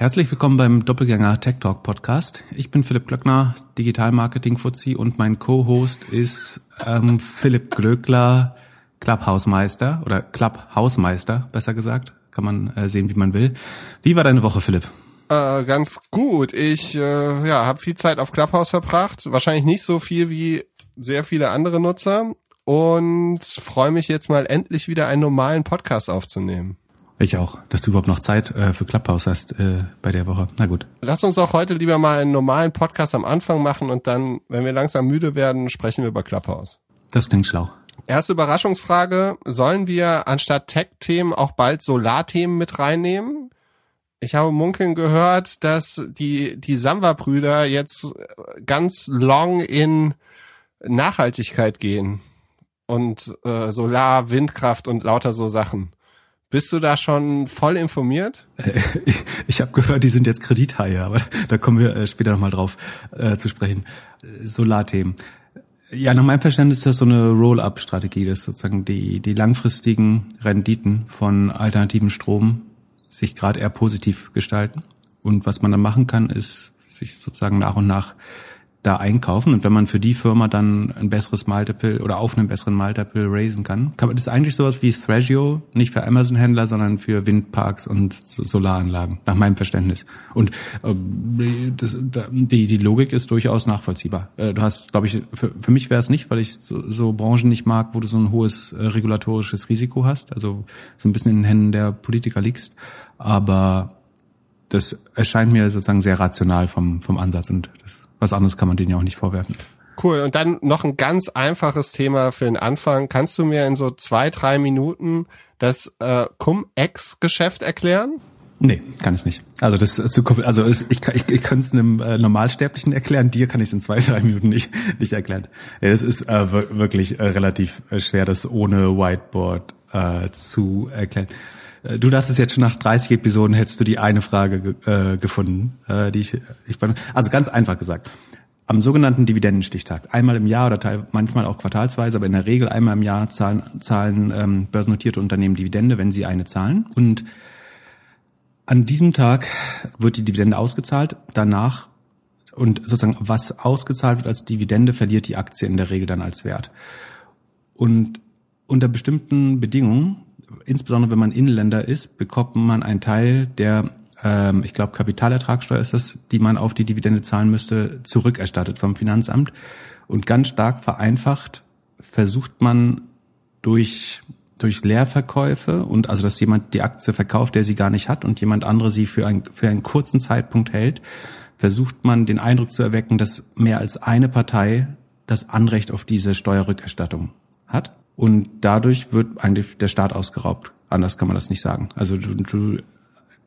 Herzlich willkommen beim Doppelgänger Tech Talk Podcast. Ich bin Philipp Glöckner, Digitalmarketing-Fuzzi und mein Co-Host ist ähm, Philipp Glöckler, Clubhausmeister oder Clubhausmeister, besser gesagt. Kann man äh, sehen, wie man will. Wie war deine Woche, Philipp? Äh, ganz gut. Ich äh, ja, habe viel Zeit auf Clubhouse verbracht. Wahrscheinlich nicht so viel wie sehr viele andere Nutzer. Und freue mich jetzt mal endlich wieder einen normalen Podcast aufzunehmen. Ich auch, dass du überhaupt noch Zeit äh, für Clubhouse hast äh, bei der Woche. Na gut. Lass uns auch heute lieber mal einen normalen Podcast am Anfang machen und dann, wenn wir langsam müde werden, sprechen wir über Clubhouse. Das klingt schlau. Erste Überraschungsfrage. Sollen wir anstatt Tech-Themen auch bald Solar-Themen mit reinnehmen? Ich habe munkeln gehört, dass die, die Samba-Brüder jetzt ganz long in Nachhaltigkeit gehen. Und äh, Solar, Windkraft und lauter so Sachen. Bist du da schon voll informiert? Ich, ich habe gehört, die sind jetzt Kredithaie, aber da kommen wir äh, später nochmal drauf äh, zu sprechen. Solarthemen. Ja, nach meinem Verständnis ist das so eine Roll-up-Strategie, dass sozusagen die, die langfristigen Renditen von alternativen Strom sich gerade eher positiv gestalten. Und was man dann machen kann, ist sich sozusagen nach und nach da einkaufen und wenn man für die Firma dann ein besseres Multiple oder auf einen besseren Multiple raisen kann, kann man das ist eigentlich sowas wie Thrasio, nicht für Amazon-Händler, sondern für Windparks und Solaranlagen, nach meinem Verständnis. Und äh, das, die, die Logik ist durchaus nachvollziehbar. Äh, du hast, glaube ich, für, für mich wäre es nicht, weil ich so, so Branchen nicht mag, wo du so ein hohes äh, regulatorisches Risiko hast, also so ein bisschen in den Händen der Politiker liegst, aber das erscheint mir sozusagen sehr rational vom, vom Ansatz und das was anderes kann man denen ja auch nicht vorwerfen. Cool. Und dann noch ein ganz einfaches Thema für den Anfang. Kannst du mir in so zwei, drei Minuten das äh, Cum-Ex-Geschäft erklären? Nee, kann ich nicht. Also das zu also ich, ich, ich kann es einem äh, Normalsterblichen erklären, dir kann ich es in zwei, drei Minuten nicht, nicht erklären. Ja, das ist äh, wirklich äh, relativ äh, schwer, das ohne Whiteboard äh, zu erklären. Äh, du dachtest jetzt schon nach 30 Episoden hättest du die eine Frage äh, gefunden, äh, die ich, ich also ganz einfach gesagt. Am sogenannten Dividendenstichtag, einmal im Jahr oder teil, manchmal auch quartalsweise, aber in der Regel einmal im Jahr zahlen, zahlen ähm, börsennotierte Unternehmen Dividende, wenn sie eine zahlen. Und an diesem Tag wird die Dividende ausgezahlt. Danach und sozusagen was ausgezahlt wird als Dividende, verliert die Aktie in der Regel dann als Wert. Und unter bestimmten Bedingungen insbesondere wenn man Inländer ist, bekommt man einen Teil der, ähm, ich glaube, Kapitalertragssteuer ist das, die man auf die Dividende zahlen müsste, zurückerstattet vom Finanzamt. Und ganz stark vereinfacht versucht man durch durch Leerverkäufe und also dass jemand die Aktie verkauft, der sie gar nicht hat und jemand andere sie für, ein, für einen kurzen Zeitpunkt hält, versucht man den Eindruck zu erwecken, dass mehr als eine Partei das Anrecht auf diese Steuerrückerstattung hat. Und dadurch wird eigentlich der Staat ausgeraubt. Anders kann man das nicht sagen. Also du, du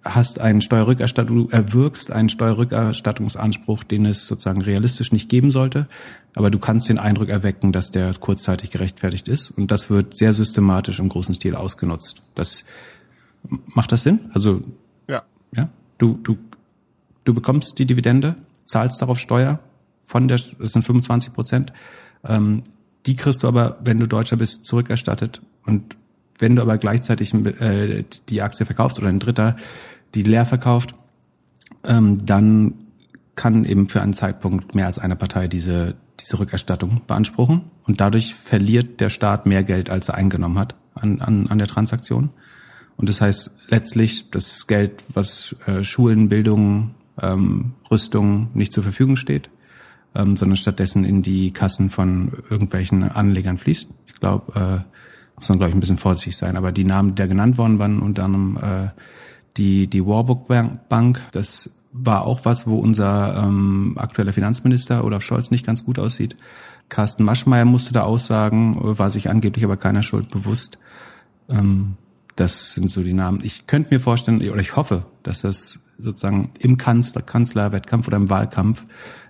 hast einen Steuerrückerstattung, du erwirkst einen Steuerrückerstattungsanspruch, den es sozusagen realistisch nicht geben sollte, aber du kannst den Eindruck erwecken, dass der kurzzeitig gerechtfertigt ist und das wird sehr systematisch im großen Stil ausgenutzt. Das macht das Sinn? Also ja, ja, du du du bekommst die Dividende, zahlst darauf Steuer von der, das sind 25 Prozent. Ähm, die kriegst du aber, wenn du Deutscher bist, zurückerstattet. Und wenn du aber gleichzeitig äh, die Aktie verkaufst oder ein Dritter die leer verkauft, ähm, dann kann eben für einen Zeitpunkt mehr als eine Partei diese, diese Rückerstattung beanspruchen. Und dadurch verliert der Staat mehr Geld, als er eingenommen hat an, an, an der Transaktion. Und das heißt letztlich, das Geld, was äh, Schulen, Bildung, ähm, Rüstung nicht zur Verfügung steht, ähm, sondern stattdessen in die Kassen von irgendwelchen Anlegern fließt. Ich glaube, äh, muss man glaube ich ein bisschen vorsichtig sein. Aber die Namen, die da genannt worden waren, unter anderem äh, die die Warburg Bank, das war auch was, wo unser ähm, aktueller Finanzminister Olaf Scholz nicht ganz gut aussieht. Carsten Maschmeyer musste da aussagen, war sich angeblich aber keiner Schuld bewusst. Ähm, das sind so die Namen. Ich könnte mir vorstellen, oder ich hoffe, dass das sozusagen im Kanzler, Kanzlerwettkampf oder im Wahlkampf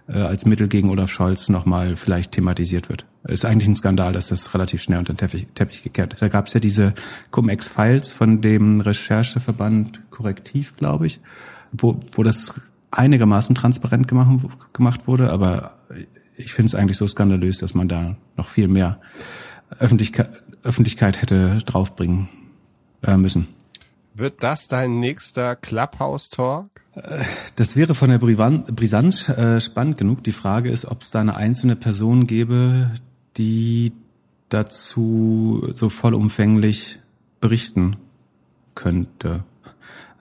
äh, als Mittel gegen Olaf Scholz nochmal vielleicht thematisiert wird. Ist eigentlich ein Skandal, dass das relativ schnell unter den Teppich, Teppich gekehrt. Da gab es ja diese Cum-Ex-Files von dem Rechercheverband Korrektiv, glaube ich, wo, wo das einigermaßen transparent gemacht, gemacht wurde, aber ich finde es eigentlich so skandalös, dass man da noch viel mehr Öffentlichkeit, Öffentlichkeit hätte draufbringen äh, müssen. Wird das dein nächster Clubhouse-Talk? Das wäre von der Brisanz äh, spannend genug. Die Frage ist, ob es da eine einzelne Person gäbe, die dazu so vollumfänglich berichten könnte.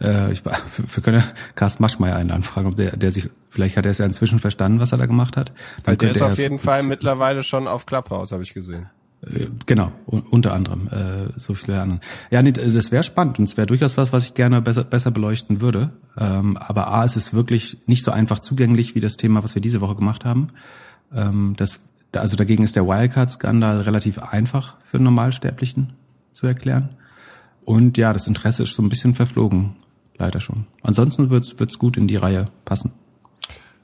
Äh, ich, wir können ja Carsten Maschmeyer einen anfragen, ob der, der sich, vielleicht hat er es ja inzwischen verstanden, was er da gemacht hat. Dann der ist auf jeden Fall mittlerweile schon auf Clubhouse, habe ich gesehen. Äh, genau, unter anderem, äh, so viele anderen. Ja, nee, das wäre spannend und es wäre durchaus was, was ich gerne besser, besser beleuchten würde. Ähm, aber A, es ist wirklich nicht so einfach zugänglich wie das Thema, was wir diese Woche gemacht haben. Ähm, das, also dagegen ist der Wildcard-Skandal relativ einfach für Normalsterblichen zu erklären. Und ja, das Interesse ist so ein bisschen verflogen, leider schon. Ansonsten wird's wird's gut in die Reihe passen.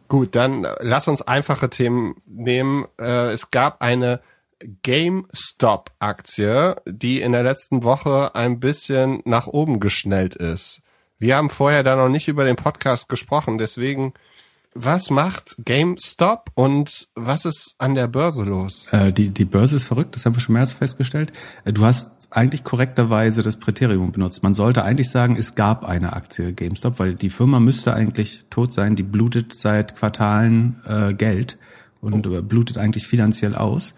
Gut, dann lass uns einfache Themen nehmen. Äh, es gab eine GameStop-Aktie, die in der letzten Woche ein bisschen nach oben geschnellt ist. Wir haben vorher da noch nicht über den Podcast gesprochen, deswegen, was macht GameStop und was ist an der Börse los? Äh, die, die Börse ist verrückt, das haben wir schon mehrmals festgestellt. Äh, du hast eigentlich korrekterweise das Präterium benutzt. Man sollte eigentlich sagen, es gab eine Aktie GameStop, weil die Firma müsste eigentlich tot sein, die blutet seit Quartalen äh, Geld und oh. blutet eigentlich finanziell aus.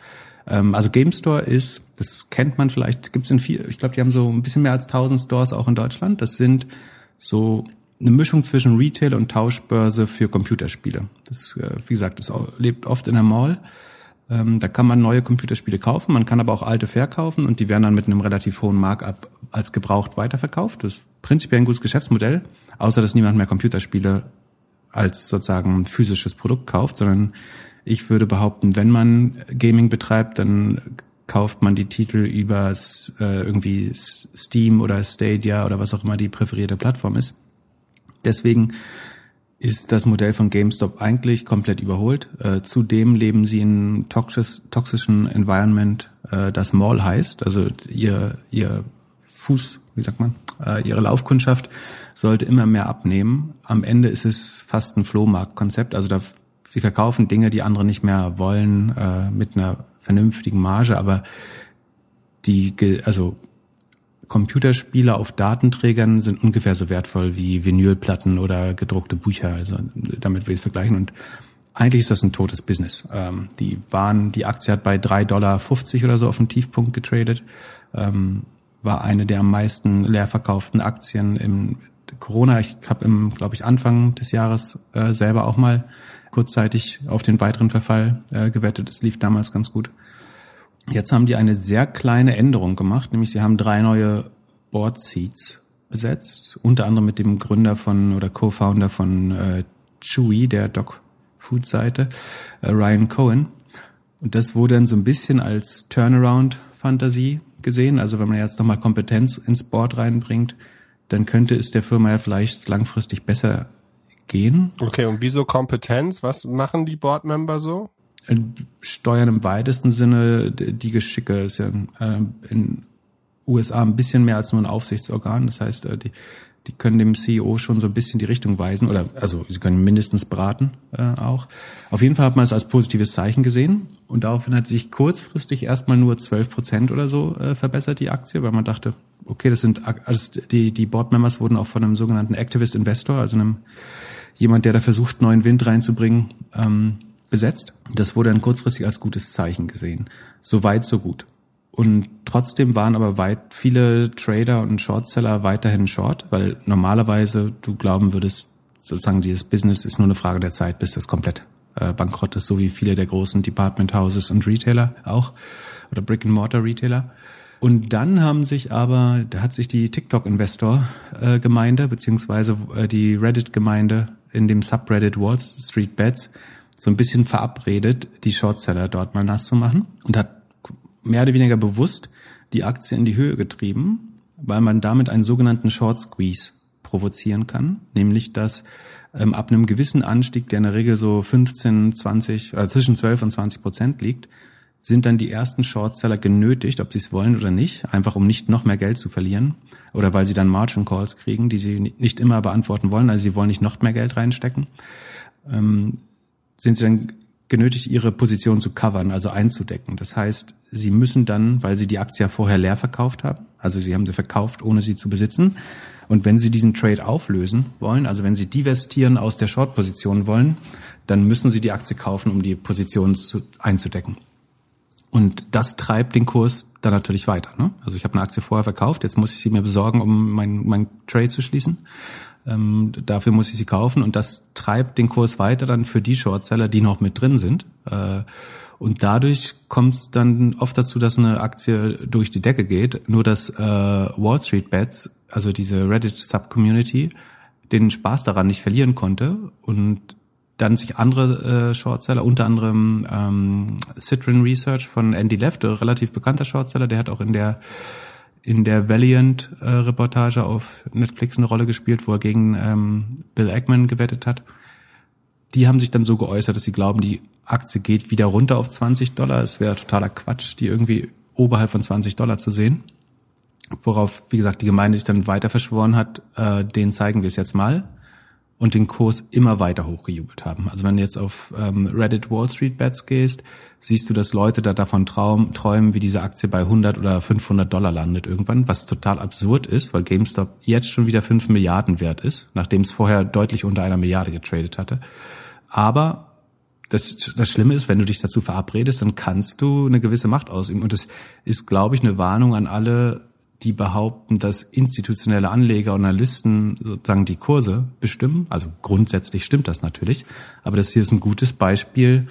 Ähm, also GameStore ist, das kennt man vielleicht, gibt's in viel, ich glaube, die haben so ein bisschen mehr als 1000 Stores auch in Deutschland. Das sind so eine Mischung zwischen Retail und Tauschbörse für Computerspiele. Das, äh, wie gesagt, das lebt oft in der Mall. Ähm, da kann man neue Computerspiele kaufen, man kann aber auch alte verkaufen und die werden dann mit einem relativ hohen Markup als gebraucht weiterverkauft. Das ist prinzipiell ein gutes Geschäftsmodell, außer dass niemand mehr Computerspiele als sozusagen physisches Produkt kauft, sondern ich würde behaupten, wenn man Gaming betreibt, dann kauft man die Titel über äh, irgendwie Steam oder Stadia oder was auch immer die präferierte Plattform ist. Deswegen ist das Modell von GameStop eigentlich komplett überholt. Äh, zudem leben sie in toxisch, toxischen Environment, äh, das Mall heißt. Also ihr, ihr Fuß, wie sagt man, äh, ihre Laufkundschaft sollte immer mehr abnehmen. Am Ende ist es fast ein Flohmarktkonzept. Also da sie verkaufen Dinge, die andere nicht mehr wollen, äh, mit einer vernünftigen Marge, aber die, also Computerspiele auf Datenträgern sind ungefähr so wertvoll wie Vinylplatten oder gedruckte Bücher. Also damit will ich es vergleichen. Und eigentlich ist das ein totes Business. Ähm, die waren, die Aktie hat bei 3,50 Dollar oder so auf den Tiefpunkt getradet. Ähm, war eine der am meisten leer verkauften Aktien im Corona. Ich habe im, glaube ich, Anfang des Jahres äh, selber auch mal kurzzeitig auf den weiteren Verfall äh, gewettet. Das lief damals ganz gut. Jetzt haben die eine sehr kleine Änderung gemacht, nämlich sie haben drei neue Board Seats besetzt, unter anderem mit dem Gründer von oder Co-Founder von äh, Chewy, der Dog Food Seite, äh, Ryan Cohen. Und das wurde dann so ein bisschen als Turnaround-Fantasie gesehen. Also wenn man jetzt nochmal Kompetenz ins Board reinbringt, dann könnte es der Firma ja vielleicht langfristig besser gehen. Okay, und wieso Kompetenz? Was machen die Boardmember so? Steuern im weitesten Sinne die Geschicke. Das ist ja äh, in USA ein bisschen mehr als nur ein Aufsichtsorgan. Das heißt, äh, die, die können dem CEO schon so ein bisschen die Richtung weisen oder also sie können mindestens beraten äh, auch. Auf jeden Fall hat man es als positives Zeichen gesehen und daraufhin hat sich kurzfristig erstmal nur 12 Prozent oder so äh, verbessert die Aktie, weil man dachte, okay, das sind also die die Boardmembers wurden auch von einem sogenannten Activist Investor, also einem jemand, der da versucht, neuen Wind reinzubringen, ähm, besetzt. Das wurde dann kurzfristig als gutes Zeichen gesehen. So weit, so gut. Und trotzdem waren aber weit viele Trader und Shortseller weiterhin short, weil normalerweise du glauben würdest, sozusagen dieses Business ist nur eine Frage der Zeit, bis das komplett äh, bankrott ist, so wie viele der großen Department Houses und Retailer auch oder Brick and Mortar Retailer. Und dann haben sich aber, da hat sich die TikTok-Investor-Gemeinde äh, beziehungsweise äh, die Reddit-Gemeinde in dem Subreddit Wall Street Bets so ein bisschen verabredet, die Shortseller dort mal nass zu machen und hat mehr oder weniger bewusst die Aktie in die Höhe getrieben, weil man damit einen sogenannten Short Squeeze provozieren kann, nämlich dass ähm, ab einem gewissen Anstieg, der in der Regel so 15, 20, äh, zwischen 12 und 20 Prozent liegt, sind dann die ersten Shortseller genötigt, ob sie es wollen oder nicht, einfach um nicht noch mehr Geld zu verlieren oder weil sie dann Margin Calls kriegen, die sie nicht immer beantworten wollen, also sie wollen nicht noch mehr Geld reinstecken, ähm, sind sie dann genötigt, ihre Position zu covern, also einzudecken. Das heißt, sie müssen dann, weil sie die Aktie ja vorher leer verkauft haben, also sie haben sie verkauft, ohne sie zu besitzen, Und wenn Sie diesen Trade auflösen wollen, also wenn Sie divestieren aus der Short-Position wollen, dann müssen Sie die Aktie kaufen, um die Position zu, einzudecken. Und das treibt den Kurs dann natürlich weiter. Ne? Also ich habe eine Aktie vorher verkauft, jetzt muss ich sie mir besorgen, um mein, mein Trade zu schließen. Ähm, dafür muss ich sie kaufen und das treibt den Kurs weiter dann für die Shortseller, die noch mit drin sind. Äh, und dadurch kommt es dann oft dazu, dass eine Aktie durch die Decke geht. Nur dass äh, Wall Street Bets, also diese Reddit Subcommunity, den Spaß daran nicht verlieren konnte und dann sich andere äh, Shortseller, unter anderem ähm, Citron Research von Andy Lefte, relativ bekannter Shortseller, der hat auch in der in der Valiant-Reportage äh, auf Netflix eine Rolle gespielt, wo er gegen ähm, Bill Ackman gewettet hat. Die haben sich dann so geäußert, dass sie glauben, die Aktie geht wieder runter auf 20 Dollar. Es wäre totaler Quatsch, die irgendwie oberhalb von 20 Dollar zu sehen. Worauf, wie gesagt, die Gemeinde sich dann weiter verschworen hat, äh, den zeigen wir es jetzt mal und den Kurs immer weiter hochgejubelt haben. Also wenn du jetzt auf ähm, Reddit Wall Street Bets gehst, siehst du, dass Leute da davon traum, träumen, wie diese Aktie bei 100 oder 500 Dollar landet irgendwann, was total absurd ist, weil GameStop jetzt schon wieder 5 Milliarden wert ist, nachdem es vorher deutlich unter einer Milliarde getradet hatte. Aber das, das Schlimme ist, wenn du dich dazu verabredest, dann kannst du eine gewisse Macht ausüben. Und das ist, glaube ich, eine Warnung an alle die behaupten, dass institutionelle Anleger und Analysten sozusagen die Kurse bestimmen. Also grundsätzlich stimmt das natürlich. Aber das hier ist ein gutes Beispiel,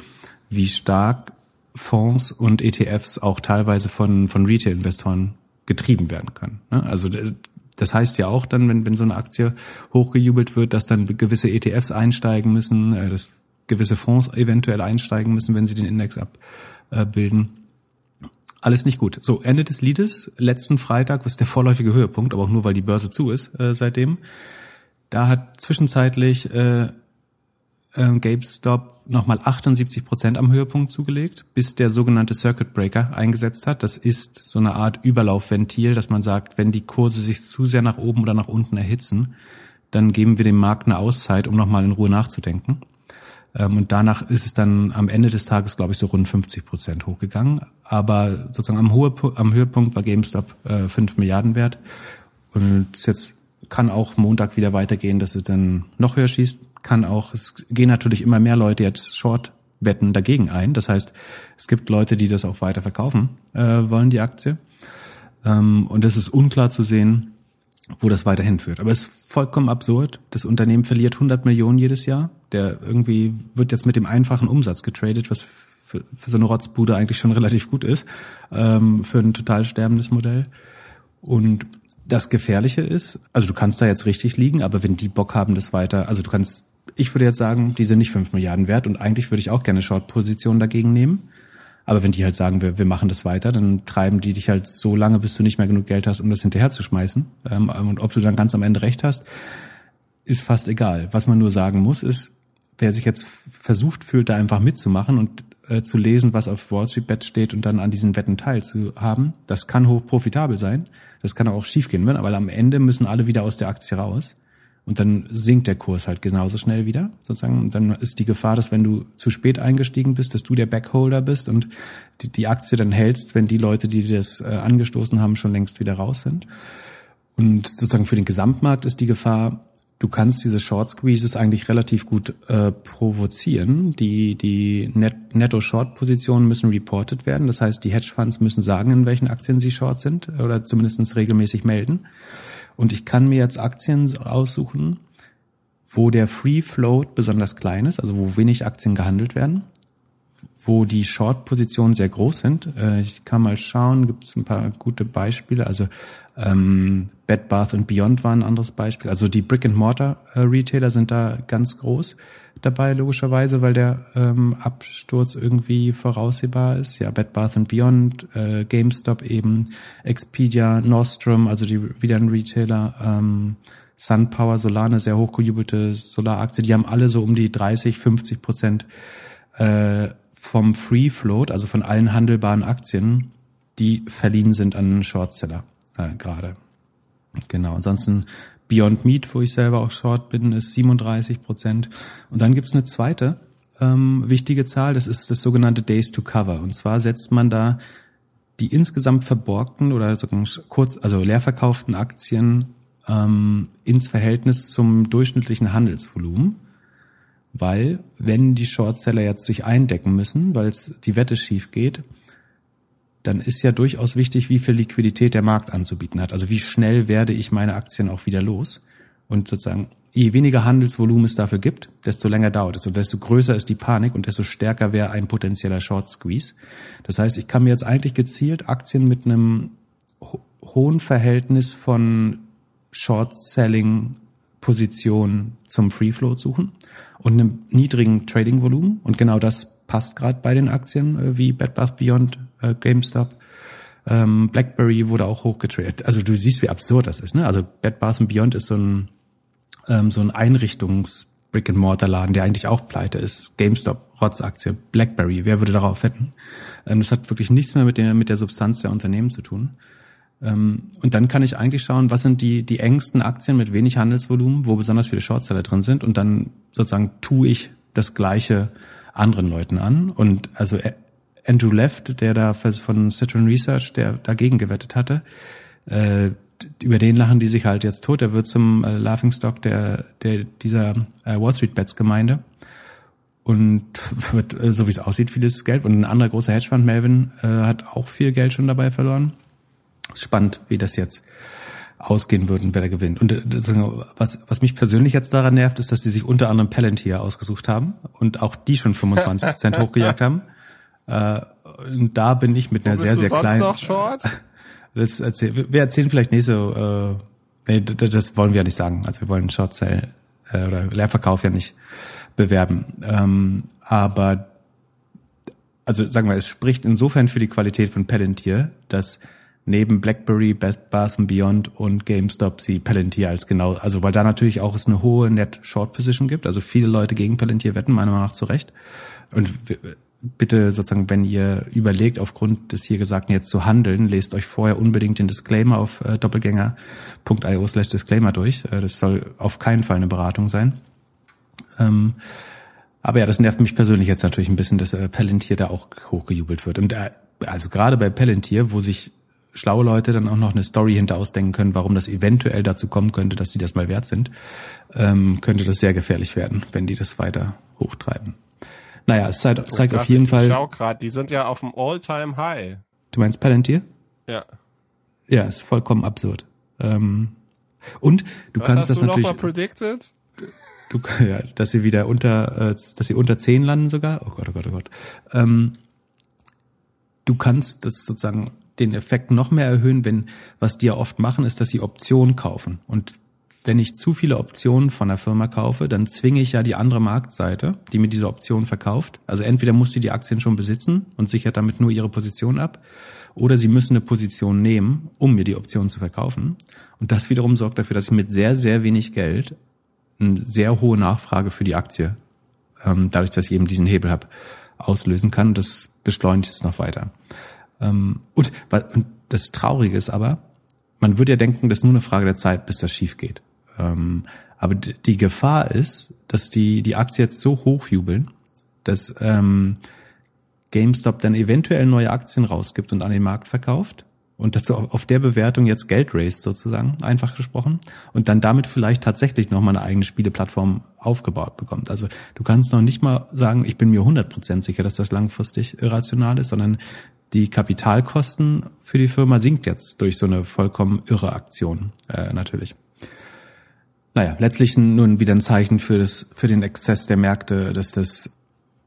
wie stark Fonds und ETFs auch teilweise von, von Retail-Investoren getrieben werden können. Ne? Also das heißt ja auch dann, wenn, wenn so eine Aktie hochgejubelt wird, dass dann gewisse ETFs einsteigen müssen, äh, dass gewisse Fonds eventuell einsteigen müssen, wenn sie den Index abbilden. Alles nicht gut. So, Ende des Liedes, letzten Freitag, was der vorläufige Höhepunkt, aber auch nur, weil die Börse zu ist äh, seitdem. Da hat zwischenzeitlich äh, äh, GameStop nochmal 78 Prozent am Höhepunkt zugelegt, bis der sogenannte Circuit Breaker eingesetzt hat. Das ist so eine Art Überlaufventil, dass man sagt, wenn die Kurse sich zu sehr nach oben oder nach unten erhitzen, dann geben wir dem Markt eine Auszeit, um nochmal in Ruhe nachzudenken. Ähm, und danach ist es dann am Ende des Tages, glaube ich, so rund 50 Prozent hochgegangen. Aber sozusagen am, Hohe, am Höhepunkt war GameStop äh, 5 Milliarden wert. Und jetzt kann auch Montag wieder weitergehen, dass es dann noch höher schießt. Kann auch, es gehen natürlich immer mehr Leute jetzt Short wetten dagegen ein. Das heißt, es gibt Leute, die das auch weiter verkaufen äh, wollen, die Aktie. Ähm, und es ist unklar zu sehen, wo das weiterhin führt. Aber es ist vollkommen absurd. Das Unternehmen verliert 100 Millionen jedes Jahr. Der irgendwie wird jetzt mit dem einfachen Umsatz getradet, was für, für so eine Rotzbude eigentlich schon relativ gut ist, ähm, für ein total sterbendes Modell. Und das Gefährliche ist, also du kannst da jetzt richtig liegen, aber wenn die Bock haben, das weiter, also du kannst, ich würde jetzt sagen, die sind nicht 5 Milliarden wert und eigentlich würde ich auch gerne Short-Positionen dagegen nehmen. Aber wenn die halt sagen, wir, wir machen das weiter, dann treiben die dich halt so lange, bis du nicht mehr genug Geld hast, um das hinterher zu schmeißen. Ähm, und ob du dann ganz am Ende recht hast, ist fast egal. Was man nur sagen muss, ist, wer sich jetzt versucht fühlt, da einfach mitzumachen und äh, zu lesen, was auf Wall Street Bet steht und dann an diesen Wetten teilzuhaben, das kann hoch profitabel sein. Das kann auch schiefgehen, weil am Ende müssen alle wieder aus der Aktie raus. Und dann sinkt der Kurs halt genauso schnell wieder, sozusagen. Und dann ist die Gefahr, dass wenn du zu spät eingestiegen bist, dass du der Backholder bist und die, die Aktie dann hältst, wenn die Leute, die das äh, angestoßen haben, schon längst wieder raus sind. Und sozusagen für den Gesamtmarkt ist die Gefahr, du kannst diese Short Squeezes eigentlich relativ gut äh, provozieren. Die, die Net Netto-Short-Positionen müssen reported werden. Das heißt, die Hedgefonds müssen sagen, in welchen Aktien sie short sind oder zumindest regelmäßig melden. Und ich kann mir jetzt Aktien aussuchen, wo der Free Float besonders klein ist, also wo wenig Aktien gehandelt werden, wo die Short-Positionen sehr groß sind. Äh, ich kann mal schauen, gibt es ein paar gute Beispiele. Also ähm, Bed Bath Beyond war ein anderes Beispiel. Also die Brick and Mortar äh, Retailer sind da ganz groß dabei, logischerweise, weil der ähm, Absturz irgendwie voraussehbar ist. Ja, Bed Bath Beyond, äh, GameStop eben, Expedia, Nostrum, also die wieder ein Retailer, ähm, SunPower, Solar, eine sehr hochgejubelte Solaraktie, die haben alle so um die 30, 50 Prozent äh, vom Free Float, also von allen handelbaren Aktien, die verliehen sind an Shortseller äh, gerade. Genau, ansonsten Beyond Meat, wo ich selber auch Short bin, ist 37 Prozent. Und dann gibt's eine zweite ähm, wichtige Zahl, das ist das sogenannte Days to Cover. Und zwar setzt man da die insgesamt verborgten oder sogar kurz, also leer verkauften Aktien ähm, ins Verhältnis zum durchschnittlichen Handelsvolumen, weil wenn die Shortseller jetzt sich eindecken müssen, weil es die Wette schief geht, dann ist ja durchaus wichtig, wie viel Liquidität der Markt anzubieten hat. Also wie schnell werde ich meine Aktien auch wieder los? Und sozusagen, je weniger Handelsvolumen es dafür gibt, desto länger dauert es und desto größer ist die Panik und desto stärker wäre ein potenzieller Short Squeeze. Das heißt, ich kann mir jetzt eigentlich gezielt Aktien mit einem ho hohen Verhältnis von Short Selling Position zum Free Float suchen und einem niedrigen Trading Volumen und genau das passt gerade bei den Aktien äh, wie Bed Bath Beyond, äh, GameStop. Ähm, BlackBerry wurde auch hochgetradet. Also du siehst, wie absurd das ist. Ne? Also Bed Bath Beyond ist so ein ähm, so ein Einrichtungs Brick and Mortar Laden, der eigentlich auch pleite ist. GameStop, Rotzaktie, BlackBerry. Wer würde darauf wetten? Ähm, das hat wirklich nichts mehr mit der mit der Substanz der Unternehmen zu tun. Ähm, und dann kann ich eigentlich schauen, was sind die, die engsten Aktien mit wenig Handelsvolumen, wo besonders viele Shortseller drin sind. Und dann sozusagen tue ich das Gleiche anderen Leuten an. Und also Andrew Left, der da von Citron Research, der dagegen gewettet hatte, äh, über den lachen die sich halt jetzt tot. Er wird zum äh, Laughingstock der, der dieser äh, Wall Street Bets Gemeinde und wird, äh, so wie es aussieht, vieles Geld. Und ein anderer großer Hedgefonds, Melvin, äh, hat auch viel Geld schon dabei verloren. Spannend, wie das jetzt ausgehen würden, wer da gewinnt. Und äh, was, was mich persönlich jetzt daran nervt, ist, dass die sich unter anderem Palantir ausgesucht haben und auch die schon 25 Prozent hochgejagt haben. Äh, und da bin ich mit einer sehr, sehr kleinen. Das erzähl, wir erzählen vielleicht nächste, äh, nee, das wollen wir ja nicht sagen. Also wir wollen Short Sell äh, oder Leerverkauf ja nicht bewerben. Ähm, aber also sagen wir, es spricht insofern für die Qualität von Palantir, dass neben BlackBerry, Best Bath Beyond und GameStop sie Palantir als genau, also weil da natürlich auch es eine hohe Net Short Position gibt, also viele Leute gegen Palantir wetten, meiner Meinung nach zu Recht. Und bitte sozusagen, wenn ihr überlegt, aufgrund des hier Gesagten jetzt zu handeln, lest euch vorher unbedingt den Disclaimer auf äh, doppelgänger.io slash Disclaimer durch. Äh, das soll auf keinen Fall eine Beratung sein. Ähm, aber ja, das nervt mich persönlich jetzt natürlich ein bisschen, dass äh, Palantir da auch hochgejubelt wird. Und äh, also gerade bei Palantir, wo sich schlaue Leute dann auch noch eine Story hinter ausdenken können, warum das eventuell dazu kommen könnte, dass die das mal wert sind, ähm, könnte das sehr gefährlich werden, wenn die das weiter hochtreiben. Naja, es zeigt, zeigt auf jeden Fall. Schau grad, die sind ja auf dem All-Time-High. Du meinst Palantir? Ja. Ja, ist vollkommen absurd. Ähm, und du Was kannst das du natürlich. Noch mal predicted? Du, ja, dass sie wieder unter, äh, dass sie unter 10 landen sogar. Oh Gott, oh Gott, oh Gott. Ähm, du kannst das sozusagen den Effekt noch mehr erhöhen, wenn, was die ja oft machen, ist, dass sie Optionen kaufen. Und wenn ich zu viele Optionen von der Firma kaufe, dann zwinge ich ja die andere Marktseite, die mir diese Option verkauft. Also entweder muss sie die Aktien schon besitzen und sichert damit nur ihre Position ab, oder sie müssen eine Position nehmen, um mir die Option zu verkaufen. Und das wiederum sorgt dafür, dass ich mit sehr, sehr wenig Geld eine sehr hohe Nachfrage für die Aktie, ähm, dadurch, dass ich eben diesen Hebel habe, auslösen kann. Das beschleunigt es noch weiter. Ähm, und, und das Traurige ist aber, man würde ja denken, das ist nur eine Frage der Zeit, bis das schief geht. Ähm, aber die Gefahr ist, dass die, die Aktie jetzt so hochjubeln, dass ähm, GameStop dann eventuell neue Aktien rausgibt und an den Markt verkauft und dazu auf der Bewertung jetzt Geld raised sozusagen, einfach gesprochen, und dann damit vielleicht tatsächlich nochmal eine eigene Spieleplattform aufgebaut bekommt. Also du kannst noch nicht mal sagen, ich bin mir 100% sicher, dass das langfristig irrational ist, sondern die Kapitalkosten für die Firma sinkt jetzt durch so eine vollkommen irre Aktion äh, natürlich. Naja, letztlich nun wieder ein Zeichen für, das, für den Exzess der Märkte, dass das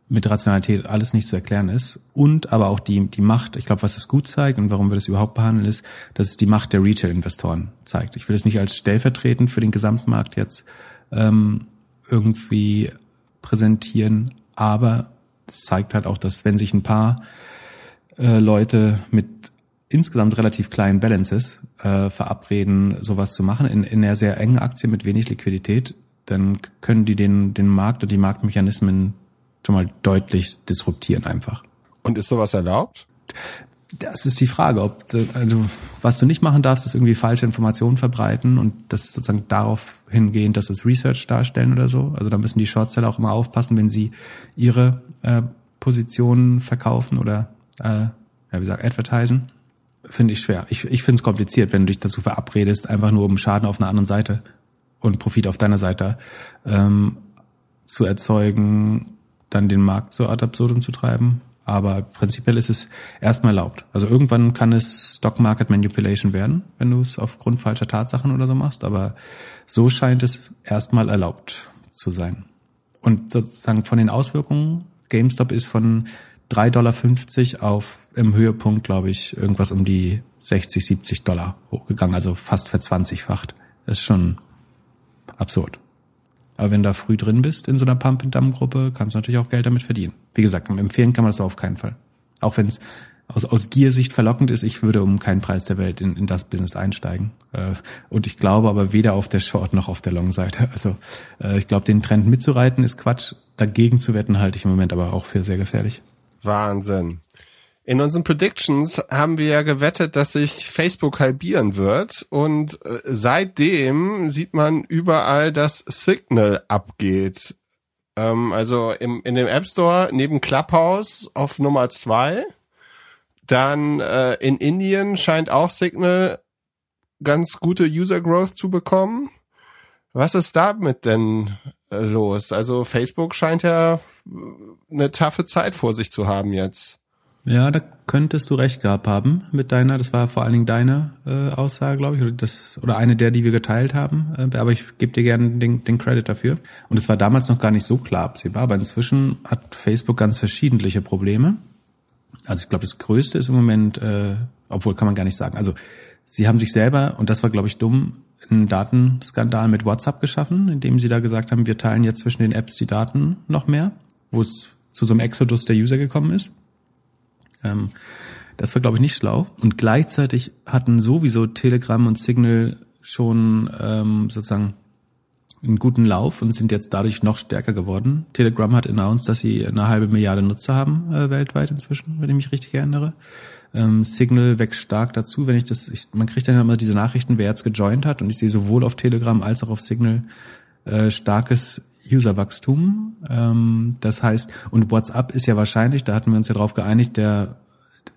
mit Rationalität alles nicht zu erklären ist. Und aber auch die, die Macht, ich glaube, was es gut zeigt und warum wir das überhaupt behandeln, ist, dass es die Macht der Retail-Investoren zeigt. Ich will es nicht als stellvertretend für den Gesamtmarkt jetzt ähm, irgendwie präsentieren, aber es zeigt halt auch, dass wenn sich ein paar äh, Leute mit insgesamt relativ kleinen Balances äh, verabreden, sowas zu machen, in, in einer sehr engen Aktie mit wenig Liquidität, dann können die den, den Markt und die Marktmechanismen schon mal deutlich disruptieren einfach. Und ist sowas erlaubt? Das ist die Frage, ob also was du nicht machen darfst, ist irgendwie falsche Informationen verbreiten und das sozusagen darauf hingehend, dass es Research darstellen oder so. Also da müssen die Shortseller auch immer aufpassen, wenn sie ihre äh, Positionen verkaufen oder äh, ja, wie gesagt, advertisen. finde ich schwer. Ich, ich finde es kompliziert, wenn du dich dazu verabredest, einfach nur um Schaden auf einer anderen Seite und Profit auf deiner Seite ähm, zu erzeugen, dann den Markt so ad absurdum zu treiben. Aber prinzipiell ist es erstmal erlaubt. Also irgendwann kann es Stock Market Manipulation werden, wenn du es aufgrund falscher Tatsachen oder so machst. Aber so scheint es erstmal erlaubt zu sein. Und sozusagen von den Auswirkungen, GameStop ist von 3,50 Dollar auf im Höhepunkt, glaube ich, irgendwas um die 60, 70 Dollar hochgegangen, also fast verzwanzigfacht. Das ist schon absurd. Aber wenn du da früh drin bist in so einer Pump-and-Dump-Gruppe, kannst du natürlich auch Geld damit verdienen. Wie gesagt, empfehlen kann man das auf keinen Fall. Auch wenn es aus, aus Giersicht verlockend ist, ich würde um keinen Preis der Welt in, in das Business einsteigen. Äh, und ich glaube aber weder auf der Short noch auf der Long-Seite. Also äh, ich glaube, den Trend mitzureiten ist Quatsch. Dagegen zu wetten halte ich im Moment aber auch für sehr gefährlich. Wahnsinn. In unseren Predictions haben wir ja gewettet, dass sich Facebook halbieren wird und äh, seitdem sieht man überall, dass Signal abgeht. Ähm, also im, in dem App Store neben Clubhouse auf Nummer zwei. Dann äh, in Indien scheint auch Signal ganz gute User Growth zu bekommen. Was ist damit denn los? Also Facebook scheint ja eine taffe Zeit vor sich zu haben jetzt. Ja, da könntest du recht gehabt haben mit deiner, das war vor allen Dingen deine äh, Aussage, glaube ich, oder das oder eine der, die wir geteilt haben. Äh, aber ich gebe dir gerne den, den Credit dafür. Und es war damals noch gar nicht so klar absehbar, aber inzwischen hat Facebook ganz verschiedentliche Probleme. Also ich glaube, das Größte ist im Moment, äh, obwohl kann man gar nicht sagen. Also sie haben sich selber, und das war, glaube ich, dumm, einen Datenskandal mit WhatsApp geschaffen, indem sie da gesagt haben, wir teilen jetzt zwischen den Apps die Daten noch mehr, wo es zu so einem Exodus der User gekommen ist. Ähm, das war, glaube ich, nicht schlau. Und gleichzeitig hatten sowieso Telegram und Signal schon ähm, sozusagen einen guten Lauf und sind jetzt dadurch noch stärker geworden. Telegram hat announced, dass sie eine halbe Milliarde Nutzer haben äh, weltweit inzwischen, wenn ich mich richtig erinnere. Ähm, Signal wächst stark dazu, wenn ich das, ich, man kriegt dann immer diese Nachrichten, wer jetzt gejoint hat und ich sehe sowohl auf Telegram als auch auf Signal äh, starkes Userwachstum. Ähm, das heißt, und WhatsApp ist ja wahrscheinlich, da hatten wir uns ja drauf geeinigt, der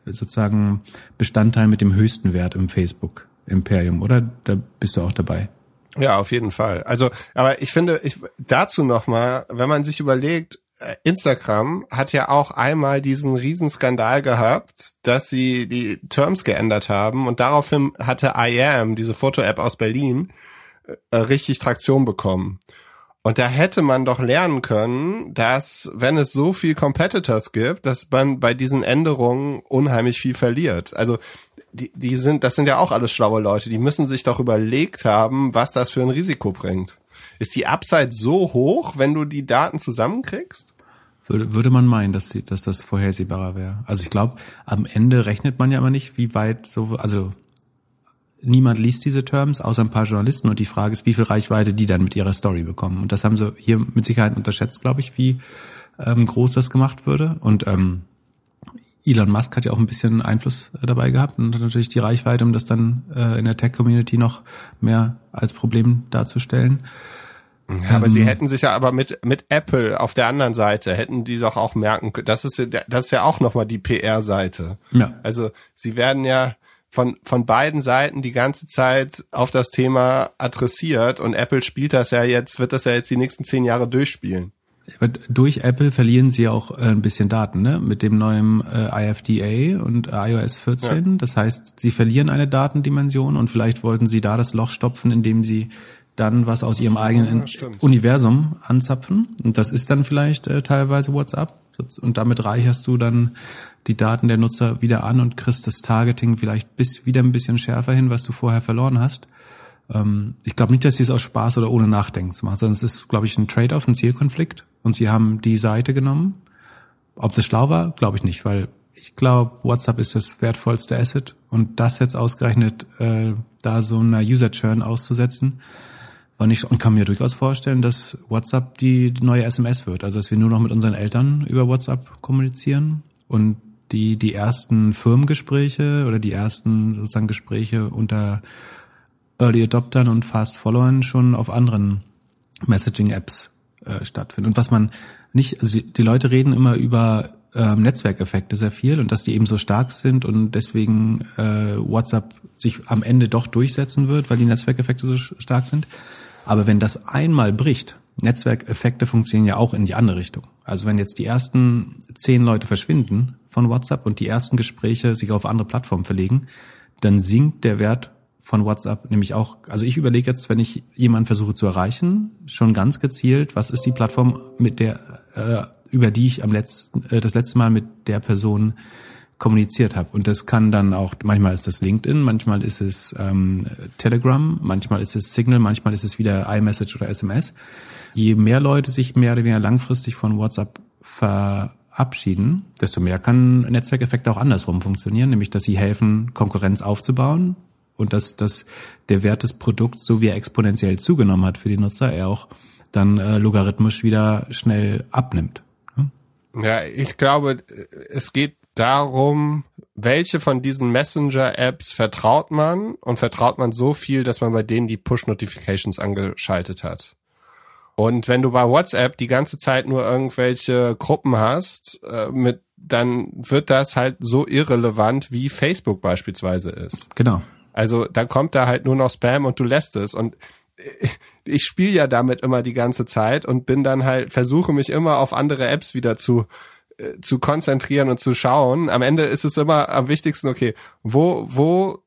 sozusagen Bestandteil mit dem höchsten Wert im Facebook Imperium, oder? Da bist du auch dabei. Ja, auf jeden Fall. Also, aber ich finde, ich, dazu nochmal, wenn man sich überlegt, Instagram hat ja auch einmal diesen Riesenskandal gehabt, dass sie die Terms geändert haben und daraufhin hatte I Am, diese Foto-App aus Berlin, äh, richtig Traktion bekommen. Und da hätte man doch lernen können, dass wenn es so viel Competitors gibt, dass man bei diesen Änderungen unheimlich viel verliert. Also die, die sind, das sind ja auch alles schlaue Leute, die müssen sich doch überlegt haben, was das für ein Risiko bringt. Ist die Upside so hoch, wenn du die Daten zusammenkriegst? Würde, würde man meinen, dass, die, dass das vorhersehbarer wäre. Also ich glaube, am Ende rechnet man ja immer nicht, wie weit so, also niemand liest diese Terms, außer ein paar Journalisten. Und die Frage ist, wie viel Reichweite die dann mit ihrer Story bekommen. Und das haben sie hier mit Sicherheit unterschätzt, glaube ich, wie ähm, groß das gemacht würde. Und ähm, Elon Musk hat ja auch ein bisschen Einfluss äh, dabei gehabt und hat natürlich die Reichweite, um das dann äh, in der Tech-Community noch mehr als Problem darzustellen. Ja, aber ähm, sie hätten sich ja aber mit mit Apple auf der anderen Seite hätten die doch auch merken können. Das ist ja, das ist ja auch nochmal die PR-Seite. Ja. Also sie werden ja von, von beiden Seiten die ganze Zeit auf das Thema adressiert und Apple spielt das ja jetzt, wird das ja jetzt die nächsten zehn Jahre durchspielen. Durch Apple verlieren sie auch äh, ein bisschen Daten, ne? Mit dem neuen äh, IFDA und iOS 14. Ja. Das heißt, sie verlieren eine Datendimension und vielleicht wollten sie da das Loch stopfen, indem sie dann was aus ihrem eigenen ja, Universum anzapfen. Und das ist dann vielleicht äh, teilweise WhatsApp. Und damit reicherst du dann die Daten der Nutzer wieder an und kriegst das Targeting vielleicht bis wieder ein bisschen schärfer hin, was du vorher verloren hast. Ähm, ich glaube nicht, dass sie es aus Spaß oder ohne Nachdenken zu machen, sondern es ist, glaube ich, ein Trade-off, ein Zielkonflikt. Und sie haben die Seite genommen. Ob das schlau war, glaube ich nicht, weil ich glaube, WhatsApp ist das wertvollste Asset und das jetzt ausgerechnet äh, da so einer User-Churn auszusetzen, war nicht und kann mir durchaus vorstellen, dass WhatsApp die neue SMS wird, also dass wir nur noch mit unseren Eltern über WhatsApp kommunizieren und die die ersten Firmengespräche oder die ersten sozusagen Gespräche unter Early Adoptern und Fast Followern schon auf anderen Messaging Apps äh, stattfinden. Und was man nicht, also die Leute reden immer über ähm, Netzwerkeffekte sehr viel und dass die eben so stark sind und deswegen äh, WhatsApp sich am Ende doch durchsetzen wird, weil die Netzwerkeffekte so stark sind. Aber wenn das einmal bricht, Netzwerkeffekte funktionieren ja auch in die andere Richtung. Also wenn jetzt die ersten zehn Leute verschwinden von WhatsApp und die ersten Gespräche sich auf andere Plattformen verlegen, dann sinkt der Wert von WhatsApp nämlich auch. Also ich überlege jetzt, wenn ich jemanden versuche zu erreichen, schon ganz gezielt, was ist die Plattform, mit der, äh, über die ich am letzten, äh, das letzte Mal mit der Person kommuniziert habe. Und das kann dann auch, manchmal ist das LinkedIn, manchmal ist es ähm, Telegram, manchmal ist es Signal, manchmal ist es wieder iMessage oder SMS. Je mehr Leute sich mehr oder weniger langfristig von WhatsApp verabschieden, desto mehr kann Netzwerkeffekte auch andersrum funktionieren, nämlich dass sie helfen, Konkurrenz aufzubauen und dass, dass der Wert des Produkts, so wie er exponentiell zugenommen hat für die Nutzer, er auch dann äh, logarithmisch wieder schnell abnimmt. Ja, ich glaube, es geht darum, welche von diesen Messenger-Apps vertraut man und vertraut man so viel, dass man bei denen die Push-Notifications angeschaltet hat. Und wenn du bei WhatsApp die ganze Zeit nur irgendwelche Gruppen hast, äh, mit, dann wird das halt so irrelevant, wie Facebook beispielsweise ist. Genau. Also da kommt da halt nur noch Spam und du lässt es. Und ich spiele ja damit immer die ganze Zeit und bin dann halt, versuche mich immer auf andere Apps wieder zu äh, zu konzentrieren und zu schauen. Am Ende ist es immer am wichtigsten, okay, wo, wo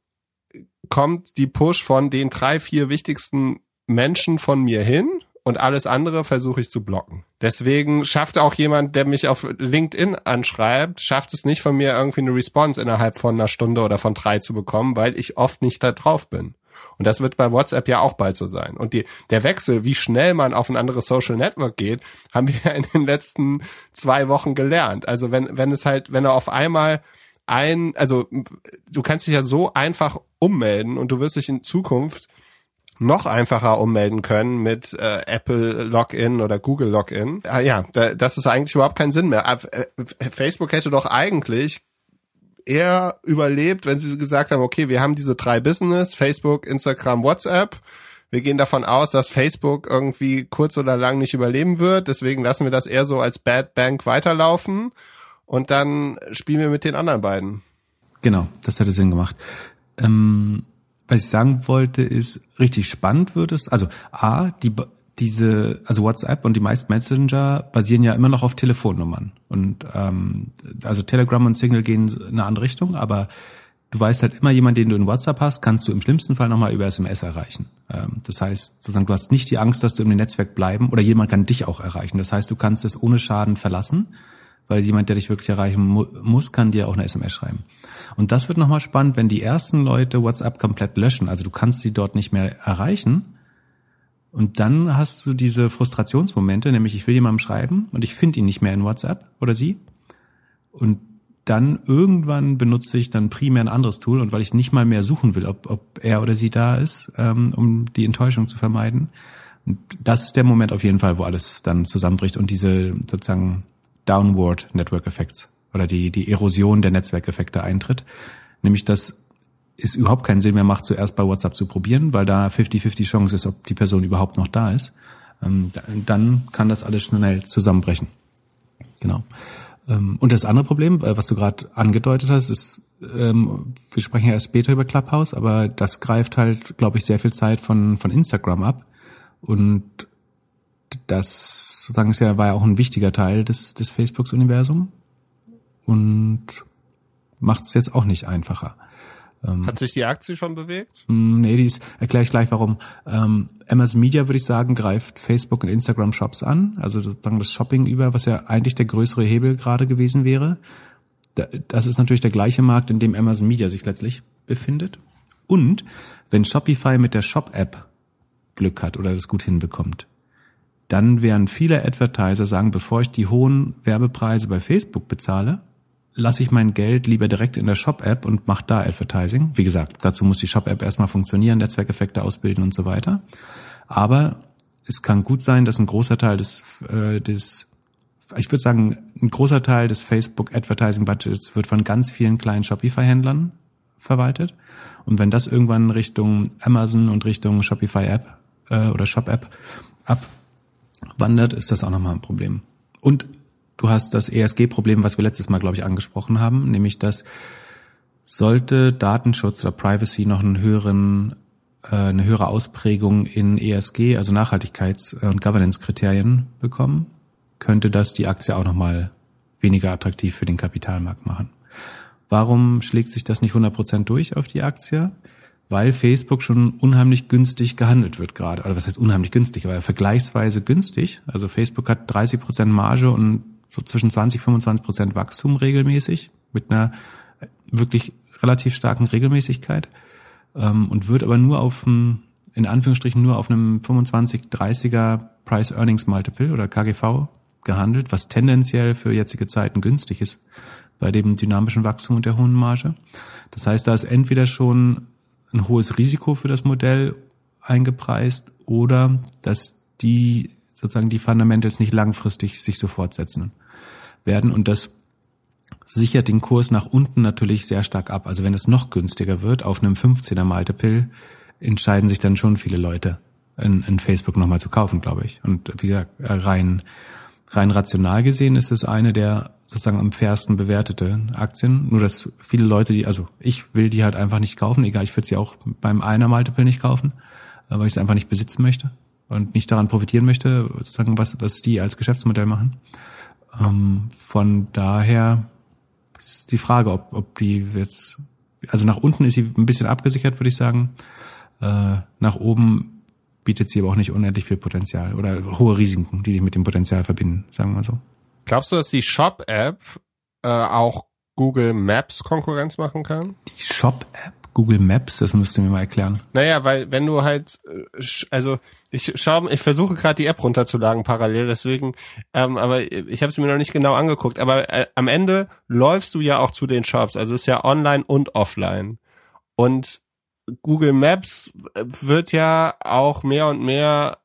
kommt die Push von den drei, vier wichtigsten Menschen von mir hin? Und alles andere versuche ich zu blocken. Deswegen schafft auch jemand, der mich auf LinkedIn anschreibt, schafft es nicht von mir irgendwie eine Response innerhalb von einer Stunde oder von drei zu bekommen, weil ich oft nicht da drauf bin. Und das wird bei WhatsApp ja auch bald so sein. Und die, der Wechsel, wie schnell man auf ein anderes Social Network geht, haben wir in den letzten zwei Wochen gelernt. Also wenn, wenn es halt, wenn er auf einmal ein, also du kannst dich ja so einfach ummelden und du wirst dich in Zukunft noch einfacher ummelden können mit äh, Apple Login oder Google Login. Ah, ja, da, das ist eigentlich überhaupt keinen Sinn mehr. Äh, Facebook hätte doch eigentlich eher überlebt, wenn sie gesagt haben, okay, wir haben diese drei Business, Facebook, Instagram, WhatsApp. Wir gehen davon aus, dass Facebook irgendwie kurz oder lang nicht überleben wird. Deswegen lassen wir das eher so als Bad Bank weiterlaufen. Und dann spielen wir mit den anderen beiden. Genau, das hätte Sinn gemacht. Ähm, was ich sagen wollte, ist, richtig spannend wird es. Also A, die, diese, also WhatsApp und die meisten Messenger basieren ja immer noch auf Telefonnummern. Und ähm, also Telegram und Signal gehen in eine andere Richtung, aber du weißt halt immer, jemand, den du in WhatsApp hast, kannst du im schlimmsten Fall nochmal über SMS erreichen. Ähm, das heißt, sozusagen, du hast nicht die Angst, dass du im Netzwerk bleiben oder jemand kann dich auch erreichen. Das heißt, du kannst es ohne Schaden verlassen, weil jemand, der dich wirklich erreichen mu muss, kann dir auch eine SMS schreiben. Und das wird nochmal spannend, wenn die ersten Leute WhatsApp komplett löschen. Also du kannst sie dort nicht mehr erreichen und dann hast du diese Frustrationsmomente, nämlich ich will jemandem schreiben und ich finde ihn nicht mehr in WhatsApp oder sie. Und dann irgendwann benutze ich dann primär ein anderes Tool und weil ich nicht mal mehr suchen will, ob, ob er oder sie da ist, ähm, um die Enttäuschung zu vermeiden. Und das ist der Moment auf jeden Fall, wo alles dann zusammenbricht und diese sozusagen Downward Network Effects oder die, die Erosion der Netzwerkeffekte eintritt. Nämlich, dass es überhaupt keinen Sinn mehr macht, zuerst bei WhatsApp zu probieren, weil da 50-50 Chance ist, ob die Person überhaupt noch da ist. Ähm, dann kann das alles schnell zusammenbrechen. Genau. Ähm, und das andere Problem, äh, was du gerade angedeutet hast, ist, ähm, wir sprechen ja erst später über Clubhouse, aber das greift halt, glaube ich, sehr viel Zeit von, von Instagram ab. Und das sozusagen ist ja, war ja auch ein wichtiger Teil des, des Facebooks-Universums und macht es jetzt auch nicht einfacher. Ähm, Hat sich die Aktie schon bewegt? Mm, nee, die ist, erkläre ich gleich warum. Ähm, Amazon Media, würde ich sagen, greift Facebook und Instagram Shops an, also sozusagen das Shopping über, was ja eigentlich der größere Hebel gerade gewesen wäre. Das ist natürlich der gleiche Markt, in dem Amazon Media sich letztlich befindet. Und wenn Shopify mit der Shop-App Glück hat oder das gut hinbekommt, dann werden viele Advertiser sagen, bevor ich die hohen Werbepreise bei Facebook bezahle, lasse ich mein Geld lieber direkt in der Shop-App und mache da Advertising. Wie gesagt, dazu muss die Shop-App erstmal funktionieren, Netzwerkeffekte ausbilden und so weiter. Aber es kann gut sein, dass ein großer Teil des, äh, des ich würde sagen, ein großer Teil des Facebook Advertising Budgets wird von ganz vielen kleinen Shopify-Händlern verwaltet. Und wenn das irgendwann Richtung Amazon und Richtung Shopify App äh, oder Shop App abwandert, ist das auch nochmal ein Problem. Und du hast das ESG-Problem, was wir letztes Mal, glaube ich, angesprochen haben, nämlich dass sollte Datenschutz oder Privacy noch einen höheren, äh, eine höhere Ausprägung in ESG, also Nachhaltigkeits- und Governance-Kriterien bekommen, könnte das die Aktie auch nochmal weniger attraktiv für den Kapitalmarkt machen. Warum schlägt sich das nicht 100% durch auf die Aktie? Weil Facebook schon unheimlich günstig gehandelt wird gerade. Oder was heißt unheimlich günstig, aber vergleichsweise günstig. Also Facebook hat 30% Marge und so zwischen 20, 25% Wachstum regelmäßig mit einer wirklich relativ starken Regelmäßigkeit ähm, und wird aber nur auf einem, in Anführungsstrichen nur auf einem 25, 30er Price Earnings Multiple oder KGV gehandelt, was tendenziell für jetzige Zeiten günstig ist bei dem dynamischen Wachstum und der hohen Marge. Das heißt, da ist entweder schon ein hohes Risiko für das Modell eingepreist oder dass die sozusagen die Fundamentals nicht langfristig sich so fortsetzen werden und das sichert den Kurs nach unten natürlich sehr stark ab. Also wenn es noch günstiger wird auf einem 15er Multiple, entscheiden sich dann schon viele Leute in, in Facebook nochmal zu kaufen, glaube ich. Und wie gesagt, rein rein rational gesehen ist es eine der sozusagen am fairsten bewertete Aktien. Nur dass viele Leute, die, also ich will die halt einfach nicht kaufen, egal, ich würde sie auch beim einer Multiple nicht kaufen, weil ich es einfach nicht besitzen möchte und nicht daran profitieren möchte, sozusagen, was, was die als Geschäftsmodell machen. Ähm, von daher ist die Frage, ob, ob die jetzt, also nach unten ist sie ein bisschen abgesichert, würde ich sagen. Äh, nach oben bietet sie aber auch nicht unendlich viel Potenzial oder hohe Risiken, die sich mit dem Potenzial verbinden, sagen wir mal so. Glaubst du, dass die Shop-App äh, auch Google Maps Konkurrenz machen kann? Die Shop-App? Google Maps, das müsst ihr mir mal erklären. Naja, weil wenn du halt, äh, also ich schau, ich versuche gerade die App runterzuladen parallel, deswegen, ähm, aber ich habe es mir noch nicht genau angeguckt. Aber äh, am Ende läufst du ja auch zu den Shops, also ist ja online und offline. Und Google Maps wird ja auch mehr und mehr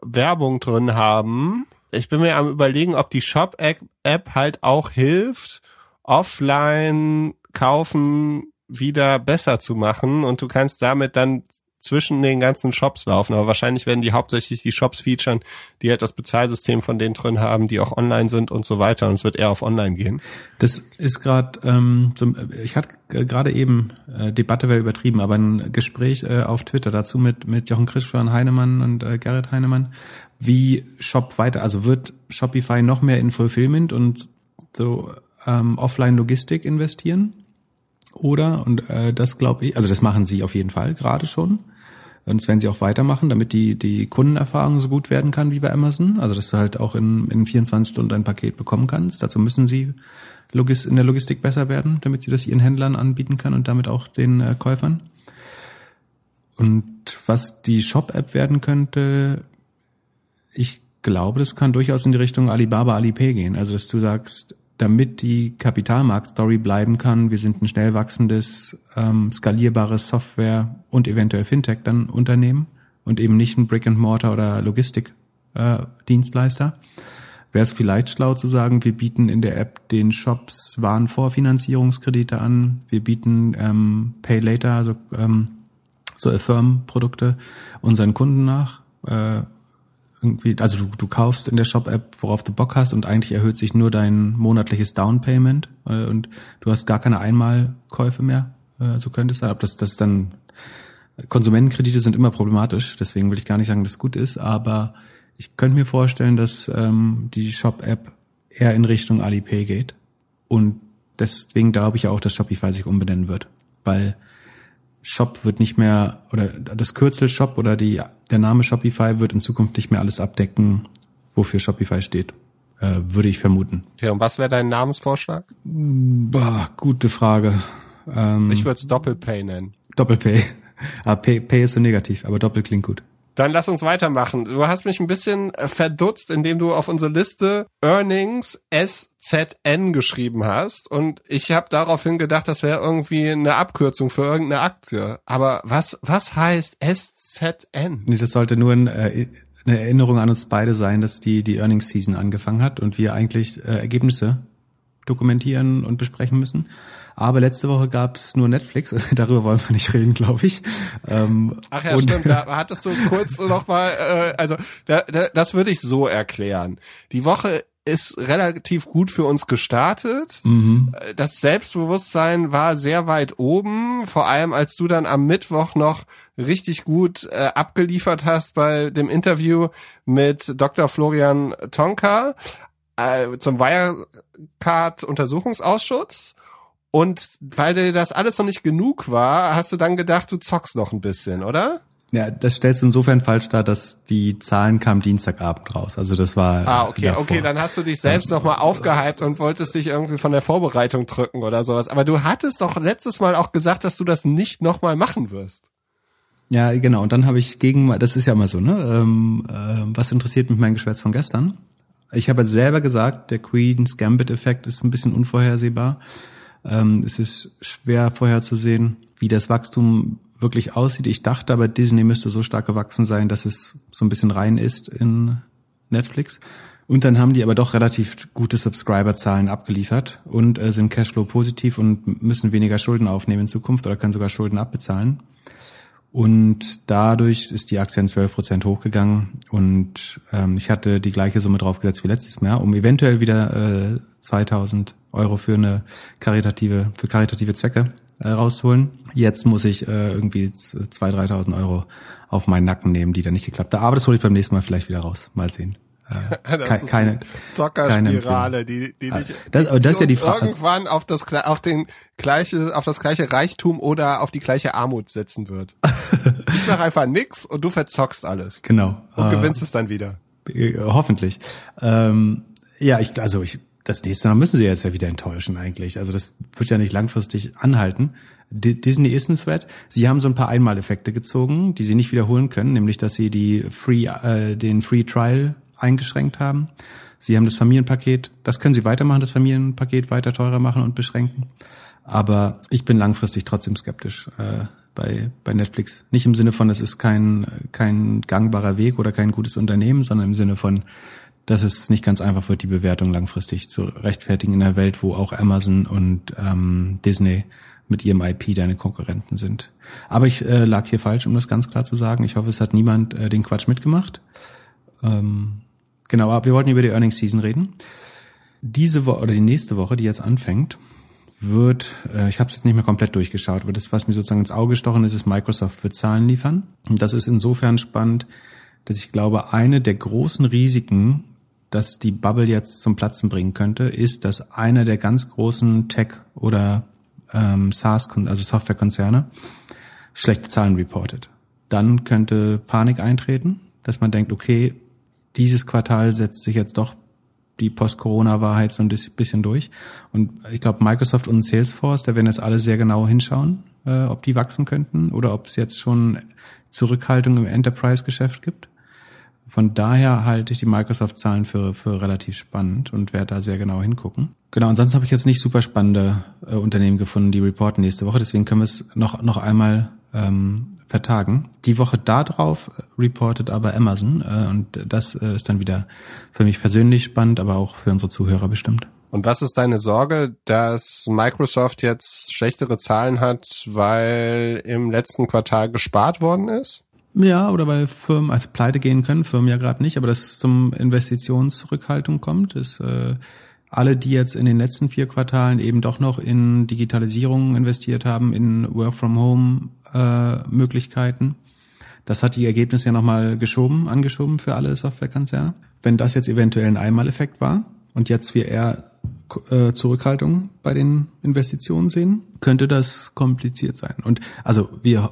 Werbung drin haben. Ich bin mir am überlegen, ob die Shop-App halt auch hilft, offline kaufen wieder besser zu machen und du kannst damit dann zwischen den ganzen Shops laufen. Aber wahrscheinlich werden die hauptsächlich die Shops featuren, die halt das Bezahlsystem von denen drin haben, die auch online sind und so weiter. Und es wird eher auf online gehen. Das ist gerade, ähm, zum, ich hatte gerade eben, äh, Debatte wäre übertrieben, aber ein Gespräch äh, auf Twitter dazu mit, mit Jochen Christian Heinemann und äh, Gerrit Heinemann, wie Shop weiter, also wird Shopify noch mehr in Fulfillment und so ähm, Offline-Logistik investieren? Oder, und äh, das glaube ich, also das machen sie auf jeden Fall gerade schon. Und das werden sie auch weitermachen, damit die, die Kundenerfahrung so gut werden kann wie bei Amazon. Also, dass du halt auch in, in 24 Stunden ein Paket bekommen kannst. Dazu müssen sie Logis in der Logistik besser werden, damit sie das ihren Händlern anbieten kann und damit auch den äh, Käufern. Und was die Shop-App werden könnte, ich glaube, das kann durchaus in die Richtung Alibaba Alipay gehen. Also, dass du sagst, damit die Kapitalmarktstory bleiben kann, wir sind ein schnell wachsendes, ähm, skalierbares Software und eventuell Fintech dann Unternehmen und eben nicht ein Brick-and-Mortar oder Logistik-Dienstleister. Äh, Wäre es vielleicht schlau zu sagen, wir bieten in der App den Shops Warenvorfinanzierungskredite an, wir bieten ähm, Pay Later, also ähm, so Affirm-Produkte unseren Kunden nach. Äh, irgendwie, also du, du kaufst in der Shop-App, worauf du Bock hast und eigentlich erhöht sich nur dein monatliches Down-Payment äh, und du hast gar keine Einmalkäufe mehr. Äh, so könnte es sein. Ob das, das dann Konsumentenkredite sind immer problematisch, deswegen will ich gar nicht sagen, dass es gut ist, aber ich könnte mir vorstellen, dass ähm, die Shop-App eher in Richtung Alipay geht. Und deswegen glaube ich auch, dass Shopify sich umbenennen wird. Weil Shop wird nicht mehr, oder das Kürzel Shop oder die, der Name Shopify wird in Zukunft nicht mehr alles abdecken, wofür Shopify steht. Äh, würde ich vermuten. Ja, und was wäre dein Namensvorschlag? Bah, gute Frage. Ähm, ich würde es Doppelpay nennen. Doppelpay. ah, Pay, Pay ist so negativ, aber Doppel klingt gut. Dann lass uns weitermachen. Du hast mich ein bisschen äh, verdutzt, indem du auf unsere Liste Earnings SZN geschrieben hast. Und ich habe daraufhin gedacht, das wäre irgendwie eine Abkürzung für irgendeine Aktie. Aber was, was heißt SZN? Nee, das sollte nur ein, äh, eine Erinnerung an uns beide sein, dass die, die Earnings Season angefangen hat und wir eigentlich äh, Ergebnisse dokumentieren und besprechen müssen. Aber letzte Woche gab es nur Netflix, darüber wollen wir nicht reden, glaube ich. Ähm, Ach ja, stimmt, da hattest du kurz noch mal, äh, also da, da, das würde ich so erklären. Die Woche ist relativ gut für uns gestartet. Mhm. Das Selbstbewusstsein war sehr weit oben, vor allem als du dann am Mittwoch noch richtig gut äh, abgeliefert hast bei dem Interview mit Dr. Florian Tonka äh, zum Wirecard-Untersuchungsausschuss. Und weil dir das alles noch nicht genug war, hast du dann gedacht, du zockst noch ein bisschen, oder? Ja, das stellst du insofern falsch dar, dass die Zahlen kamen Dienstagabend raus. Also das war. Ah, okay, davor. okay, dann hast du dich selbst nochmal aufgehypt und wolltest dich irgendwie von der Vorbereitung drücken oder sowas. Aber du hattest doch letztes Mal auch gesagt, dass du das nicht nochmal machen wirst. Ja, genau. Und dann habe ich gegen, das ist ja immer so, ne? Ähm, äh, was interessiert mich mein Geschwätz von gestern? Ich habe selber gesagt, der Queen's Gambit-Effekt ist ein bisschen unvorhersehbar. Ähm, es ist schwer vorherzusehen, wie das Wachstum wirklich aussieht. Ich dachte aber, Disney müsste so stark gewachsen sein, dass es so ein bisschen rein ist in Netflix. Und dann haben die aber doch relativ gute Subscriber-Zahlen abgeliefert und äh, sind Cashflow positiv und müssen weniger Schulden aufnehmen in Zukunft oder können sogar Schulden abbezahlen. Und dadurch ist die Aktie in 12 Prozent hochgegangen und ähm, ich hatte die gleiche Summe draufgesetzt wie letztes Jahr, um eventuell wieder äh, 2000 Euro für eine karitative, für karitative Zwecke äh, rauszuholen. Jetzt muss ich äh, irgendwie 2.000, 3.000 Euro auf meinen Nacken nehmen, die dann nicht geklappt haben. Aber das hole ich beim nächsten Mal vielleicht wieder raus. Mal sehen. Äh, Das ke ist keine, Zockerspirale, die, die Ah, dich das- aber das ist ja die die Frage. irgendwann auf das auf den gleiche auf das gleiche Reichtum oder auf die gleiche Armut setzen wird. ich mache einfach nix und du verzockst alles genau. und Äh, gewinnst es dann wieder. Äh, Hoffentlich. Ähm, ja, ich, also ich, das nächste Mal müssen sie jetzt ja wieder enttäuschen eigentlich. Also das wird ja nicht langfristig anhalten. Di- Disney ist ein Threat. Sie haben so ein paar Einmaleffekte gezogen, die sie nicht wiederholen können, nämlich dass sie die Free, äh, den Free Trial eingeschränkt haben. Sie haben das Familienpaket, das können sie weitermachen, das Familienpaket weiter teurer machen und beschränken. Aber ich bin langfristig trotzdem skeptisch äh, bei, bei Netflix. Nicht im Sinne von, es ist kein, kein gangbarer Weg oder kein gutes Unternehmen, sondern im Sinne von, dass es nicht ganz einfach wird, die Bewertung langfristig zu rechtfertigen in einer Welt, wo auch Amazon und ähm, Disney mit ihrem IP deine Konkurrenten sind. Aber ich äh, lag hier falsch, um das ganz klar zu sagen. Ich hoffe, es hat niemand äh, den Quatsch mitgemacht. Ähm, genau, aber wir wollten über die Earnings Season reden. Diese Woche oder die nächste Woche, die jetzt anfängt, wird, äh, ich habe es jetzt nicht mehr komplett durchgeschaut, aber das, was mir sozusagen ins Auge gestochen ist, ist, Microsoft wird Zahlen liefern. Und das ist insofern spannend, dass ich glaube, eine der großen Risiken, dass die Bubble jetzt zum Platzen bringen könnte, ist, dass einer der ganz großen Tech- oder ähm, SaaS, also Softwarekonzerne, schlechte Zahlen reportet. Dann könnte Panik eintreten, dass man denkt, okay, dieses Quartal setzt sich jetzt doch die Post-Corona-Wahrheit so ein bisschen durch. Und ich glaube, Microsoft und Salesforce, da werden jetzt alle sehr genau hinschauen, äh, ob die wachsen könnten oder ob es jetzt schon Zurückhaltung im Enterprise-Geschäft gibt. Von daher halte ich die Microsoft-Zahlen für, für relativ spannend und werde da sehr genau hingucken. Genau, ansonsten habe ich jetzt nicht super spannende äh, Unternehmen gefunden, die reporten nächste Woche, deswegen können wir es noch, noch einmal ähm, vertagen. Die Woche darauf reportet aber Amazon äh, und das äh, ist dann wieder für mich persönlich spannend, aber auch für unsere Zuhörer bestimmt. Und was ist deine Sorge, dass Microsoft jetzt schlechtere Zahlen hat, weil im letzten Quartal gespart worden ist? Ja, oder weil Firmen also pleite gehen können, Firmen ja gerade nicht, aber dass es zum Investitionszurückhaltung kommt, ist äh, alle, die jetzt in den letzten vier Quartalen eben doch noch in Digitalisierung investiert haben, in Work from Home äh. Das hat die Ergebnisse ja nochmal geschoben, angeschoben für alle Softwarekonzerne. Wenn das jetzt eventuell ein Einmaleffekt war und jetzt wir eher äh, Zurückhaltung bei den Investitionen sehen, könnte das kompliziert sein. Und also wir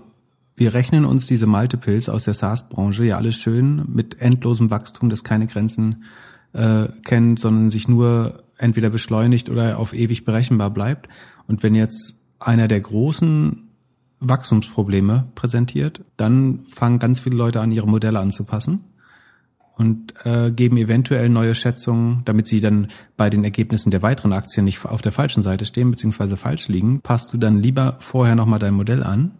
wir rechnen uns diese Multiples aus der SaaS-Branche ja alles schön mit endlosem Wachstum, das keine Grenzen äh, kennt, sondern sich nur entweder beschleunigt oder auf ewig berechenbar bleibt. Und wenn jetzt einer der großen Wachstumsprobleme präsentiert, dann fangen ganz viele Leute an, ihre Modelle anzupassen und äh, geben eventuell neue Schätzungen, damit sie dann bei den Ergebnissen der weiteren Aktien nicht auf der falschen Seite stehen beziehungsweise falsch liegen, passt du dann lieber vorher nochmal dein Modell an,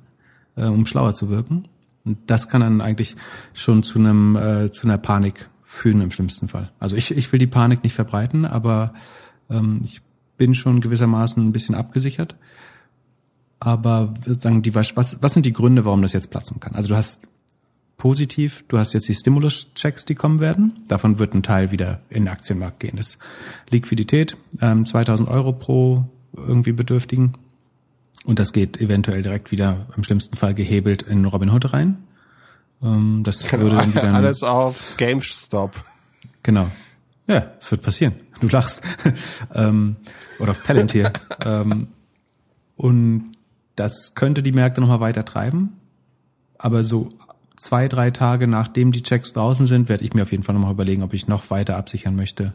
äh, um schlauer zu wirken. Und das kann dann eigentlich schon zu einem äh, zu einer Panik führen im schlimmsten Fall. Also ich, ich will die Panik nicht verbreiten, aber ähm, ich bin schon gewissermaßen ein bisschen abgesichert. Aber sozusagen die was was sind die Gründe, warum das jetzt platzen kann? Also du hast positiv. Du hast jetzt die Stimulus-Checks, die kommen werden. Davon wird ein Teil wieder in den Aktienmarkt gehen. Das Liquidität, ähm, 2000 Euro pro irgendwie Bedürftigen. Und das geht eventuell direkt wieder im schlimmsten Fall gehebelt in Robinhood rein. Ähm, das genau, würde dann wieder alles auf GameStop. Genau. Ja, es wird passieren. Du lachst. ähm, oder auf Palantir. ähm, und das könnte die Märkte nochmal weiter treiben. Aber so zwei, drei Tage nachdem die Checks draußen sind, werde ich mir auf jeden Fall nochmal überlegen, ob ich noch weiter absichern möchte.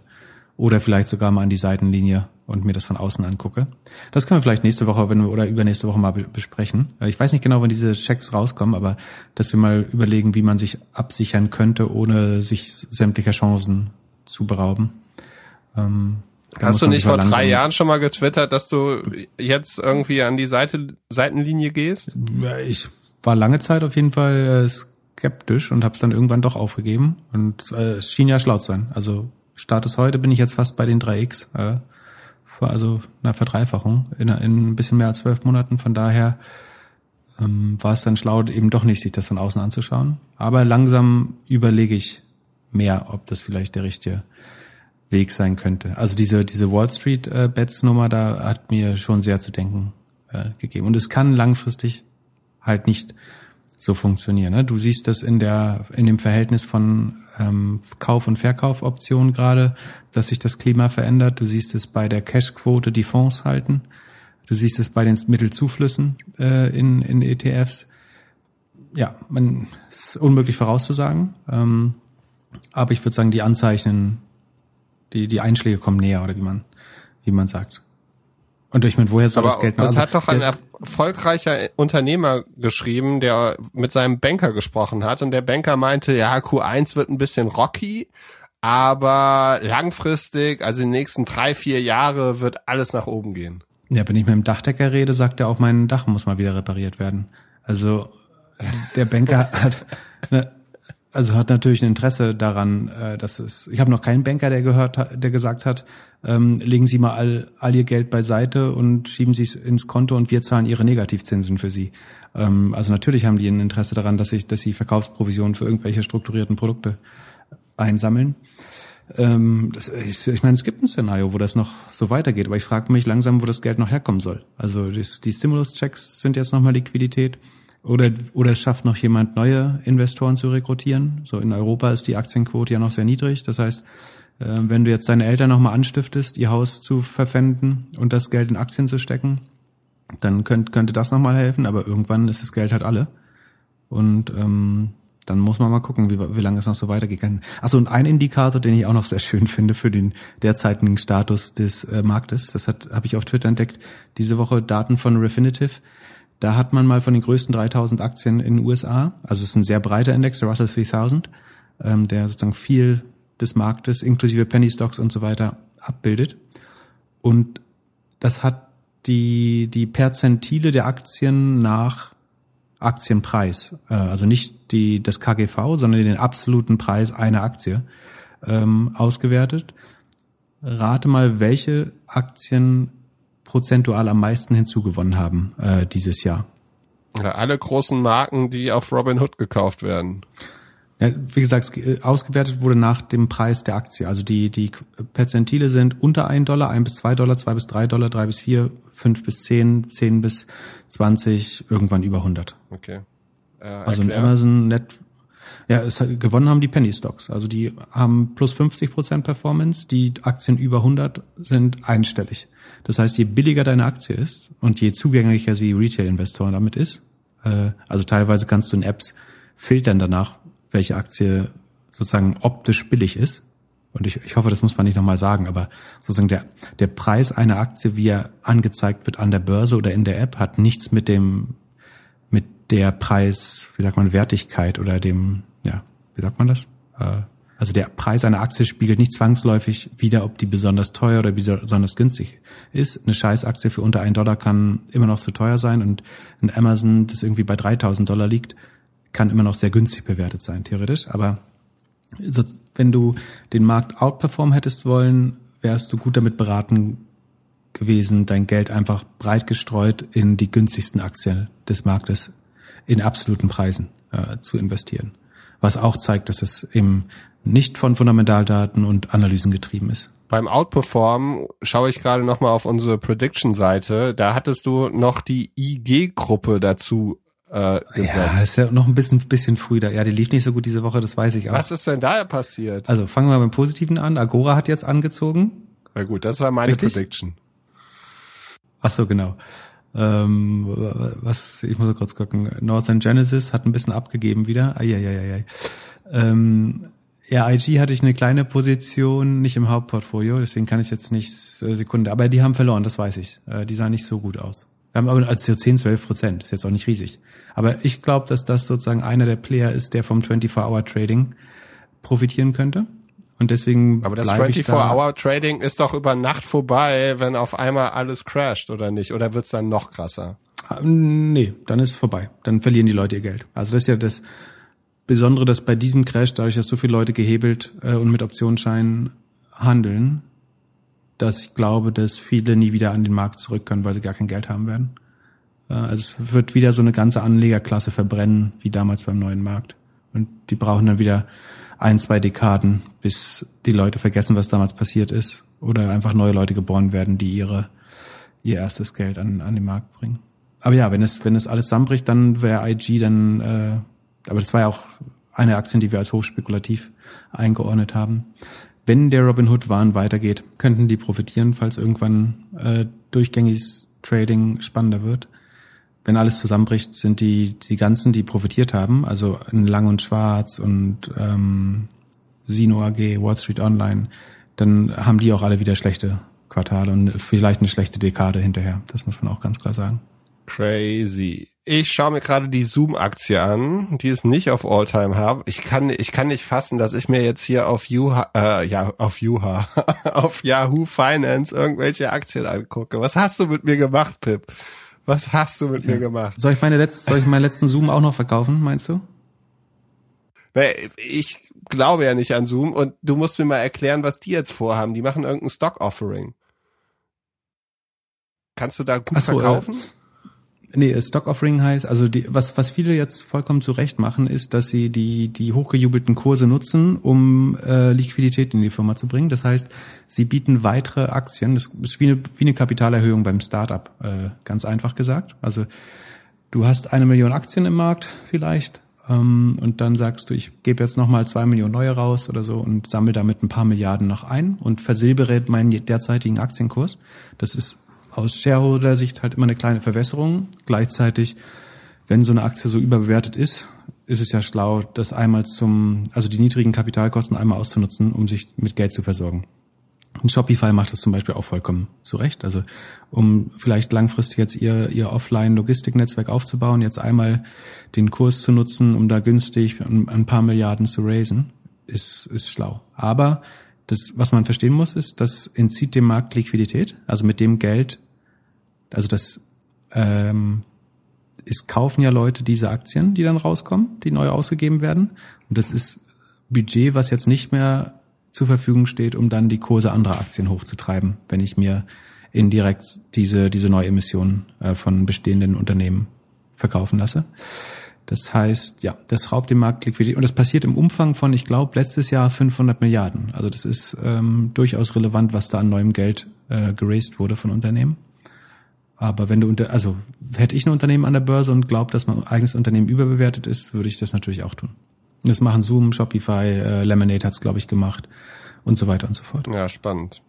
Oder vielleicht sogar mal an die Seitenlinie und mir das von außen angucke. Das können wir vielleicht nächste Woche wenn wir, oder übernächste Woche mal besprechen. Ich weiß nicht genau, wann diese Checks rauskommen, aber dass wir mal überlegen, wie man sich absichern könnte, ohne sich sämtlicher Chancen zu berauben. Ähm, Hast du nicht vor drei Jahren schon mal getwittert, dass du jetzt irgendwie an die Seite, Seitenlinie gehst? Ich war lange Zeit auf jeden Fall äh, skeptisch und habe es dann irgendwann doch aufgegeben. Und äh, es schien ja schlau zu sein. Also Status heute bin ich jetzt fast bei den 3x. Äh, also einer Verdreifachung in, in ein bisschen mehr als zwölf Monaten. Von daher ähm, war es dann schlau, eben doch nicht sich das von außen anzuschauen. Aber langsam überlege ich mehr, ob das vielleicht der richtige Weg sein könnte. Also diese, diese Wall Street äh, Bets Nummer da hat mir schon sehr zu denken äh, gegeben. Und es kann langfristig halt nicht so funktionieren. Ne? Du siehst das in der, in dem Verhältnis von ähm, Kauf- und Verkaufoptionen gerade, dass sich das Klima verändert. Du siehst es bei der Cashquote, die Fonds halten. Du siehst es bei den Mittelzuflüssen äh, in, in ETFs. Ja, man ist unmöglich vorauszusagen. Ähm, aber ich würde sagen, die Anzeichen die, die Einschläge kommen näher, oder wie man, wie man sagt. Und ich meine, woher soll Aber das Geld noch? Das also, hat doch ein erfolgreicher Unternehmer geschrieben, der mit seinem Banker gesprochen hat. Und der Banker meinte, ja, Q1 wird ein bisschen rocky, aber langfristig, also in den nächsten drei, vier Jahre, wird alles nach oben gehen. Ja, wenn ich mit dem Dachdecker rede, sagt er auch, mein Dach muss mal wieder repariert werden. Also der Banker hat, ne, also hat natürlich ein Interesse daran, äh, dass es. Ich habe noch keinen Banker, der gehört, der gesagt hat, ähm, legen Sie mal all, all Ihr Geld beiseite und schieben Sie es ins Konto und wir zahlen Ihre Negativzinsen für Sie. Ähm, also natürlich haben die ein Interesse daran, dass sich, dass sie Verkaufsprovisionen für irgendwelche strukturierten Produkte einsammeln. Ähm, das, ich, ich meine, es gibt ein Szenario, wo das noch so weitergeht, aber ich frage mich langsam, wo das Geld noch herkommen soll. Also das, die Stimulus-Checks sind jetzt nochmal Liquidität. Oder, oder es schafft noch jemand, neue Investoren zu rekrutieren. So in Europa ist die Aktienquote ja noch sehr niedrig. Das heißt, äh, wenn du jetzt deine Eltern nochmal anstiftest, ihr Haus zu verpfänden und das Geld in Aktien zu stecken, dann könnte, könnte das nochmal helfen. Aber irgendwann ist das Geld halt alle. Und ähm, dann muss man mal gucken, wie, wie lange es noch so weitergehen kann. Achso, und ein Indikator, den ich auch noch sehr schön finde für den derzeitigen Status des äh, Marktes, das hat habe ich auf Twitter entdeckt, diese Woche Daten von Refinitiv. Da hat man mal von den größten 3000 Aktien in den USA, also es ist ein sehr breiter Index, der Russell 3000, ähm, der sozusagen viel des Marktes inklusive Penny Stocks und so weiter abbildet. Und das hat die, die Perzentile der Aktien nach Aktienpreis, äh, also nicht die, das KGV, sondern den absoluten Preis einer Aktie ähm, ausgewertet. Rate mal, welche Aktien prozentual am meisten hinzugewonnen haben äh, dieses Jahr. Ja, alle großen Marken, die auf Robinhood gekauft werden. Ja, wie gesagt, äh, ausgewertet wurde nach dem Preis der Aktie. Also die, die Perzentile sind unter ein Dollar, ein bis zwei Dollar, zwei bis drei Dollar, drei bis vier, fünf bis zehn, zehn bis zwanzig, irgendwann über 100. Okay. Äh, also in Amazon, Net, ja, es gewonnen haben die Penny Stocks. Also die haben plus 50 Prozent Performance. Die Aktien über 100 sind einstellig. Das heißt, je billiger deine Aktie ist und je zugänglicher sie Retail-Investoren damit ist, äh, also teilweise kannst du in Apps filtern danach, welche Aktie sozusagen optisch billig ist. Und ich, ich hoffe, das muss man nicht nochmal sagen, aber sozusagen der, der Preis einer Aktie, wie er angezeigt wird an der Börse oder in der App, hat nichts mit dem, mit der Preis, wie sagt man, Wertigkeit oder dem ja, wie sagt man das? Äh, also der Preis einer Aktie spiegelt nicht zwangsläufig wieder, ob die besonders teuer oder besonders günstig ist. Eine Scheißaktie für unter einen Dollar kann immer noch zu teuer sein und ein Amazon, das irgendwie bei 3000 Dollar liegt, kann immer noch sehr günstig bewertet sein, theoretisch. Aber so, wenn du den Markt outperformen hättest wollen, wärst du gut damit beraten gewesen, dein Geld einfach breit gestreut in die günstigsten Aktien des Marktes in absoluten Preisen äh, zu investieren. Was auch zeigt, dass es eben nicht von Fundamentaldaten und Analysen getrieben ist. Beim Outperform schaue ich gerade nochmal auf unsere Prediction-Seite. Da hattest du noch die IG-Gruppe dazu äh, gesetzt. Ja, ist ja noch ein bisschen, bisschen früh da. Ja, die lief nicht so gut diese Woche, das weiß ich auch. Was ist denn da passiert? Also fangen wir mal beim Positiven an. Agora hat jetzt angezogen. Na gut, das war meine Richtig? Prediction. Ach so, genau. Ähm, was, ich muss kurz gucken. Northern Genesis hat ein bisschen abgegeben wieder. Eieieiei. Ähm, ja, IG hatte ich eine kleine Position, nicht im Hauptportfolio, deswegen kann ich jetzt nicht äh, Sekunde, aber die haben verloren, das weiß ich. Äh, die sahen nicht so gut aus. Wir haben aber als so 10, 12 Prozent, ist jetzt auch nicht riesig. Aber ich glaube, dass das sozusagen einer der Player ist, der vom 24-Hour-Trading profitieren könnte. Und deswegen. Aber das 24-Hour-Trading ist doch über Nacht vorbei, wenn auf einmal alles crasht, oder nicht? Oder wird's dann noch krasser? Ah, nee, dann ist es vorbei. Dann verlieren die Leute ihr Geld. Also das ist ja das Besondere, dass bei diesem Crash, dadurch, dass so viele Leute gehebelt äh, und mit Optionsscheinen handeln, dass ich glaube, dass viele nie wieder an den Markt zurück können, weil sie gar kein Geld haben werden. Äh, also es wird wieder so eine ganze Anlegerklasse verbrennen, wie damals beim neuen Markt. Und die brauchen dann wieder ein, zwei Dekaden, bis die Leute vergessen, was damals passiert ist, oder einfach neue Leute geboren werden, die ihre ihr erstes Geld an, an den Markt bringen. Aber ja, wenn es wenn es alles zusammenbricht, dann wäre IG dann, äh, aber das war ja auch eine Aktie, die wir als hochspekulativ eingeordnet haben. Wenn der Robinhood Wahn weitergeht, könnten die profitieren, falls irgendwann äh, durchgängiges Trading spannender wird wenn alles zusammenbricht, sind die, die ganzen, die profitiert haben, also in Lang und Schwarz und ähm, Sino AG, Wall Street Online, dann haben die auch alle wieder schlechte Quartale und vielleicht eine schlechte Dekade hinterher. Das muss man auch ganz klar sagen. Crazy. Ich schaue mir gerade die Zoom-Aktie an, die ist nicht auf All-Time High. Ich kann, ich kann nicht fassen, dass ich mir jetzt hier auf Yuha, äh, ja, auf Yuha, auf Yahoo Finance irgendwelche Aktien angucke. Was hast du mit mir gemacht, Pip? Was hast du mit ja. mir gemacht? Soll ich meine letzte, soll ich meinen letzten Zoom auch noch verkaufen, meinst du? Ich glaube ja nicht an Zoom und du musst mir mal erklären, was die jetzt vorhaben. Die machen irgendein Stock Offering. Kannst du da gut so, äh, verkaufen? Äh, Nee, Stock Offering heißt, also die, was, was viele jetzt vollkommen zurecht machen, ist, dass sie die, die hochgejubelten Kurse nutzen, um äh, Liquidität in die Firma zu bringen. Das heißt, sie bieten weitere Aktien. Das ist wie eine, wie eine Kapitalerhöhung beim Startup, äh, ganz einfach gesagt. Also du hast eine Million Aktien im Markt vielleicht ähm, und dann sagst du, ich gebe jetzt nochmal zwei Millionen neue raus oder so und sammle damit ein paar Milliarden noch ein und versilbere meinen derzeitigen Aktienkurs. Das ist aus Shareholder-Sicht halt immer eine kleine Verwässerung. Gleichzeitig, wenn so eine Aktie so überbewertet ist, ist es ja schlau, das einmal zum, also die niedrigen Kapitalkosten einmal auszunutzen, um sich mit Geld zu versorgen. Und Shopify macht das zum Beispiel auch vollkommen zurecht. Also um vielleicht langfristig jetzt ihr, ihr Offline-Logistiknetzwerk aufzubauen, jetzt einmal den Kurs zu nutzen, um da günstig ein paar Milliarden zu raisen, ist, ist schlau. Aber das, was man verstehen muss, ist, das entzieht dem Markt Liquidität. Also mit dem Geld, also das ähm, es kaufen ja Leute diese Aktien, die dann rauskommen, die neu ausgegeben werden. Und das ist Budget, was jetzt nicht mehr zur Verfügung steht, um dann die Kurse anderer Aktien hochzutreiben, wenn ich mir indirekt diese, diese Neuemissionen äh, von bestehenden Unternehmen verkaufen lasse. Das heißt, ja, das raubt dem Markt Liquidität und das passiert im Umfang von, ich glaube, letztes Jahr 500 Milliarden. Also das ist ähm, durchaus relevant, was da an neuem Geld äh, geraced wurde von Unternehmen. Aber wenn du unter, also hätte ich ein Unternehmen an der Börse und glaube, dass mein eigenes Unternehmen überbewertet ist, würde ich das natürlich auch tun. Das machen Zoom, Shopify, äh, Lemonade hat's glaube ich gemacht und so weiter und so fort. Ja, spannend.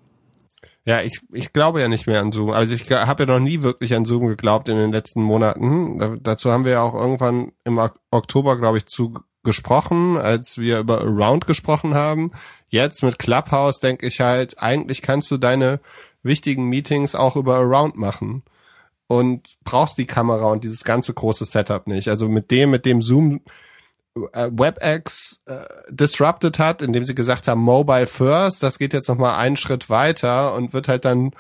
Ja, ich, ich glaube ja nicht mehr an Zoom. Also ich habe ja noch nie wirklich an Zoom geglaubt in den letzten Monaten. Da, dazu haben wir ja auch irgendwann im Oktober, glaube ich, zu gesprochen, als wir über Around gesprochen haben. Jetzt mit Clubhouse denke ich halt, eigentlich kannst du deine wichtigen Meetings auch über Around machen und brauchst die Kamera und dieses ganze große Setup nicht. Also mit dem, mit dem Zoom WebEx äh, disrupted hat, indem sie gesagt haben, Mobile First, das geht jetzt nochmal einen Schritt weiter und wird halt dann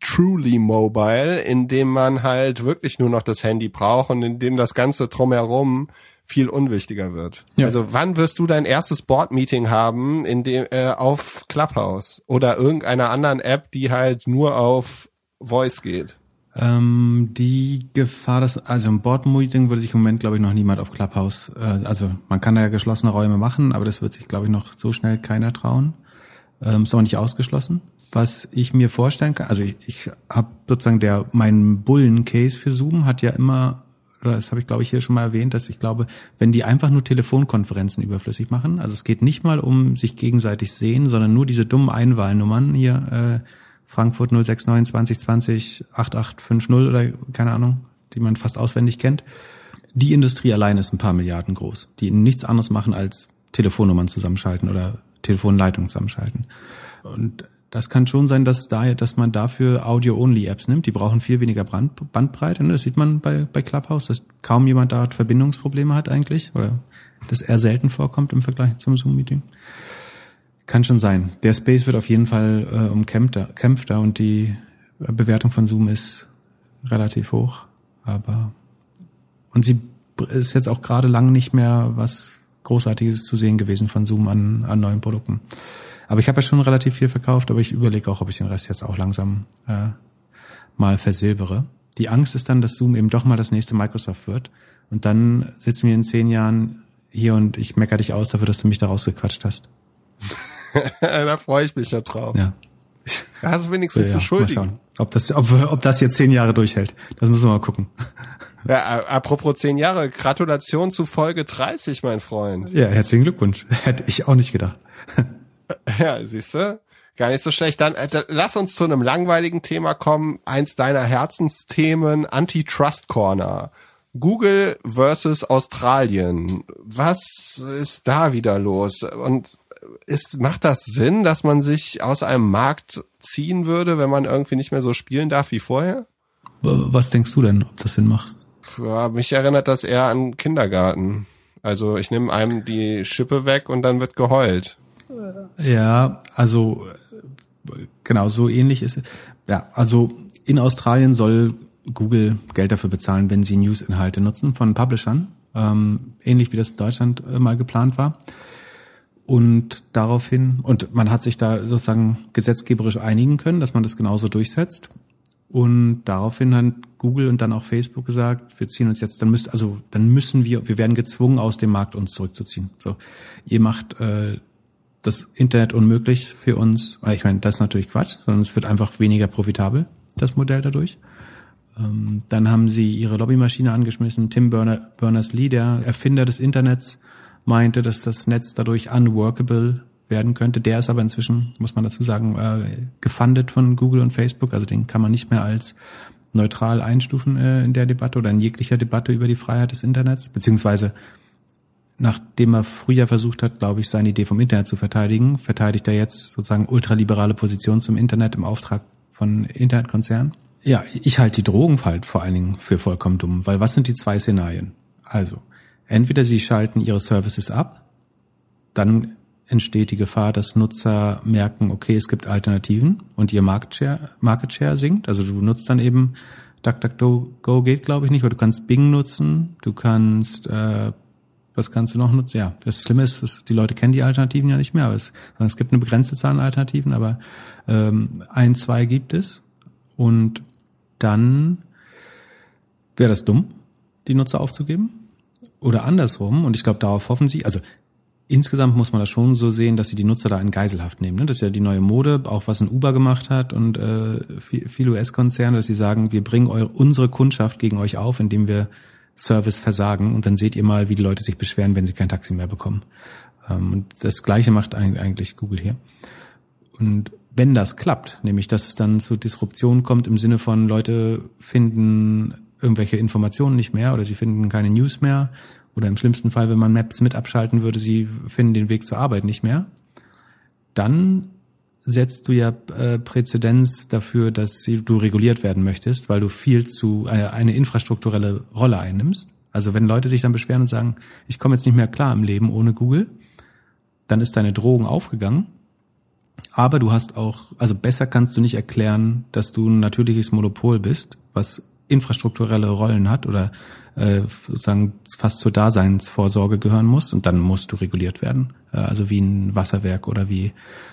truly mobile, indem man halt wirklich nur noch das Handy braucht und indem das Ganze drumherum viel unwichtiger wird. Ja. Also wann wirst du dein erstes Board-Meeting haben in dem äh, auf Clubhouse oder irgendeiner anderen App, die halt nur auf Voice geht? Ähm, die Gefahr, dass, also im Board-Meeting würde sich im Moment, glaube ich, noch niemand auf Clubhouse, äh, also man kann da ja geschlossene Räume machen, aber das wird sich, glaube ich, noch so schnell keiner trauen. Ähm, ist auch nicht ausgeschlossen. Was ich mir vorstellen kann, also ich, ich habe sozusagen der, mein Bullen-Case für Zoom hat ja immer das habe ich glaube ich hier schon mal erwähnt, dass ich glaube, wenn die einfach nur Telefonkonferenzen überflüssig machen, also es geht nicht mal um sich gegenseitig sehen, sondern nur diese dummen Einwahlnummern hier äh, Frankfurt 069 2020 8850 oder keine Ahnung, die man fast auswendig kennt. Die Industrie allein ist ein paar Milliarden groß, die nichts anderes machen als Telefonnummern zusammenschalten oder Telefonleitungen zusammenschalten. Und das kann schon sein, dass da, dass man dafür Audio-Only-Apps nimmt. Die brauchen viel weniger Brand, Bandbreite. Ne? Das sieht man bei, bei Clubhouse, dass kaum jemand da Verbindungsprobleme hat eigentlich oder das eher selten vorkommt im Vergleich zum Zoom-Meeting. Kann schon sein. Der Space wird auf jeden Fall äh, umkämpfter kämpfter und die Bewertung von Zoom ist relativ hoch. Aber und sie ist jetzt auch gerade lang nicht mehr was Großartiges zu sehen gewesen von Zoom an, an neuen Produkten. Aber ich habe ja schon relativ viel verkauft, aber ich überlege auch, ob ich den Rest jetzt auch langsam äh, mal versilbere. Die Angst ist dann, dass Zoom eben doch mal das nächste Microsoft wird. Und dann sitzen wir in zehn Jahren hier und ich meckere dich aus dafür, dass du mich da rausgequatscht hast. da freue ich mich ja drauf. Ja. Da hast du wenigstens ja, Schuld. Mal schauen, ob das, ob, ob das jetzt zehn Jahre durchhält. Das müssen wir mal gucken. Ja, apropos zehn Jahre, Gratulation zu Folge 30, mein Freund. Ja, herzlichen Glückwunsch. Hätte ich auch nicht gedacht. Ja, siehst du? Gar nicht so schlecht. Dann äh, lass uns zu einem langweiligen Thema kommen. Eins deiner Herzensthemen, Antitrust Corner. Google versus Australien. Was ist da wieder los? Und ist, macht das Sinn, dass man sich aus einem Markt ziehen würde, wenn man irgendwie nicht mehr so spielen darf wie vorher? Was denkst du denn, ob das Sinn macht? Ja, mich erinnert das eher an Kindergarten. Also ich nehme einem die Schippe weg und dann wird geheult. Ja, also genau, so ähnlich ist es. Ja, also in Australien soll Google Geld dafür bezahlen, wenn sie News-Inhalte nutzen von Publishern, ähm, ähnlich wie das in Deutschland äh, mal geplant war. Und daraufhin, und man hat sich da sozusagen gesetzgeberisch einigen können, dass man das genauso durchsetzt. Und daraufhin hat Google und dann auch Facebook gesagt, wir ziehen uns jetzt, dann müsst, also dann müssen wir, wir werden gezwungen, aus dem Markt uns zurückzuziehen. So, ihr macht äh, das Internet unmöglich für uns. Ich meine, das ist natürlich Quatsch, sondern es wird einfach weniger profitabel, das Modell dadurch. Ähm, dann haben sie ihre Lobbymaschine angeschmissen. Tim Berners-Lee, der Erfinder des Internets, meinte, dass das Netz dadurch unworkable werden könnte. Der ist aber inzwischen, muss man dazu sagen, äh, gefundet von Google und Facebook. Also den kann man nicht mehr als neutral einstufen äh, in der Debatte oder in jeglicher Debatte über die Freiheit des Internets, beziehungsweise nachdem er früher versucht hat, glaube ich, seine Idee vom Internet zu verteidigen, verteidigt er jetzt sozusagen ultraliberale Position zum Internet im Auftrag von Internetkonzernen. Ja, ich halte die Drogen halt vor allen Dingen für vollkommen dumm, weil was sind die zwei Szenarien? Also, entweder sie schalten ihre Services ab, dann entsteht die Gefahr, dass Nutzer merken, okay, es gibt Alternativen und ihr Market Share, Market Share sinkt. Also du nutzt dann eben DuckDuckGo geht, glaube ich, nicht, aber du kannst Bing nutzen, du kannst äh, was kannst du noch nutzen? Ja, das Schlimme ist, dass die Leute kennen die Alternativen ja nicht mehr. Aber es, es gibt eine begrenzte Zahl an Alternativen, aber ähm, ein, zwei gibt es. Und dann wäre das dumm, die Nutzer aufzugeben. Oder andersrum, und ich glaube, darauf hoffen sie, also insgesamt muss man das schon so sehen, dass sie die Nutzer da in Geiselhaft nehmen. Ne? Das ist ja die neue Mode, auch was ein Uber gemacht hat und äh, viele US-Konzerne, dass sie sagen, wir bringen eure, unsere Kundschaft gegen euch auf, indem wir Service versagen und dann seht ihr mal, wie die Leute sich beschweren, wenn sie kein Taxi mehr bekommen. Ähm, und das Gleiche macht eigentlich Google hier. Und wenn das klappt, nämlich dass es dann zu Disruption kommt im Sinne von Leute finden irgendwelche Informationen nicht mehr oder sie finden keine News mehr oder im schlimmsten Fall, wenn man Maps mit abschalten würde, sie finden den Weg zur Arbeit nicht mehr, dann setzt du ja äh, Präzedenz dafür, dass du reguliert werden möchtest, weil du viel zu eine, eine infrastrukturelle Rolle einnimmst. Also wenn Leute sich dann beschweren und sagen, ich komme jetzt nicht mehr klar im Leben ohne Google, dann ist deine Drohung aufgegangen. Aber du hast auch, also besser kannst du nicht erklären, dass du ein natürliches Monopol bist, was infrastrukturelle Rollen hat oder äh, sozusagen fast zur Daseinsvorsorge gehören muss und dann musst du reguliert werden, äh, also wie ein Wasserwerk oder wie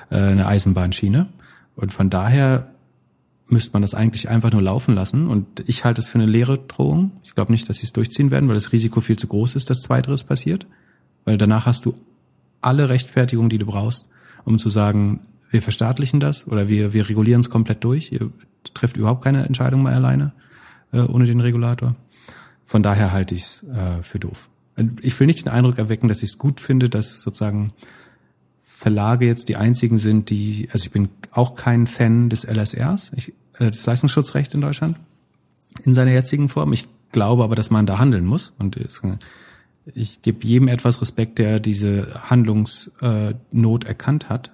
äh, eine Eisenbahnschiene. Und von daher müsste man das eigentlich einfach nur laufen lassen. Und ich halte es für eine leere Drohung. Ich glaube nicht, dass sie es durchziehen werden, weil das Risiko viel zu groß ist, dass zweiteres passiert. Weil danach hast du alle Rechtfertigung, die du brauchst, um zu sagen, wir verstaatlichen das oder wir, wir regulieren es komplett durch. Ihr trifft überhaupt keine Entscheidung mehr alleine äh, ohne den Regulator. Von daher halte ich es äh, für doof. Ich will nicht den Eindruck erwecken, dass ich es gut finde, dass sozusagen Verlage jetzt die einzigen sind, die, also ich bin auch kein Fan des LSRs, ich, äh, des Leistungsschutzrechts in Deutschland, in seiner jetzigen Form. Ich glaube aber, dass man da handeln muss und ich gebe jedem etwas Respekt, der diese Handlungsnot erkannt hat.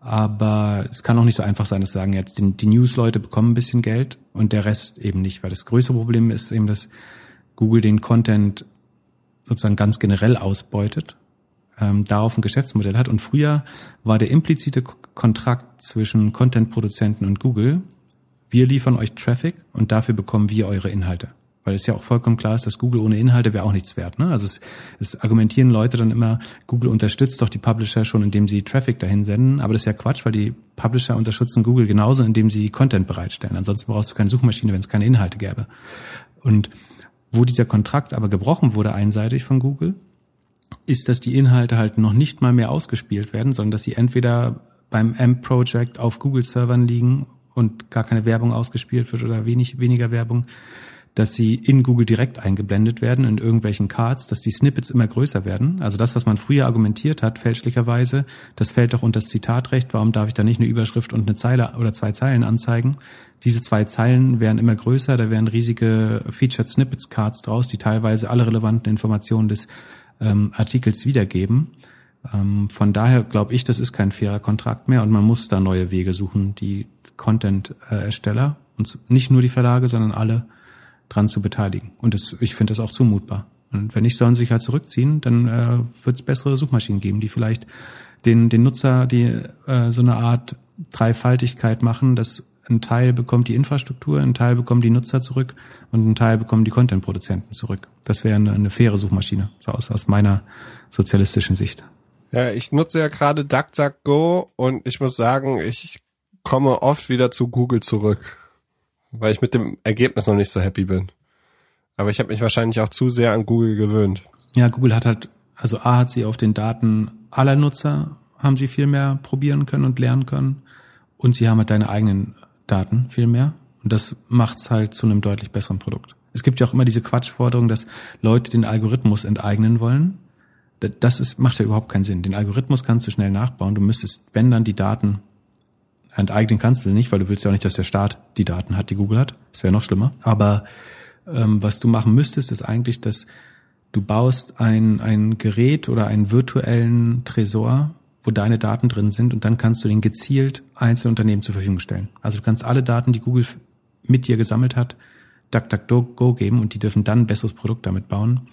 Aber es kann auch nicht so einfach sein, dass sagen jetzt die, die News-Leute bekommen ein bisschen Geld und der Rest eben nicht, weil das größere Problem ist eben, dass Google den Content sozusagen ganz generell ausbeutet, ähm, darauf ein Geschäftsmodell hat. Und früher war der implizite Kontrakt zwischen Content-Produzenten und Google, wir liefern euch Traffic und dafür bekommen wir eure Inhalte. Weil es ja auch vollkommen klar ist, dass Google ohne Inhalte wäre auch nichts wert. Ne? Also es, es argumentieren Leute dann immer, Google unterstützt doch die Publisher schon, indem sie Traffic dahin senden. Aber das ist ja Quatsch, weil die Publisher unterstützen Google genauso, indem sie Content bereitstellen. Ansonsten brauchst du keine Suchmaschine, wenn es keine Inhalte gäbe. Und wo dieser Kontrakt aber gebrochen wurde einseitig von Google, ist, dass die Inhalte halt noch nicht mal mehr ausgespielt werden, sondern dass sie entweder beim AMP-Project auf Google-Servern liegen und gar keine Werbung ausgespielt wird oder wenig, weniger Werbung, dass sie in Google direkt eingeblendet werden in irgendwelchen Cards, dass die Snippets immer größer werden. Also das, was man früher argumentiert hat, fälschlicherweise, das fällt doch unter das Zitatrecht. Warum darf ich da nicht eine Überschrift und eine Zeile oder zwei Zeilen anzeigen? Diese zwei Zeilen werden immer größer, da werden riesige Featured Snippets Cards draus, die teilweise alle relevanten Informationen des ähm, Artikels wiedergeben. Ähm, von daher glaube ich, das ist kein fairer Kontrakt mehr und man muss da neue Wege suchen, die Content-Ersteller und nicht nur die Verlage, sondern alle dran zu beteiligen. Und das, ich finde das auch zumutbar. Und wenn nicht, sollen sie sich halt zurückziehen, dann äh, wird es bessere Suchmaschinen geben, die vielleicht den, den Nutzer die äh, so eine Art Dreifaltigkeit machen, dass ein Teil bekommt die Infrastruktur, ein Teil bekommt die Nutzer zurück und ein Teil bekommen die Content-Produzenten zurück. Das wäre eine, eine faire Suchmaschine, so aus, aus meiner sozialistischen Sicht. Ja, ich nutze ja gerade DuckDuckGo und ich muss sagen, ich komme oft wieder zu Google zurück weil ich mit dem Ergebnis noch nicht so happy bin. Aber ich habe mich wahrscheinlich auch zu sehr an Google gewöhnt. Ja, Google hat halt, also A hat sie auf den Daten aller Nutzer, haben sie viel mehr probieren können und lernen können. Und sie haben halt deine eigenen Daten viel mehr. Und das macht's halt zu einem deutlich besseren Produkt. Es gibt ja auch immer diese Quatschforderung, dass Leute den Algorithmus enteignen wollen. Das ist, macht ja überhaupt keinen Sinn. Den Algorithmus kannst du schnell nachbauen. Du müsstest, wenn dann die Daten enteignen kannst du nicht, weil du willst ja auch nicht, dass der Staat die Daten hat, die Google hat. Das wäre noch schlimmer. Aber ähm, was du machen müsstest, ist eigentlich, dass du baust ein, ein Gerät oder einen virtuellen Tresor, wo deine Daten drin sind und dann kannst du den gezielt Einzelunternehmen zur Verfügung stellen. Also du kannst alle Daten, die Google mit dir gesammelt hat, DuckDuckGo geben und die dürfen dann ein besseres Produkt damit bauen.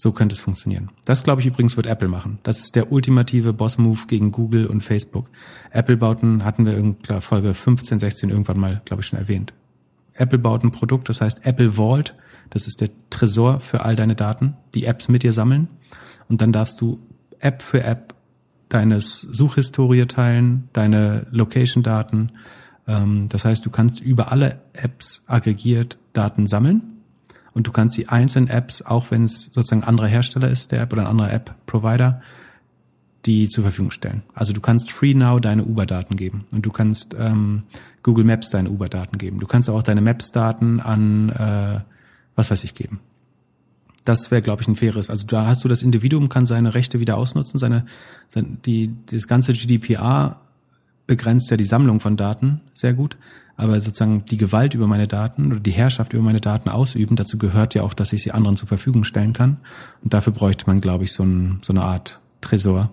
So könnte es funktionieren. Das, glaube ich, übrigens wird Apple machen. Das ist der ultimative Boss-Move gegen Google und Facebook. Apple-Bauten hatten wir in Folge 15, 16 irgendwann mal, glaube ich, schon erwähnt. Apple baut ein Produkt, das heißt Apple Vault. Das ist der Tresor für all deine Daten, die Apps mit dir sammeln. Und dann darfst du App für App deines Suchhistorie teilen, deine Location-Daten. Ähm, das heißt, du kannst über alle Apps aggregiert Daten sammeln und du kannst die einzelnen Apps, auch wenn es sozusagen ein anderer Hersteller ist, der App oder ein anderer App-Provider, die zur Verfügung stellen. Also du kannst FreeNow deine Uber-Daten geben und du kannst ähm, Google Maps deine Uber-Daten geben. Du kannst auch deine Maps-Daten an äh, was weiß ich geben. Das wäre, glaube ich, ein faires. Also da hast du das Individuum kann seine Rechte wieder ausnutzen, seine, seine die das ganze GDPR begrenzt ja die Sammlung von Daten sehr gut aber sozusagen die Gewalt über meine Daten oder die Herrschaft über meine Daten ausüben, dazu gehört ja auch, dass ich sie anderen zur Verfügung stellen kann. Und dafür bräuchte man, glaube ich, so, ein, so eine Art Tresor,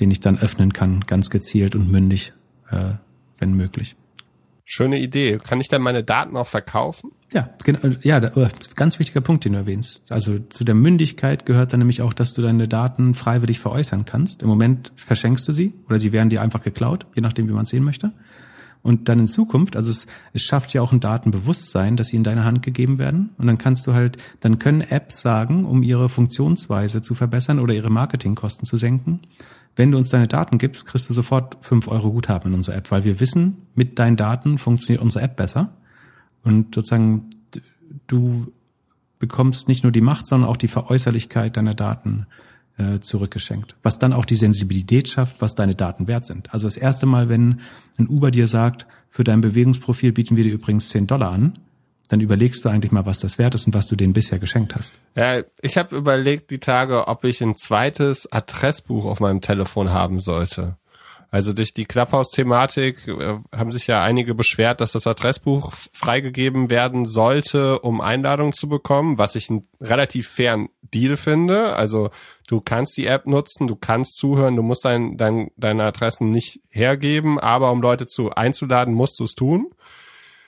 den ich dann öffnen kann, ganz gezielt und mündig, äh, wenn möglich. Schöne Idee. Kann ich dann meine Daten auch verkaufen? Ja, genau, ja, äh, ganz wichtiger Punkt, den du erwähnst. Also zu der Mündigkeit gehört dann nämlich auch, dass du deine Daten freiwillig veräußern kannst. Im Moment verschenkst du sie oder sie werden dir einfach geklaut, je nachdem, wie man es sehen möchte. Und dann in Zukunft, also es, es schafft ja auch ein Datenbewusstsein, dass sie in deine Hand gegeben werden. Und dann kannst du halt, dann können Apps sagen, um ihre Funktionsweise zu verbessern oder ihre Marketingkosten zu senken, wenn du uns deine Daten gibst, kriegst du sofort fünf Euro Guthaben in unserer App, weil wir wissen, mit deinen Daten funktioniert unsere App besser. Und sozusagen, du bekommst nicht nur die Macht, sondern auch die Veräußerlichkeit deiner Daten äh, zurückgeschenkt. Was dann auch die Sensibilität schafft, was deine Daten wert sind. Also das erste Mal, wenn ein Uber dir sagt, für dein Bewegungsprofil bieten wir dir übrigens 10 Dollar an, dann überlegst du eigentlich mal, was das wert ist und was du denen bisher geschenkt hast. Ja, ich habe überlegt die Tage, ob ich ein zweites Adressbuch auf meinem Telefon haben sollte. Also durch die Clubhouse-Thematik äh, haben sich ja einige beschwert, dass das Adressbuch freigegeben werden sollte, um Einladungen zu bekommen, was ich einen relativ fairen Deal finde. Also du kannst die App nutzen, du kannst zuhören, du musst dein, dein, deine Adressen nicht hergeben, aber um Leute zu einzuladen, musst du es tun.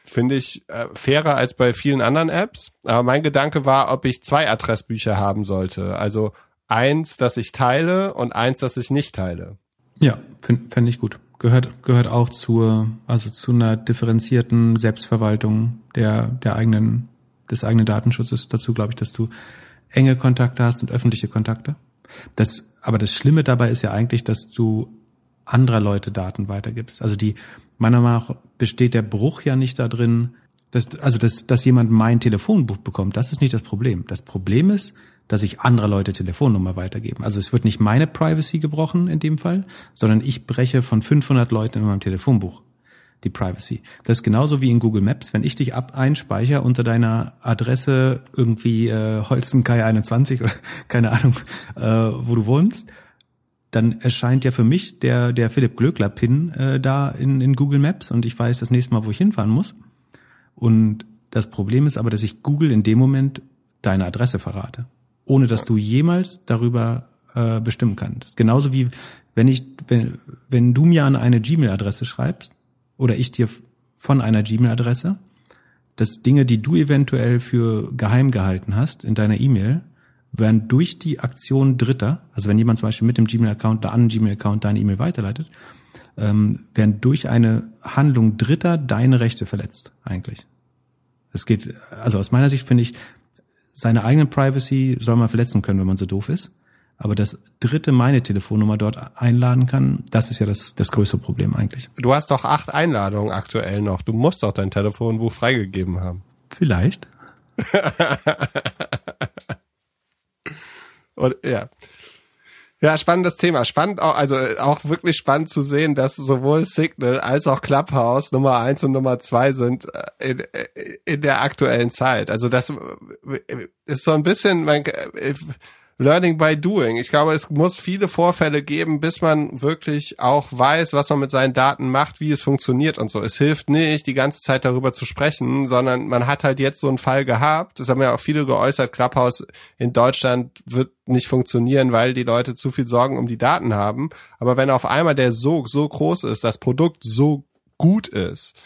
Finde ich äh, fairer als bei vielen anderen Apps. Aber mein Gedanke war, ob ich zwei Adressbücher haben sollte. Also eins, das ich teile und eins, das ich nicht teile. Ja, fände fänd ich gut. Gehört, gehört auch zur, also zu einer differenzierten Selbstverwaltung der, der eigenen, des eigenen Datenschutzes dazu, glaube ich, dass du enge Kontakte hast und öffentliche Kontakte. Das, aber das Schlimme dabei ist ja eigentlich, dass du anderer Leute Daten weitergibst. Also die, meiner Meinung nach besteht der Bruch ja nicht da drin, dass, also dass, dass jemand mein Telefonbuch bekommt. Das ist nicht das Problem. Das Problem ist, dass ich andere Leute Telefonnummer weitergeben. Also es wird nicht meine Privacy gebrochen in dem Fall, sondern ich breche von 500 Leuten in meinem Telefonbuch die Privacy. Das ist genauso wie in Google Maps, wenn ich dich ab einspeichere unter deiner Adresse irgendwie äh, Holstenkai 21 oder keine Ahnung, äh, wo du wohnst dann erscheint ja für mich der, der Philipp Glöckler Pin äh, da in, in Google Maps und ich weiß das nächste Mal, wo ich hinfahren muss. Und das Problem ist aber, dass ich Google in dem Moment deine Adresse verrate, ohne dass du jemals darüber äh, bestimmen kannst. Genauso wie wenn ich, wenn, wenn du mir an eine Gmail-Adresse schreibst oder ich dir von einer Gmail-Adresse, dass Dinge, die du eventuell für geheim gehalten hast in deiner E-Mail, werden durch die Aktion Dritter, also wenn jemand zum Beispiel mit dem Gmail-Account da an Gmail-Account deine E-Mail weiterleitet, ähm, werden durch eine Handlung Dritter deine Rechte verletzt, eigentlich. Es geht, also aus meiner Sicht finde ich, seine eigene Privacy soll man verletzen können, wenn man so doof ist. Aber das Dritte meine Telefonnummer dort einladen kann, das ist ja das, das größere Problem eigentlich. Du hast doch acht Einladungen aktuell noch. Du musst doch dein Telefonbuch freigegeben haben. Vielleicht. Und, ja. Ja, spannendes Thema. Spannend auch, also auch wirklich spannend zu sehen, dass sowohl Signal als auch Clubhouse Nummer eins und Nummer zwei sind äh, in, äh, in der aktuellen Zeit. Also das äh, ist so ein bisschen, mein, Learning by Doing. Ich glaube, es muss viele Vorfälle geben, bis man wirklich auch weiß, was man mit seinen Daten macht, wie es funktioniert und so. Es hilft nicht, die ganze Zeit darüber zu sprechen, sondern man hat halt jetzt so einen Fall gehabt. Das haben ja auch viele geäußert. Clubhouse in Deutschland wird nicht funktionieren, weil die Leute zu viel Sorgen um die Daten haben. Aber wenn auf einmal der Sog so groß ist, das Produkt so gut ist,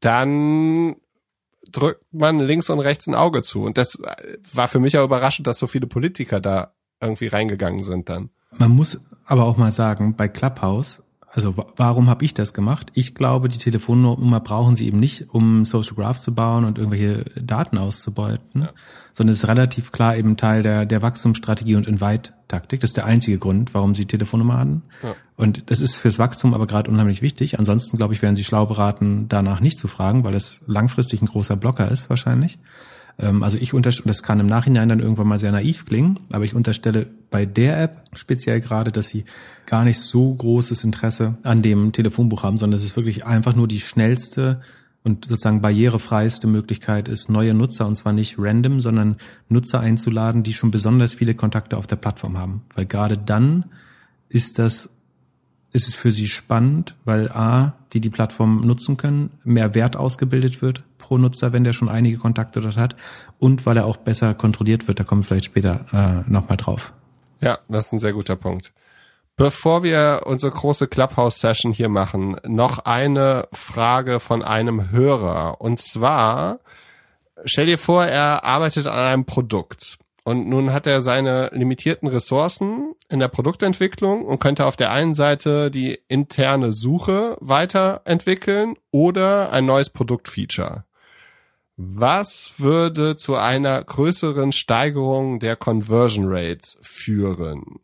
dann drückt man links und rechts ein Auge zu. Und das war für mich ja überraschend, dass so viele Politiker da irgendwie reingegangen sind dann. Man muss aber auch mal sagen, bei Clubhouse, also warum habe ich das gemacht? Ich glaube, die Telefonnummer brauchen sie eben nicht, um Social Graph zu bauen und irgendwelche Daten auszubeuten, ja. sondern es ist relativ klar eben Teil der, der Wachstumsstrategie und Invite-Taktik. Das ist der einzige Grund, warum sie Telefonnummer hatten. Ja. Und das ist fürs Wachstum aber gerade unheimlich wichtig. Ansonsten, glaube ich, wären sie schlau beraten, danach nicht zu fragen, weil das langfristig ein großer Blocker ist wahrscheinlich. Ähm, also ich unterstelle, das kann im Nachhinein dann irgendwann mal sehr naiv klingen, aber ich unterstelle bei der App speziell gerade, dass sie gar nicht so großes Interesse an dem Telefonbuch haben, sondern es ist wirklich einfach nur die schnellste und sozusagen barrierefreiste Möglichkeit ist, neue Nutzer, und zwar nicht random, sondern Nutzer einzuladen, die schon besonders viele Kontakte auf der Plattform haben. Weil gerade dann ist das ist es für sie spannend, weil A, die die Plattform nutzen können, mehr Wert ausgebildet wird pro Nutzer, wenn der schon einige Kontakte dort hat und weil er auch besser kontrolliert wird. Da kommen wir vielleicht später äh, nochmal drauf. Ja, das ist ein sehr guter Punkt. Bevor wir unsere große Clubhouse-Session hier machen, noch eine Frage von einem Hörer. Und zwar, stell dir vor, er arbeitet an einem Produkt Und nun hat er seine limitierten Ressourcen in der Produktentwicklung und könnte auf der einen Seite die interne Suche weiterentwickeln oder ein neues Produktfeature. Was würde zu einer größeren Steigerung der Conversion Rate führen?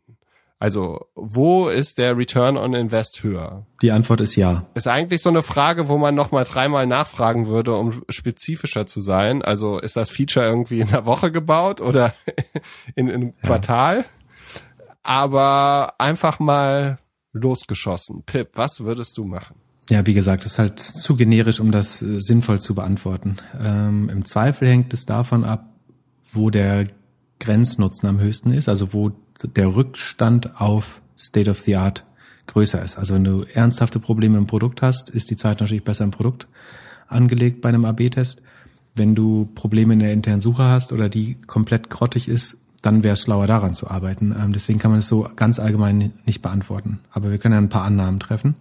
Also, wo ist der Return on Invest höher? Die Antwort ist ja. Ist eigentlich so eine Frage, wo man nochmal dreimal nachfragen würde, um spezifischer zu sein. Also, ist das Feature irgendwie in der Woche gebaut oder in, in einem Quartal? Ja. Aber einfach mal losgeschossen. Pip, was würdest du machen? Ja, wie gesagt, ist halt zu generisch, um das äh, sinnvoll zu beantworten. Ähm, Im Zweifel hängt es davon ab, wo der Grenznutzen am höchsten ist, also wo der Rückstand auf State of the Art größer ist. Also wenn du ernsthafte Probleme im Produkt hast, ist die Zeit natürlich besser im Produkt angelegt bei einem AB-Test. Wenn du Probleme in der internen Suche hast oder die komplett grottig ist, dann wäre es schlauer daran zu arbeiten. Ähm, deswegen kann man es so ganz allgemein nicht beantworten. Aber wir können ja ein paar Annahmen treffen.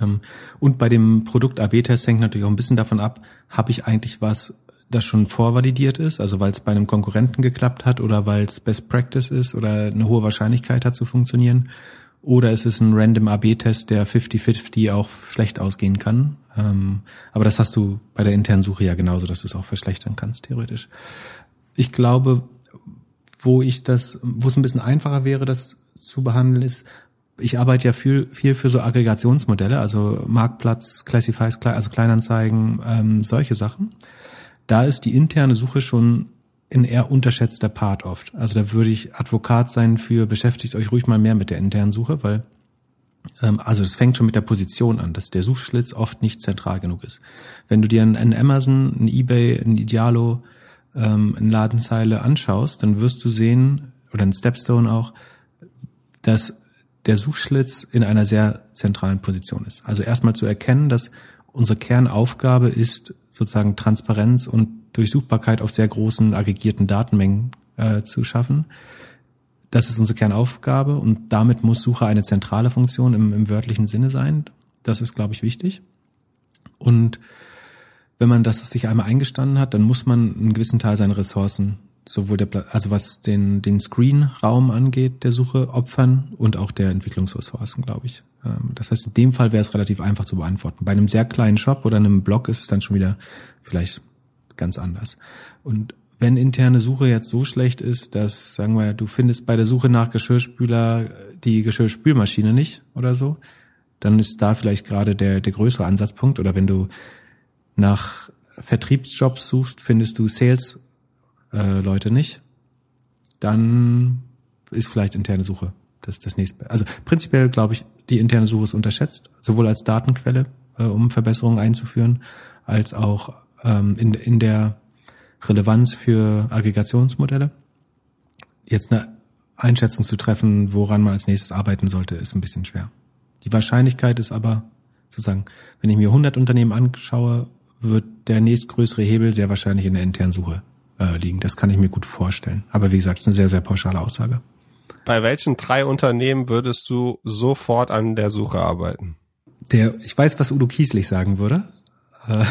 Ähm, und bei dem Produkt AB-Test hängt natürlich auch ein bisschen davon ab, habe ich eigentlich was das schon vorvalidiert ist, also weil es bei einem Konkurrenten geklappt hat oder weil es Best Practice ist oder eine hohe Wahrscheinlichkeit hat zu funktionieren. Oder ist es ein Random AB-Test, der 50-50 auch schlecht ausgehen kann. Ähm, aber das hast du bei der internen Suche ja genauso, dass du es auch verschlechtern kannst, theoretisch. Ich glaube, wo ich das, wo es ein bisschen einfacher wäre, das zu behandeln, ist, ich arbeite ja viel, viel für so Aggregationsmodelle, also Marktplatz, Classifies, also Kleinanzeigen, ähm, solche Sachen da ist die interne Suche schon ein eher unterschätzter Part oft. Also da würde ich Advokat sein für beschäftigt euch ruhig mal mehr mit der internen Suche, weil ähm, also das fängt schon mit der Position an, dass der Suchschlitz oft nicht zentral genug ist. Wenn du dir einen Amazon, einen eBay, einen Idealo, ähm, eine Ladenzeile anschaust, dann wirst du sehen, oder ein Stepstone auch, dass der Suchschlitz in einer sehr zentralen Position ist. Also erstmal zu erkennen, dass unsere Kernaufgabe ist, sozusagen Transparenz und Durchsuchbarkeit auf sehr großen aggregierten Datenmengen äh, zu schaffen. Das ist unsere Kernaufgabe und damit muss Suche eine zentrale Funktion im, im wörtlichen Sinne sein. Das ist, glaube ich, wichtig. Und wenn man das sich einmal eingestanden hat, dann muss man einen gewissen Teil seiner Ressourcen sowohl der, also was den, den Screen-Raum angeht, der Suche opfern und auch der Entwicklungsressourcen, glaube ich. Ähm, das heißt, in dem Fall wäre es relativ einfach zu beantworten. Bei einem sehr kleinen Shop oder einem Blog ist es dann schon wieder vielleicht ganz anders. Und wenn interne Suche jetzt so schlecht ist, dass, sagen wir, du findest bei der Suche nach Geschirrspüler die Geschirrspülmaschine nicht oder so, dann ist da vielleicht gerade der, der größere Ansatzpunkt. Oder wenn du nach Vertriebsjobs suchst, findest du Sales äh, Leute nicht, dann ist vielleicht interne Suche das das nächste. Also prinzipiell glaube ich, die interne Suche ist unterschätzt, sowohl als Datenquelle, äh, um Verbesserungen einzuführen, als auch ähm, in, in der Relevanz für Aggregationsmodelle. Jetzt eine Einschätzung zu treffen, woran man als nächstes arbeiten sollte, ist ein bisschen schwer. Die Wahrscheinlichkeit ist aber sozusagen, wenn ich mir 100 Unternehmen anschaue, wird der nächstgrößere Hebel sehr wahrscheinlich in der internen Suche äh, liegen. Das kann ich mir gut vorstellen. Aber wie gesagt, es ist eine sehr, sehr pauschale Aussage. Bei welchen drei Unternehmen würdest du sofort an der Suche arbeiten? Der, ich weiß, was Udo Kieslich sagen würde. Äh,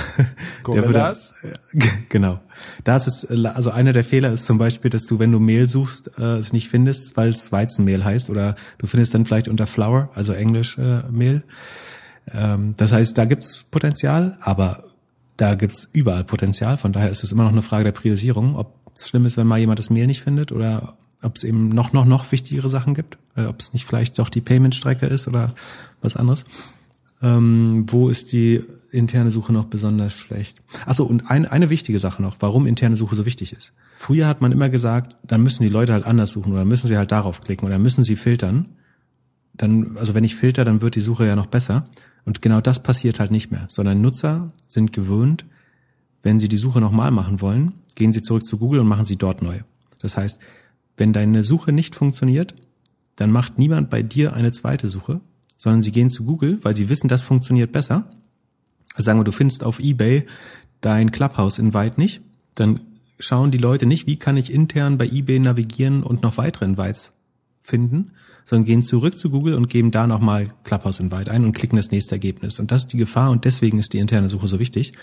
Gorillas? Würde, genau. Da ist es, also einer der Fehler ist zum Beispiel, dass du, wenn du Mehl suchst, äh, es nicht findest, weil es Weizenmehl heißt oder du findest dann vielleicht unter Flour, also Englisch äh, Mehl. Ähm, das heißt, da gibt's Potenzial, aber da gibt's überall Potenzial. Von daher ist es immer noch eine Frage der Priorisierung, ob es schlimm ist, wenn mal jemand das Mehl nicht findet oder ob es eben noch, noch, noch wichtigere Sachen gibt, äh, ob es nicht vielleicht doch die Payment-Strecke ist oder was anderes. Ähm, wo ist die interne Suche noch besonders schlecht? Achso, und ein, eine wichtige Sache noch, warum interne Suche so wichtig ist. Früher hat man immer gesagt, dann müssen die Leute halt anders suchen oder müssen sie halt darauf klicken oder müssen sie filtern. Dann, also wenn ich filter, dann wird die Suche ja noch besser. Und genau das passiert halt nicht mehr, sondern Nutzer sind gewöhnt, wenn sie die Suche nochmal machen wollen, gehen sie zurück zu Google und machen sie dort neu. Das heißt, wenn deine Suche nicht funktioniert, dann macht niemand bei dir eine zweite Suche, sondern sie gehen zu Google, weil sie wissen, das funktioniert besser. Also sagen wir, du findest auf eBay dein Clubhouse in Weit nicht, dann schauen die Leute nicht, wie kann ich intern bei eBay navigieren und noch weitere Invites finden, sondern gehen zurück zu Google und geben da nochmal Clubhouse Invite ein und klicken das nächste Ergebnis. Und das ist die Gefahr und deswegen ist die interne Suche so wichtig,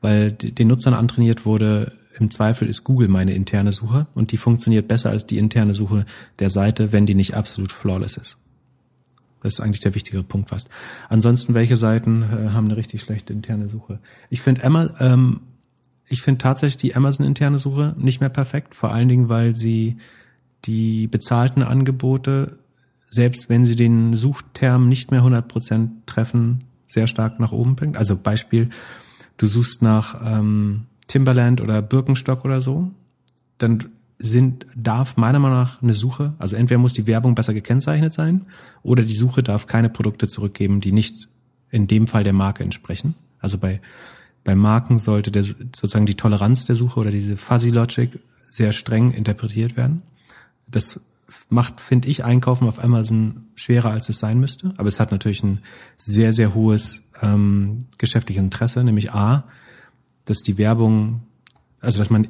weil den Nutzern antrainiert wurde, im Zweifel ist Google meine interne Suche und die funktioniert besser als die interne Suche der Seite, wenn die nicht absolut flawless ist. Das ist eigentlich der wichtigere Punkt fast. Ansonsten, welche Seiten äh, haben eine richtig schlechte interne Suche? Ich finde ähm, ich finde tatsächlich die Amazon interne Suche nicht mehr perfekt, vor allen Dingen, weil sie die bezahlten Angebote, selbst wenn sie den Suchterm nicht mehr 100% treffen, sehr stark nach oben bringt. Also Beispiel, du suchst nach ähm, Timberland oder Birkenstock oder so, dann sind, darf meiner Meinung nach eine Suche, also entweder muss die Werbung besser gekennzeichnet sein oder die Suche darf keine Produkte zurückgeben, die nicht in dem Fall der Marke entsprechen. Also bei, bei Marken sollte der, sozusagen die Toleranz der Suche oder diese Fuzzy Logic sehr streng interpretiert werden. Das macht, finde ich, Einkaufen auf Amazon schwerer, als es sein müsste. Aber es hat natürlich ein sehr, sehr hohes ähm, geschäftliches Interesse, nämlich A, dass die Werbung, also dass man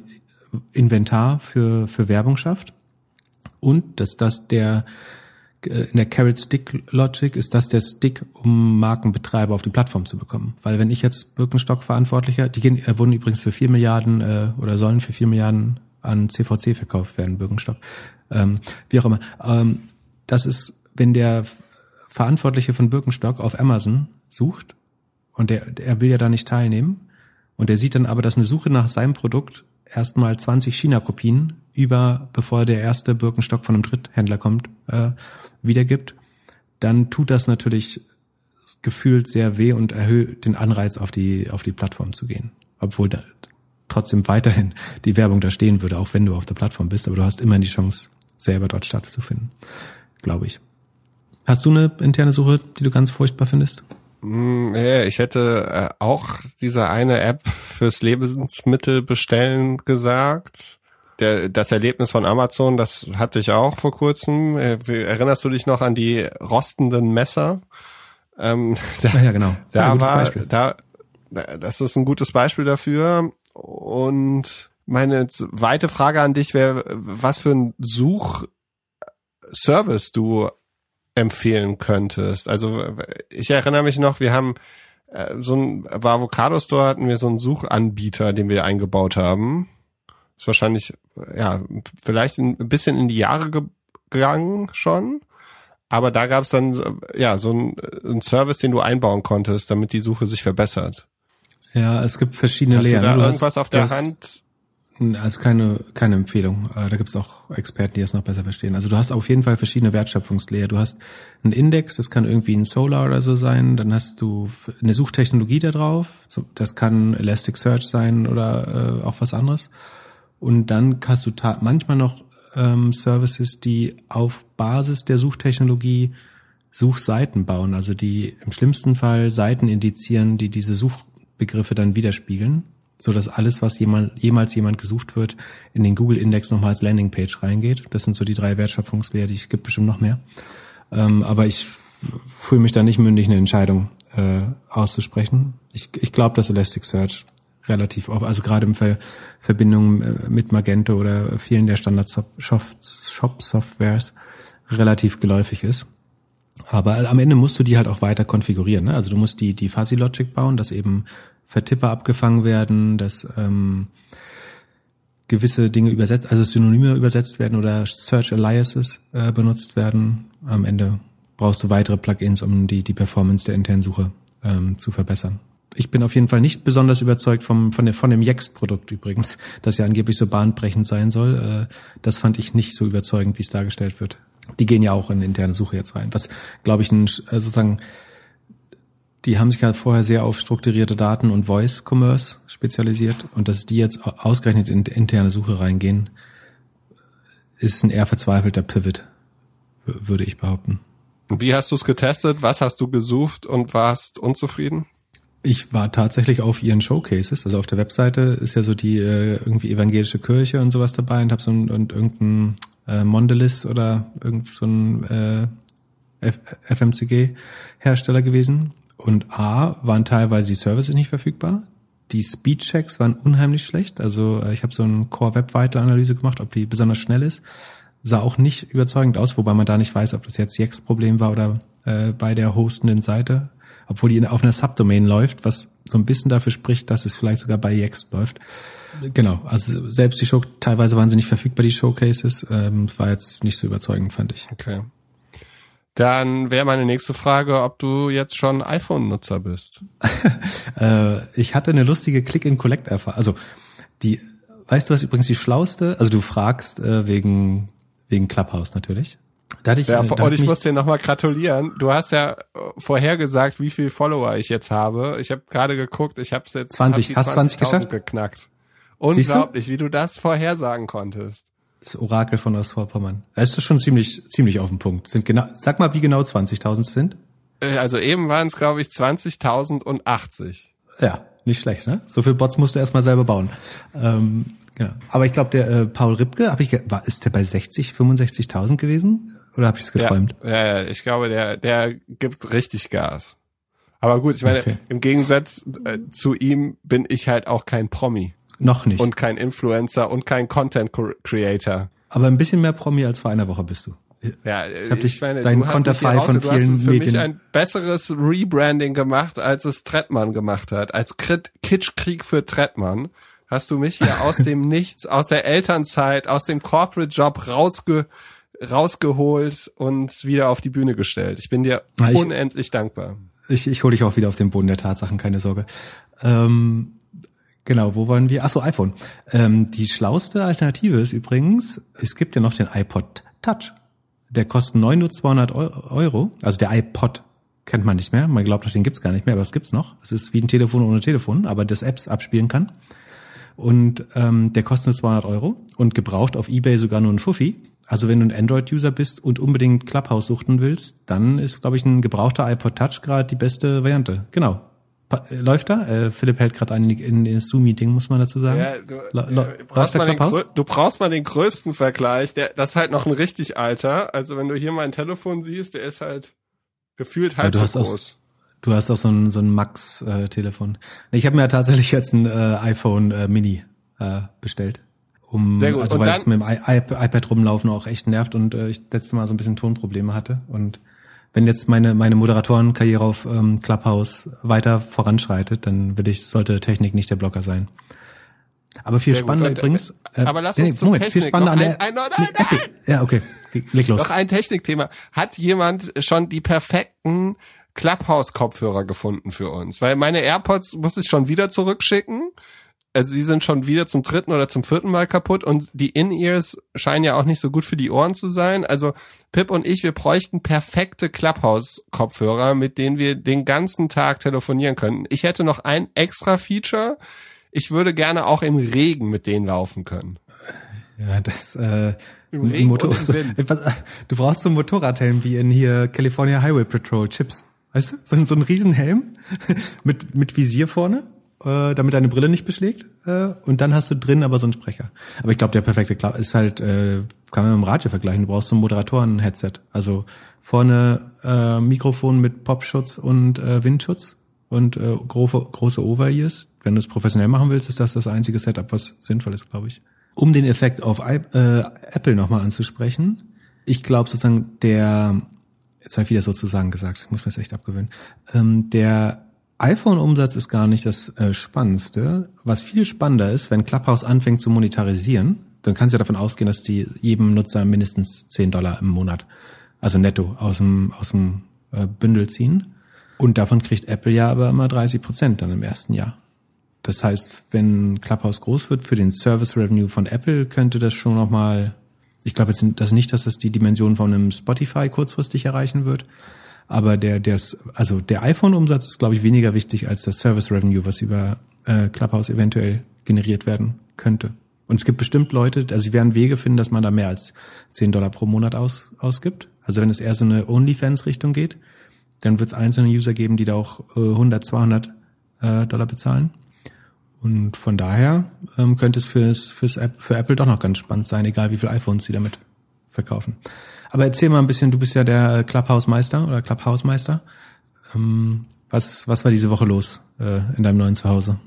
Inventar für, für Werbung schafft und dass das der äh, in der Carrot Stick Logic ist das der Stick, um Markenbetreiber auf die Plattform zu bekommen. Weil wenn ich jetzt Birkenstock Verantwortlicher, die gehen, äh, wurden übrigens für vier Milliarden äh, oder sollen für vier Milliarden an CVC verkauft werden, Birkenstock. Ähm, wie auch immer. Ähm, das ist, wenn der Verantwortliche von Birkenstock auf Amazon sucht und der, der will ja da nicht teilnehmen und der sieht dann aber, dass eine Suche nach seinem Produkt erstmal 20 China-Kopien über, bevor der erste Birkenstock von einem Dritthändler kommt, äh, wiedergibt, dann tut das natürlich gefühlt sehr weh und erhöht den Anreiz, auf die, auf die Plattform zu gehen. Obwohl da trotzdem weiterhin die Werbung da stehen würde, auch wenn du auf der Plattform bist, aber du hast immer die Chance, selber dort stattzufinden, glaube ich. Hast du eine interne Suche, die du ganz furchtbar findest? Ja, ich hätte äh, auch diese eine App fürs Lebensmittel bestellen gesagt. Der, das Erlebnis von Amazon, das hatte ich auch vor kurzem. Äh, erinnerst du dich noch an die rostenden Messer? Ähm, da, ja, genau. Da war, da, das ist ein gutes Beispiel dafür. Und meine zweite Frage an dich wäre, was für ein Suchservice du empfehlen könntest. Also ich erinnere mich noch, wir haben äh, so ein bei Avocado Store hatten wir so einen Suchanbieter, den wir eingebaut haben. Ist wahrscheinlich ja vielleicht ein bisschen in die Jahre gegangen schon. Aber da gab es dann ja so ein, ein Service, den du einbauen konntest, damit die Suche sich verbessert. Ja, es gibt verschiedene Hast Lehren. Du da du irgendwas hast, auf der Hand? Also keine, keine Empfehlung. Äh, da gibt's auch Experten, die das noch besser verstehen. Also du hast auf jeden Fall verschiedene Wertschöpfungslayer. Du hast einen Index, das kann irgendwie ein Solar oder so sein. Dann hast du eine Suchtechnologie da drauf. Das kann Elasticsearch sein oder äh, auch was anderes. Und dann hast du manchmal noch ähm, Services, die auf Basis der Suchtechnologie Suchseiten bauen. Also die im schlimmsten Fall Seiten indizieren, die diese Suchbegriffe dann widerspiegeln so dass alles, was jemals jemand gesucht wird, in den Google-Index nochmal als Landingpage reingeht. Das sind so die drei Wertschöpfungslehre, die es gibt bestimmt noch mehr. Ähm, aber ich fühle mich da nicht mündig, eine Entscheidung äh, auszusprechen. Ich, ich glaube, dass Elasticsearch relativ oft, also gerade in Ver Verbindung äh, mit Magento oder vielen der Standard-Shop-Softwares relativ geläufig ist. Aber am Ende musst du die halt auch weiter konfigurieren. Ne? Also du musst die, die Fuzzy Logic bauen, dass eben Vertipper abgefangen werden, dass ähm, gewisse Dinge übersetzt, also Synonyme übersetzt werden oder Search Aliases äh, benutzt werden. Am Ende brauchst du weitere Plugins, um die, die Performance der internen Suche ähm, zu verbessern. Ich bin auf jeden Fall nicht besonders überzeugt vom, von, der, von dem Yext-Produkt übrigens, das ja angeblich so bahnbrechend sein soll. Äh, das fand ich nicht so überzeugend, wie es dargestellt wird. Die gehen ja auch in interne Suche jetzt rein, was, glaube ich, ein, äh, sozusagen die haben sich halt vorher sehr auf strukturierte Daten und Voice Commerce spezialisiert und dass die jetzt ausgerechnet in interne Suche reingehen, ist ein eher verzweifelter Pivot, würde ich behaupten. Wie hast du es getestet? Was hast du gesucht und warst unzufrieden? Ich war tatsächlich auf ihren Showcases, also auf der Webseite ist ja so die äh, irgendwie evangelische Kirche und sowas dabei und habe so ein, und irgendein äh, Mondelez oder irgend so ein äh, FMCG Hersteller gewesen und A, waren teilweise die Services nicht verfügbar. Die Speedchecks waren unheimlich schlecht. Also äh, ich habe so eine Core-Web-Weiter-Analyse gemacht, ob die besonders schnell ist. Sah auch nicht überzeugend aus, wobei man da nicht weiß, ob das jetzt Yext-Problem war oder äh, bei der hostenden Seite. Obwohl die auf einer Subdomain läuft, was so ein bisschen dafür spricht, dass es vielleicht sogar bei Yext läuft. Genau, also selbst die Show, teilweise waren sie nicht verfügbar, die Showcases, ähm, war jetzt nicht so überzeugend, fand ich. Okay. Dann wäre meine nächste Frage, ob du jetzt schon iPhone-Nutzer bist. äh, ich hatte eine lustige Click-in-Collect-Erfahrung. Also die, weißt du was übrigens die schlauste? Also du fragst äh, wegen wegen Clubhouse natürlich. Da hatte ich, ja, da und ich muss dir nochmal gratulieren. Du hast ja äh, vorhergesagt, wie viel Follower ich jetzt habe. Ich habe gerade geguckt, ich habe es jetzt 20, hab hast 20 geschafft? geknackt. Unglaublich, wie du das vorhersagen konntest. Das Orakel von Ostvorpommern. Das ist schon ziemlich, ziemlich auf den Punkt. Sind genau, sag mal, wie genau 20.000 sind? Äh, also eben waren es, glaube ich, 20.080. Ja, nicht schlecht, ne? So viel Bots musst du erstmal selber bauen. Ähm, genau. Aber ich glaube, der äh, Paul Ripke, hab ich, war, ist der bei 60, 65.000 gewesen? Oder habe ich es geträumt? Ja, ja, ich glaube, der, der gibt richtig Gas. Aber gut, ich meine, okay. im Gegensatz äh, zu ihm bin ich halt auch kein Promi. Noch nicht. Und kein Influencer und kein Content Creator. Aber ein bisschen mehr Promi als vor einer Woche bist du. Ja, ich habe dich meine, dein Konterfei von du vielen hast für Medien. mich ein besseres Rebranding gemacht, als es Trettmann gemacht hat. Als Kitschkrieg für Trettmann hast du mich hier aus dem Nichts, aus der Elternzeit, aus dem Corporate Job rausge rausgeholt und wieder auf die Bühne gestellt. Ich bin dir Na, ich, unendlich dankbar. Ich, ich hole dich auch wieder auf den Boden der Tatsachen, keine Sorge. Ähm, Genau, wo wollen wir? Ach so, iPhone. Ähm, die schlauste Alternative ist übrigens, es gibt ja noch den iPod Touch. Der kostet neun nur 200 Euro. Also der iPod kennt man nicht mehr. Man glaubt, den gibt's gar nicht mehr, aber es gibt's noch. Es ist wie ein Telefon ohne Telefon, aber das Apps abspielen kann. Und ähm, der kostet nur 200 Euro und gebraucht auf eBay sogar nur ein Fuffi. Also wenn du ein Android-User bist und unbedingt Clubhouse suchten willst, dann ist, glaube ich, ein gebrauchter iPod Touch gerade die beste Variante. Genau. Läuft da? Äh, Philipp hält gerade ein in, in das Zoom-Meeting, muss man dazu sagen. Ja, du, du, brauchst mal den, du brauchst mal den größten Vergleich. Der, das ist halt noch ein richtig alter. Also wenn du hier mein Telefon siehst, der ist halt gefühlt halb ja, so groß. Auch, du hast auch so ein, so ein Max-Telefon. Äh, ich habe mir ja tatsächlich jetzt ein äh, iPhone äh, Mini äh, bestellt. Um, Sehr gut. Also weil es mit dem I iPad rumlaufen auch echt nervt und äh, ich letztes Mal so ein bisschen Tonprobleme hatte und wenn jetzt meine, meine Moderatorenkarriere auf ähm, Clubhouse weiter voranschreitet, dann will ich, sollte Technik nicht der Blocker sein. Aber viel Sehr spannender gut. übrigens. Äh, aber lass uns nee, zum Moment, Technik. Viel spannender ein, an der, ein, nein, nein, nein. Ja, okay. Leg los. Noch ein Technikthema. Hat jemand schon die perfekten Clubhouse-Kopfhörer gefunden für uns? Weil meine AirPods muss ich schon wieder zurückschicken also die sind schon wieder zum dritten oder zum vierten Mal kaputt und die In-Ears scheinen ja auch nicht so gut für die Ohren zu sein. Also Pip und ich, wir bräuchten perfekte Clubhouse-Kopfhörer, mit denen wir den ganzen Tag telefonieren können. Ich hätte noch ein extra Feature. Ich würde gerne auch im Regen mit denen laufen können. Ja, das äh, Im Regen Motor so, Du brauchst so einen Motorradhelm wie in hier California Highway Patrol Chips. Weißt du? So, so ein Riesenhelm mit, mit Visier vorne äh, damit deine Brille nicht beschlägt. Äh, und dann hast du drin aber so einen Sprecher. Aber ich glaube, der perfekte Klar ist halt, äh, kann man mit dem Radio vergleichen. Du brauchst so ein Moderatoren-Headset. Also vorne äh, Mikrofon mit Popschutz und äh, Windschutz und äh, große, große Over-Ears. Wenn du es professionell machen willst, ist das das einzige Setup, was sinnvoll ist, glaube ich. Um den Effekt auf äh, Apple nochmal anzusprechen. Ich glaube sozusagen, der, jetzt habe ich wieder sozusagen gesagt, ich muss mir das echt abgewöhnen, ähm, der iPhone-Umsatz ist gar nicht das äh, Spannendste. Was viel spannender ist, wenn Clubhouse anfängt zu monetarisieren, dann kannst du ja davon ausgehen, dass die jedem Nutzer mindestens 10 Dollar im Monat, also netto, aus dem, aus dem äh, Bündel ziehen. Und davon kriegt Apple ja aber immer 30 Prozent dann im ersten Jahr. Das heißt, wenn Clubhouse groß wird für den Service Revenue von Apple, könnte das schon nochmal, ich glaube jetzt das nicht, dass das die Dimension von einem Spotify kurzfristig erreichen wird, aber der, der also der iPhone-Umsatz ist, glaube ich, weniger wichtig als das Service Revenue, was über äh, Clubhouse eventuell generiert werden könnte. Und es gibt bestimmt Leute, also sie werden Wege finden, dass man da mehr als 10 Dollar pro Monat aus, ausgibt. Also wenn es eher so eine OnlyFans-Richtung geht, dann wird es einzelne User geben, die da auch äh, 100, 200 äh, Dollar bezahlen. Und von daher ähm, könnte es fürs, fürs App, für Apple doch noch ganz spannend sein, egal wie viele iPhones sie damit verkaufen. Aber erzähl mal ein bisschen, du bist ja der Clubhouse-Meister oder Clubhouse-Meister. Ähm, was, was war diese Woche los äh, in deinem neuen Zuhause?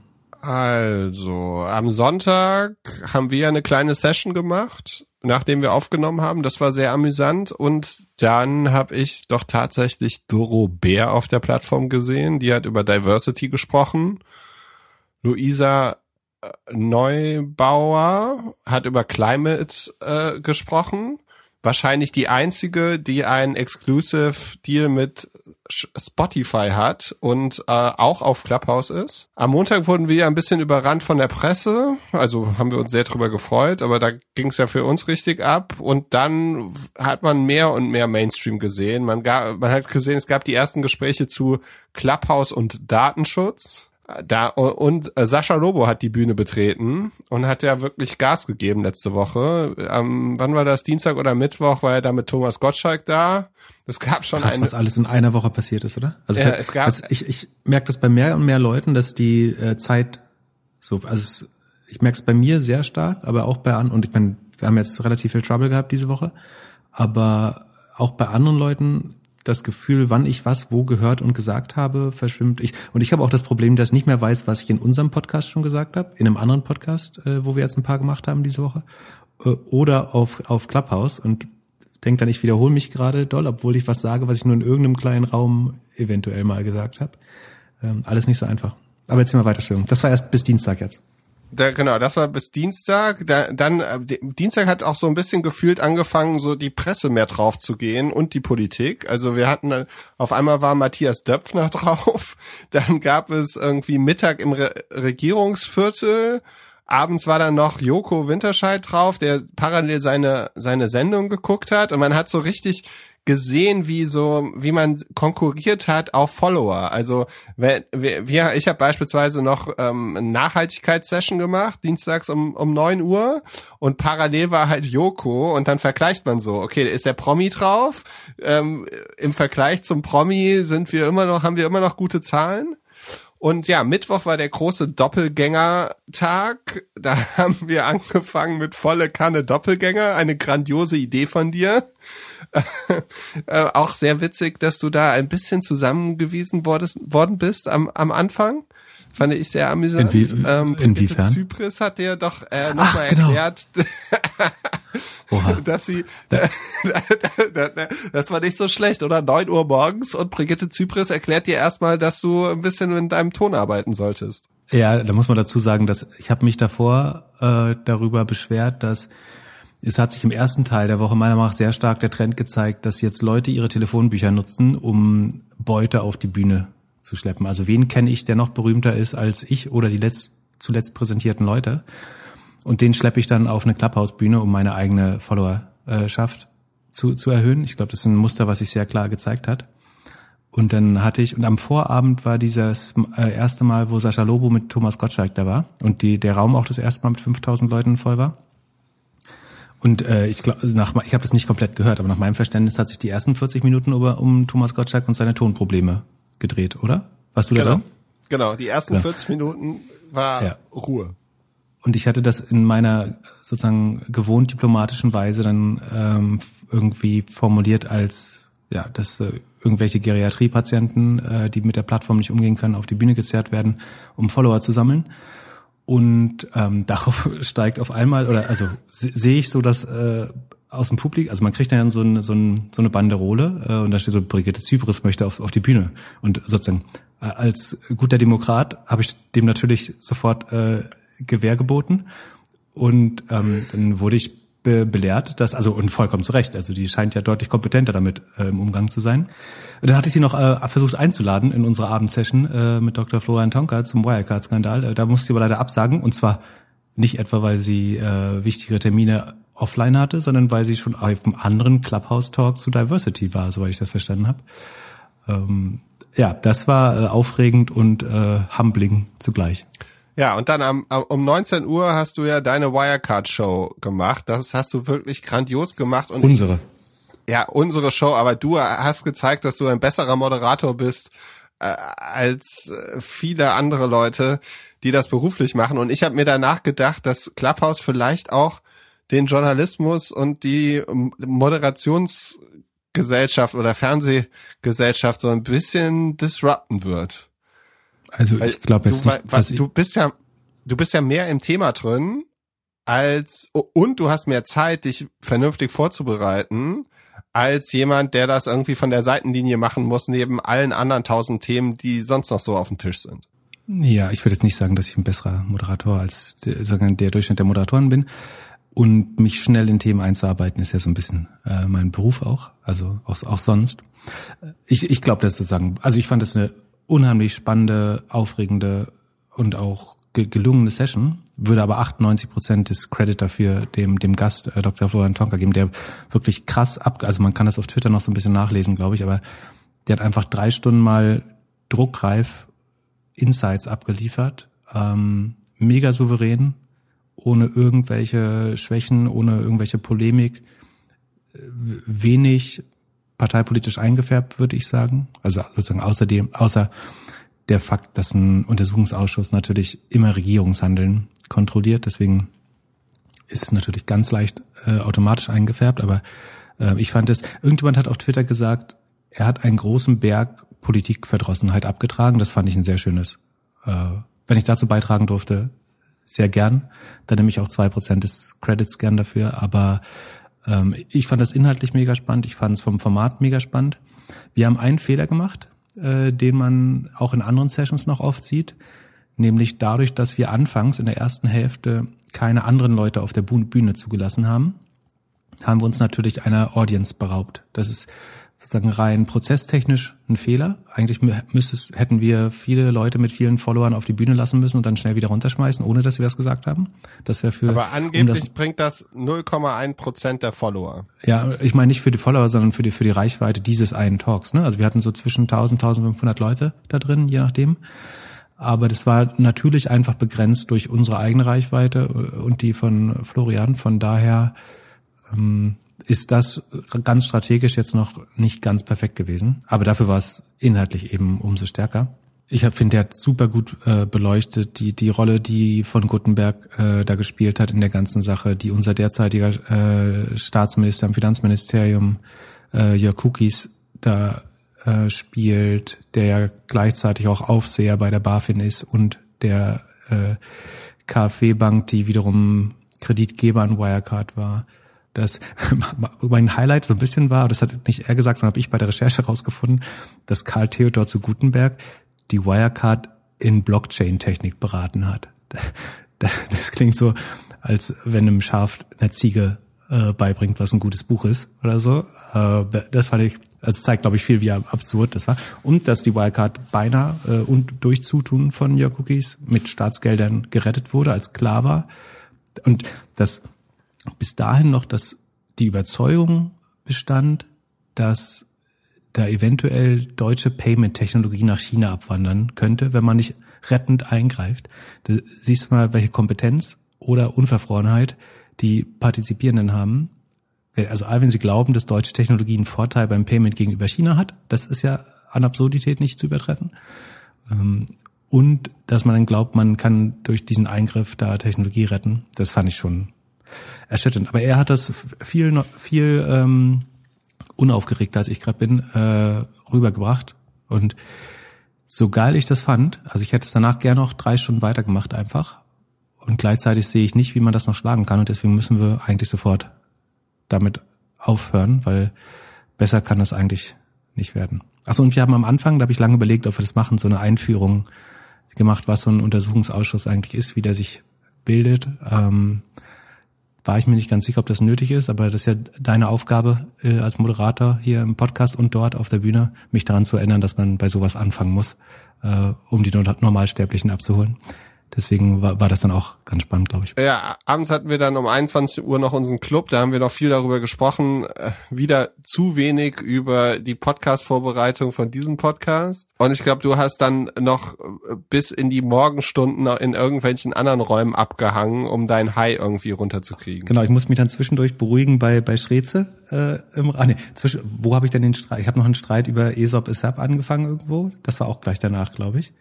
Also, am Sonntag haben wir eine kleine Session gemacht. nachdem wir aufgenommen haben. Das war sehr amüsant. Und dann habe ich doch tatsächlich Doro Bär auf der Plattform gesehen. Die hat über Diversity gesprochen. Luisa äh, Neubauer hat über Climate äh, gesprochen. Wahrscheinlich die einzige, die einen Exclusive Deal mit Spotify hat und äh, auch auf Clubhouse ist. Am Montag wurden wir ein bisschen überrannt von der Presse, also haben wir uns sehr drüber gefreut, aber da ging es ja für uns richtig ab und dann hat man mehr und mehr Mainstream gesehen. Man, gab, man hat gesehen, es gab die ersten Gespräche zu Clubhouse und Datenschutz da und äh, Sascha Lobo hat die Bühne betreten und hat ja wirklich Gas gegeben letzte Woche. Ähm, wann war das? Dienstag oder Mittwoch war er da mit Thomas Gottschalk da. Es gab schon Krass, eine, was alles in einer Woche passiert ist, oder? Also Ja, es gab- also ich, ich merke das bei mehr und mehr Leuten, dass die äh, Zeit so, also es, ich merke es bei mir sehr stark, aber auch bei anderen, und ich meine, wir haben jetzt relativ viel Trouble gehabt diese Woche, aber auch bei anderen Leuten das Gefühl, wann ich was wo gehört und gesagt habe, verschwimmt ich. Und ich habe auch das Problem, dass ich nicht mehr weiß, was ich in unserem Podcast schon gesagt habe, in einem anderen Podcast, äh, wo wir jetzt ein paar gemacht haben diese Woche, äh, oder auf, auf Clubhouse und denke dann, ich wiederhole mich gerade doll, obwohl ich was sage, was ich nur in irgendeinem kleinen Raum eventuell mal gesagt habe. Ähm, alles nicht so einfach. Aber jetzt mal weiter, Entschuldigung. Das war erst bis Dienstag jetzt. Da, genau, das war bis Dienstag. Da, dann äh, di- Dienstag hat auch so ein bisschen gefühlt angefangen, so die Presse mehr drauf zu gehen und die Politik. Also wir hatten dann, auf einmal war Matthias Döpfner drauf. Dann gab es irgendwie Mittag im Re Regierungsviertel. Abends war dann noch Joko Winterscheid drauf, der parallel seine seine Sendung geguckt hat und man hat so richtig gesehen, wie so, wie man konkurriert hat auf Follower. Also wenn, wir, ich habe beispielsweise noch ähm, eine Nachhaltigkeitssession gemacht, dienstags um, um neun Uhr und parallel war halt Joko und dann vergleicht man so, okay, ist der Promi drauf? Ähm, Im Vergleich zum Promi sind wir immer noch, haben wir immer noch gute Zahlen. Und ja, Mittwoch war der große Doppelgänger-Tag. Da haben wir angefangen mit volle Kanne Doppelgänger. Eine grandiose Idee von dir. äh, auch sehr witzig, dass du da ein bisschen zusammengewiesen worden bist am, am Anfang. Fand ich sehr amüsant. Inwie- Brigitte inwiefern? Zypris hat dir doch äh, nochmal genau. erklärt, Oha. dass sie, das war nicht so schlecht, oder? 9 Uhr morgens und Brigitte Zypris erklärt dir erstmal, dass du ein bisschen in deinem Ton arbeiten solltest. Ja, da muss man dazu sagen, dass ich habe mich davor äh, darüber beschwert, dass es hat sich im ersten Teil der Woche meiner Meinung nach sehr stark der Trend gezeigt, dass jetzt Leute ihre Telefonbücher nutzen, um Beute auf die Bühne zu schleppen. Also wen kenne ich, der noch berühmter ist als ich oder die letzt, zuletzt präsentierten Leute? Und den schleppe ich dann auf eine Clubhouse-Bühne, um meine eigene Followerschaft zu, zu erhöhen. Ich glaube, das ist ein Muster, was sich sehr klar gezeigt hat. Und dann hatte ich, und am Vorabend war dieses äh, erste Mal, wo Sascha Lobo mit Thomas Gottschalk da war und die, der Raum auch das erste Mal mit 5000 Leuten voll war. Und äh, ich glaube, nach ich habe das nicht komplett gehört, aber nach meinem Verständnis hat sich die ersten 40 Minuten über, um Thomas Gottschalk und seine Tonprobleme gedreht, oder? Warst du da Genau. dran? Genau, die ersten Genau. 40 Minuten war Ja. Ruhe. Und ich hatte das in meiner sozusagen gewohnt diplomatischen Weise dann ähm, irgendwie formuliert als ja, dass äh, irgendwelche Geriatriepatienten, äh, die mit der Plattform nicht umgehen können, auf die Bühne gezerrt werden, um Follower zu sammeln. Und ähm, darauf steigt auf einmal, oder also se- sehe ich so, dass äh, aus dem Publikum, also man kriegt dann so, eine so, ein, so eine Banderole äh, und da steht so, Brigitte Zypris möchte auf, auf die Bühne. Und sozusagen äh, als guter Demokrat habe ich dem natürlich sofort äh, Gewähr geboten. Und ähm, dann wurde ich be belehrt, dass, also und vollkommen zu Recht, also die scheint ja deutlich kompetenter damit äh, im Umgang zu sein. Und dann hatte ich sie noch äh, versucht einzuladen in unsere Abendsession äh, mit Dr. Florian Tonka zum Wirecard-Skandal. Äh, da musste sie aber leider absagen und zwar nicht etwa, weil sie äh, wichtigere Termine offline hatte, sondern weil sie schon auf einem anderen Clubhouse-Talk zu Diversity war, soweit ich das verstanden habe. Ähm, ja, das war äh, aufregend und äh, humbling zugleich. Ja, und dann am, um 19 Uhr hast du ja deine Wirecard-Show gemacht. Das hast du wirklich grandios gemacht. Und Unsere. ja, unsere Show, aber du hast gezeigt, dass du ein besserer Moderator bist äh, als äh, viele andere Leute, die das beruflich machen. Und ich habe mir danach gedacht, dass Clubhouse vielleicht auch den Journalismus und die ähm, Moderationsgesellschaft oder Fernsehgesellschaft so ein bisschen disrupten wird. Also Weil ich glaube jetzt du, nicht, ich, du bist ja, du bist ja mehr im Thema drin als und du hast mehr Zeit, dich vernünftig vorzubereiten, als jemand, der das irgendwie von der Seitenlinie machen muss, neben allen anderen tausend Themen, die sonst noch so auf dem Tisch sind. Ja, ich würde jetzt nicht sagen, dass ich ein besserer Moderator als der, der Durchschnitt der Moderatoren bin. Und mich schnell in Themen einzuarbeiten, ist ja so ein bisschen äh, mein Beruf auch, also auch, auch sonst. Ich, ich glaube, das sozusagen, also ich fand das eine unheimlich spannende, aufregende und auch gelungene Session, würde aber 98 Prozent des Credit dafür dem, dem Gast, äh, Dr. Florian Tonka geben, der wirklich krass ab, also man kann das auf Twitter noch so ein bisschen nachlesen, glaube ich, aber der hat einfach drei Stunden mal druckreif Insights abgeliefert, ähm, mega souverän, ohne irgendwelche Schwächen, ohne irgendwelche Polemik, wenig parteipolitisch eingefärbt, würde ich sagen. Also sozusagen außerdem, außer der Fakt, dass ein Untersuchungsausschuss natürlich immer Regierungshandeln kontrolliert. Deswegen ist es natürlich ganz leicht äh, automatisch eingefärbt. Aber äh, ich fand es, irgendjemand hat auf Twitter gesagt, er hat einen großen Berg Politikverdrossenheit abgetragen. Das fand ich ein sehr schönes. Äh, wenn ich dazu beitragen durfte, sehr gern. Dann nehme ich auch zwei Prozent des Credits gern dafür. Aber ähm, ich fand das inhaltlich mega spannend. Ich fand es vom Format mega spannend. Wir haben einen Fehler gemacht, äh, den man auch in anderen Sessions noch oft sieht. Nämlich dadurch, dass wir anfangs in der ersten Hälfte keine anderen Leute auf der Bühne zugelassen haben, haben wir uns natürlich einer Audience beraubt. Das ist sozusagen rein prozesstechnisch ein Fehler. Eigentlich müsste, hätten wir viele Leute mit vielen Followern auf die Bühne lassen müssen und dann schnell wieder runterschmeißen, ohne dass wir das gesagt haben. Das wäre für. Aber angeblich um das, bringt das 0,1 Prozent der Follower. Ja, ich meine nicht für die Follower, sondern für die für die Reichweite dieses einen Talks. Ne? Also wir hatten so zwischen 1000 1500 Leute da drin, je nachdem. Aber das war natürlich einfach begrenzt durch unsere eigene Reichweite und die von Florian. Von daher ähm, ist das ganz strategisch jetzt noch nicht ganz perfekt gewesen. Aber dafür war es inhaltlich eben umso stärker. Ich finde, der hat super gut äh, beleuchtet die die Rolle, die von Gutenberg äh, da gespielt hat in der ganzen Sache, die unser derzeitiger äh, Staatsminister im Finanzministerium äh, Jörg Cookies da äh, spielt, der ja gleichzeitig auch Aufseher bei der BaFin ist und der äh, KfW-Bank, die wiederum Kreditgeber an Wirecard war dass mein Highlight so ein bisschen war, das hat nicht er gesagt, sondern habe ich bei der Recherche rausgefunden, dass Karl Theodor zu Gutenberg die Wirecard in Blockchain-Technik beraten hat. Das, das, klingt so, als wenn einem Schaf einer Ziege äh, beibringt, was ein gutes Buch ist oder so. Äh, das fand ich, das zeigt, glaube ich, viel, wie absurd das war. Und dass die Wirecard beinahe äh, und durch Zutun von Jörg Cookies mit Staatsgeldern gerettet wurde, als klar war. Und das bis dahin noch dass die Überzeugung bestand, dass da eventuell deutsche Payment-Technologie nach China abwandern könnte, wenn man nicht rettend eingreift. Da siehst du mal, welche Kompetenz oder Unverfrorenheit die Partizipierenden haben. Also wenn sie glauben, dass deutsche Technologie einen Vorteil beim Payment gegenüber China hat, das ist ja an Absurdität nicht zu übertreffen. Ähm, und dass man dann glaubt, man kann durch diesen Eingriff da Technologie retten, das fand ich schon erschütternd. Aber er hat das viel, viel ähm, unaufgeregter, als ich gerade bin, äh, rübergebracht. Und so geil ich das fand, also ich hätte es danach gern noch drei Stunden weitergemacht einfach. Und gleichzeitig sehe ich nicht, wie man das noch schlagen kann. Und deswegen müssen wir eigentlich sofort damit aufhören, weil besser kann das eigentlich nicht werden. Achso, und wir haben am Anfang, da habe ich lange überlegt, ob wir das machen, so eine Einführung gemacht, was so ein Untersuchungsausschuss eigentlich ist, wie der sich bildet. Ähm, war ich mir nicht ganz sicher, ob das nötig ist, aber das ist ja deine Aufgabe äh, als Moderator hier im Podcast und dort auf der Bühne, mich daran zu erinnern, dass man bei sowas anfangen muss, äh, um die Normalsterblichen abzuholen. Deswegen war, war das dann auch ganz spannend, glaube ich. Ja, abends hatten wir dann um 21 Uhr noch unseren Club, da haben wir noch viel darüber gesprochen, äh, wieder zu wenig über die Podcast-Vorbereitung von diesem Podcast. Und ich glaube, du hast dann noch äh, bis in die Morgenstunden in irgendwelchen anderen Räumen abgehangen, um dein High irgendwie runterzukriegen. Genau, ich muss mich dann zwischendurch beruhigen bei bei Schreze. Äh, im, ah, nee, zwischen, wo habe ich denn den Streit? Ich habe noch einen Streit über Aesop Isap angefangen irgendwo. Das war auch gleich danach, glaube ich.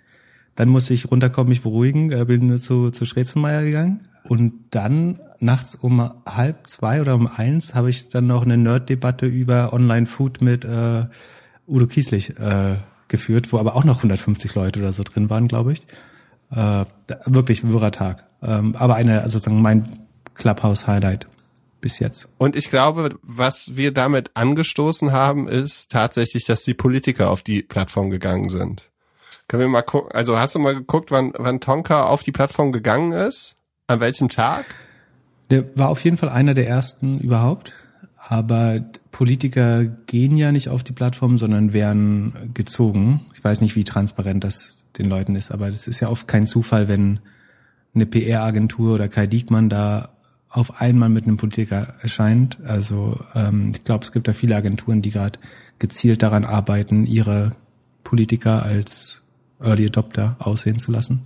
Dann musste ich runterkommen, mich beruhigen, äh, bin zu, zu Schrezenmeier gegangen. Und dann nachts um halb zwei oder um eins habe ich dann noch eine Nerd-Debatte über Online-Food mit äh, Udo Kieslich äh, geführt, wo aber auch noch 150 Leute oder so drin waren, glaube ich. Äh, wirklich wirrer Tag. Ähm, aber eine, also sozusagen mein Clubhouse-Highlight bis jetzt. Und ich glaube, was wir damit angestoßen haben, ist tatsächlich, dass die Politiker auf die Plattform gegangen sind. Können wir mal gucken, also hast du mal geguckt, wann, wann Tonka auf die Plattform gegangen ist? An welchem Tag? Der war auf jeden Fall einer der ersten überhaupt. Aber Politiker gehen ja nicht auf die Plattform, sondern werden gezogen. Ich weiß nicht, wie transparent das den Leuten ist, aber das ist ja oft kein Zufall, wenn eine PR-Agentur oder Kai Diekmann da auf einmal mit einem Politiker erscheint. Also ähm, ich glaube, es gibt da viele Agenturen, die gerade gezielt daran arbeiten, ihre Politiker als Early Adopter aussehen zu lassen.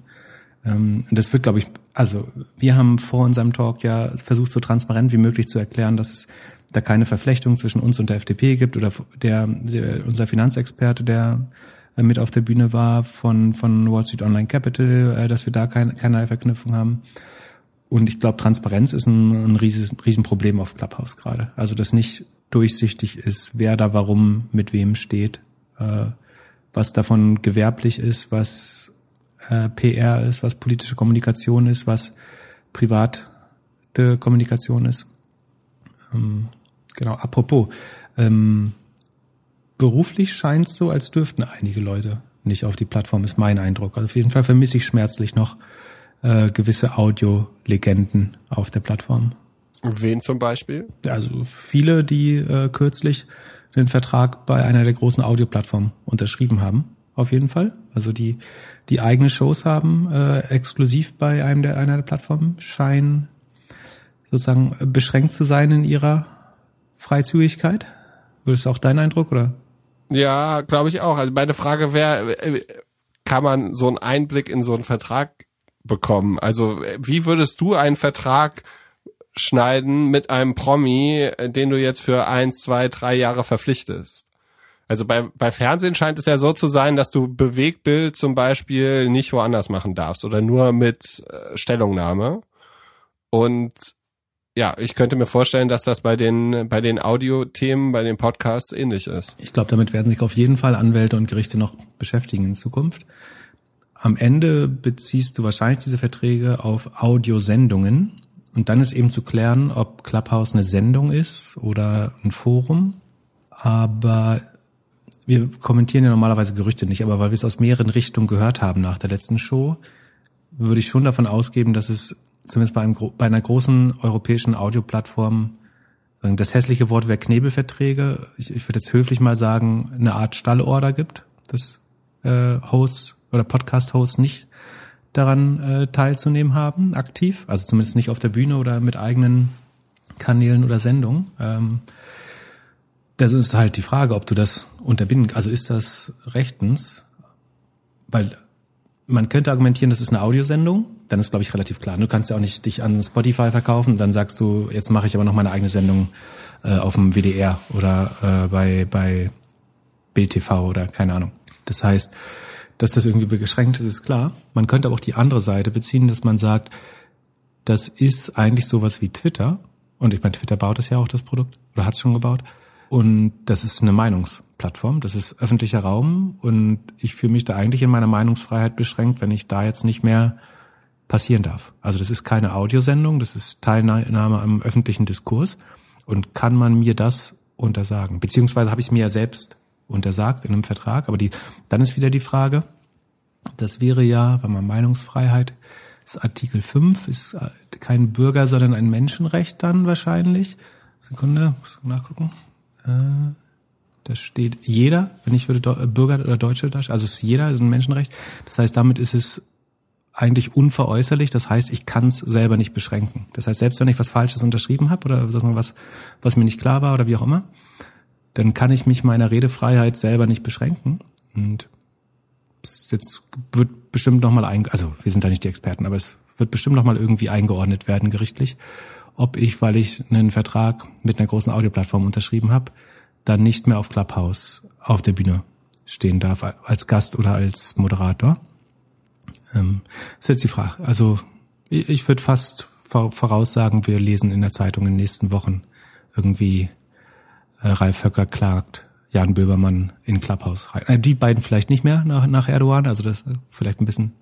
Ähm, das wird, glaube ich, also wir haben vor unserem Talk ja versucht, so transparent wie möglich zu erklären, dass es da keine Verflechtung zwischen uns und der FDP gibt oder der, der unser Finanzexperte, der äh, mit auf der Bühne war von, von Wall Street Online Capital, äh, dass wir da keine, keinerlei Verknüpfung haben. Und ich glaube, Transparenz ist ein, ein riesen, Riesenproblem auf Clubhouse gerade. Also, dass nicht durchsichtig ist, wer da warum mit wem steht, äh, was davon gewerblich ist, was äh, PR ist, was politische Kommunikation ist, was private Kommunikation ist. Ähm, genau, apropos, ähm, beruflich scheint es so, als dürften einige Leute nicht auf die Plattform, ist mein Eindruck. Also auf jeden Fall vermisse ich schmerzlich noch äh, gewisse Audio-Legenden auf der Plattform. Wen zum Beispiel? Also viele, die äh, kürzlich den Vertrag bei einer der großen Audioplattformen unterschrieben haben. Auf jeden Fall. Also die, die eigene Shows haben, äh, exklusiv bei einem der einer der Plattformen, scheinen sozusagen beschränkt zu sein in ihrer Freizügigkeit. Ist auch dein Eindruck, oder? Ja, glaube ich auch. Also meine Frage wäre, äh, kann man so einen Einblick in so einen Vertrag bekommen? Also wie würdest du einen Vertrag schneiden mit einem Promi, den du jetzt für eins, zwei, drei Jahre verpflichtest? Also bei, bei Fernsehen scheint es ja so zu sein, dass du Bewegbild zum Beispiel nicht woanders machen darfst oder nur mit äh, Stellungnahme. Und ja, ich könnte mir vorstellen, dass das bei den, bei den Audiothemen, bei den Podcasts ähnlich ist. Ich glaube, damit werden sich auf jeden Fall Anwälte und Gerichte noch beschäftigen in Zukunft. Am Ende beziehst du wahrscheinlich diese Verträge auf Audiosendungen. Und dann ist eben zu klären, ob Clubhouse eine Sendung ist oder ein Forum. Aber wir kommentieren ja normalerweise Gerüchte nicht, aber weil wir es aus mehreren Richtungen gehört haben nach der letzten Show, würde ich schon davon ausgehen, dass es zumindest bei, einem, bei einer großen europäischen Audioplattform, das hässliche Wort wäre Knebelverträge, ich, ich würde jetzt höflich mal sagen, eine Art Stallorder gibt, dass äh, Hosts oder Podcast-Hosts nicht daran äh, teilzunehmen haben, aktiv, also zumindest nicht auf der Bühne oder mit eigenen Kanälen oder Sendungen. Ähm, das ist halt die Frage, ob du das unterbinden, also ist das rechtens, weil man könnte argumentieren, das ist eine Audiosendung, dann ist glaube ich relativ klar. Du kannst ja auch nicht dich an Spotify verkaufen, dann sagst du, jetzt mache ich aber noch meine eigene Sendung äh, auf dem WDR oder äh, bei bei Bild TV oder keine Ahnung. Das heißt, dass das irgendwie beschränkt ist, ist klar. Man könnte aber auch die andere Seite beziehen, dass man sagt, das ist eigentlich sowas wie Twitter. Und ich meine, Twitter baut es ja auch das Produkt oder hat es schon gebaut. Und das ist eine Meinungsplattform, das ist öffentlicher Raum und ich fühle mich da eigentlich in meiner Meinungsfreiheit beschränkt, wenn ich da jetzt nicht mehr passieren darf. Also das ist keine Audiosendung, das ist Teilnahme am öffentlichen Diskurs und kann man mir das untersagen? Beziehungsweise habe ich es mir ja selbst untersagt in einem Vertrag, aber die, dann ist wieder die Frage, das wäre ja, wenn man Meinungsfreiheit, ist Artikel 5, ist kein Bürger, sondern ein Menschenrecht dann wahrscheinlich. Sekunde, muss ich nachgucken. Äh, da steht jeder, wenn ich würde Bürger oder Deutsche, also es ist jeder, ist ein Menschenrecht. Das heißt, damit ist es eigentlich unveräußerlich. Das heißt, ich kann es selber nicht beschränken. Das heißt, selbst wenn ich was Falsches unterschrieben habe oder was, was mir nicht klar war oder wie auch immer, dann kann ich mich meiner Redefreiheit selber nicht beschränken. Und jetzt wird bestimmt nochmal also wir sind da nicht die Experten, aber es wird bestimmt nochmal irgendwie eingeordnet werden gerichtlich, ob ich, weil ich einen Vertrag mit einer großen Audioplattform unterschrieben habe, dann nicht mehr auf Clubhouse auf der Bühne stehen darf als Gast oder als Moderator. Ähm, ist jetzt die Frage. Also ich, ich würde fast voraussagen, wir lesen in der Zeitung in den nächsten Wochen irgendwie Ralf Höcker klagt Jan Böbermann in Clubhouse rein. Äh, die beiden vielleicht nicht mehr nach, nach Erdogan, also das ist vielleicht ein bisschen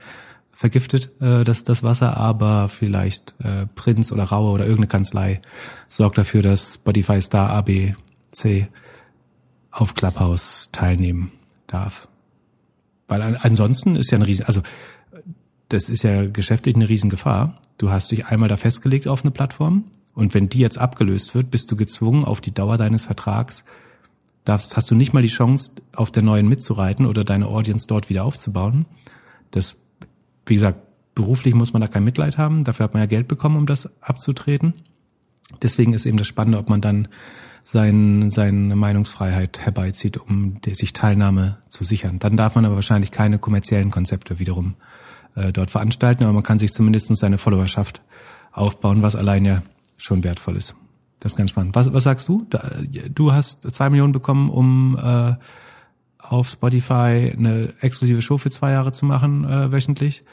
vergiftet äh, das, das Wasser, aber vielleicht äh, Prinz oder Raue oder irgendeine Kanzlei sorgt dafür, dass Spotify Star ABC auf Clubhouse teilnehmen darf. Weil an, ansonsten ist ja ein Riesen, also das ist ja geschäftlich eine Riesengefahr. Du hast dich einmal da festgelegt auf eine Plattform und wenn die jetzt abgelöst wird, bist du gezwungen, auf die Dauer deines Vertrags darfst, hast du nicht mal die Chance, auf der neuen mitzureiten oder deine Audience dort wieder aufzubauen. Das wie gesagt, beruflich muss man da kein Mitleid haben. Dafür hat man ja Geld bekommen, um das abzutreten. Deswegen ist eben das Spannende, ob man dann sein, seine Meinungsfreiheit herbeizieht, um sich Teilnahme zu sichern. Dann darf man aber wahrscheinlich keine kommerziellen Konzepte wiederum äh, dort veranstalten, aber man kann sich zumindest seine Followerschaft aufbauen, was allein ja schon wertvoll ist. Das ist ganz spannend. Was, was sagst du? Du hast zwei Millionen bekommen, um äh, auf Spotify eine exklusive Show für zwei Jahre zu machen, äh, wöchentlich.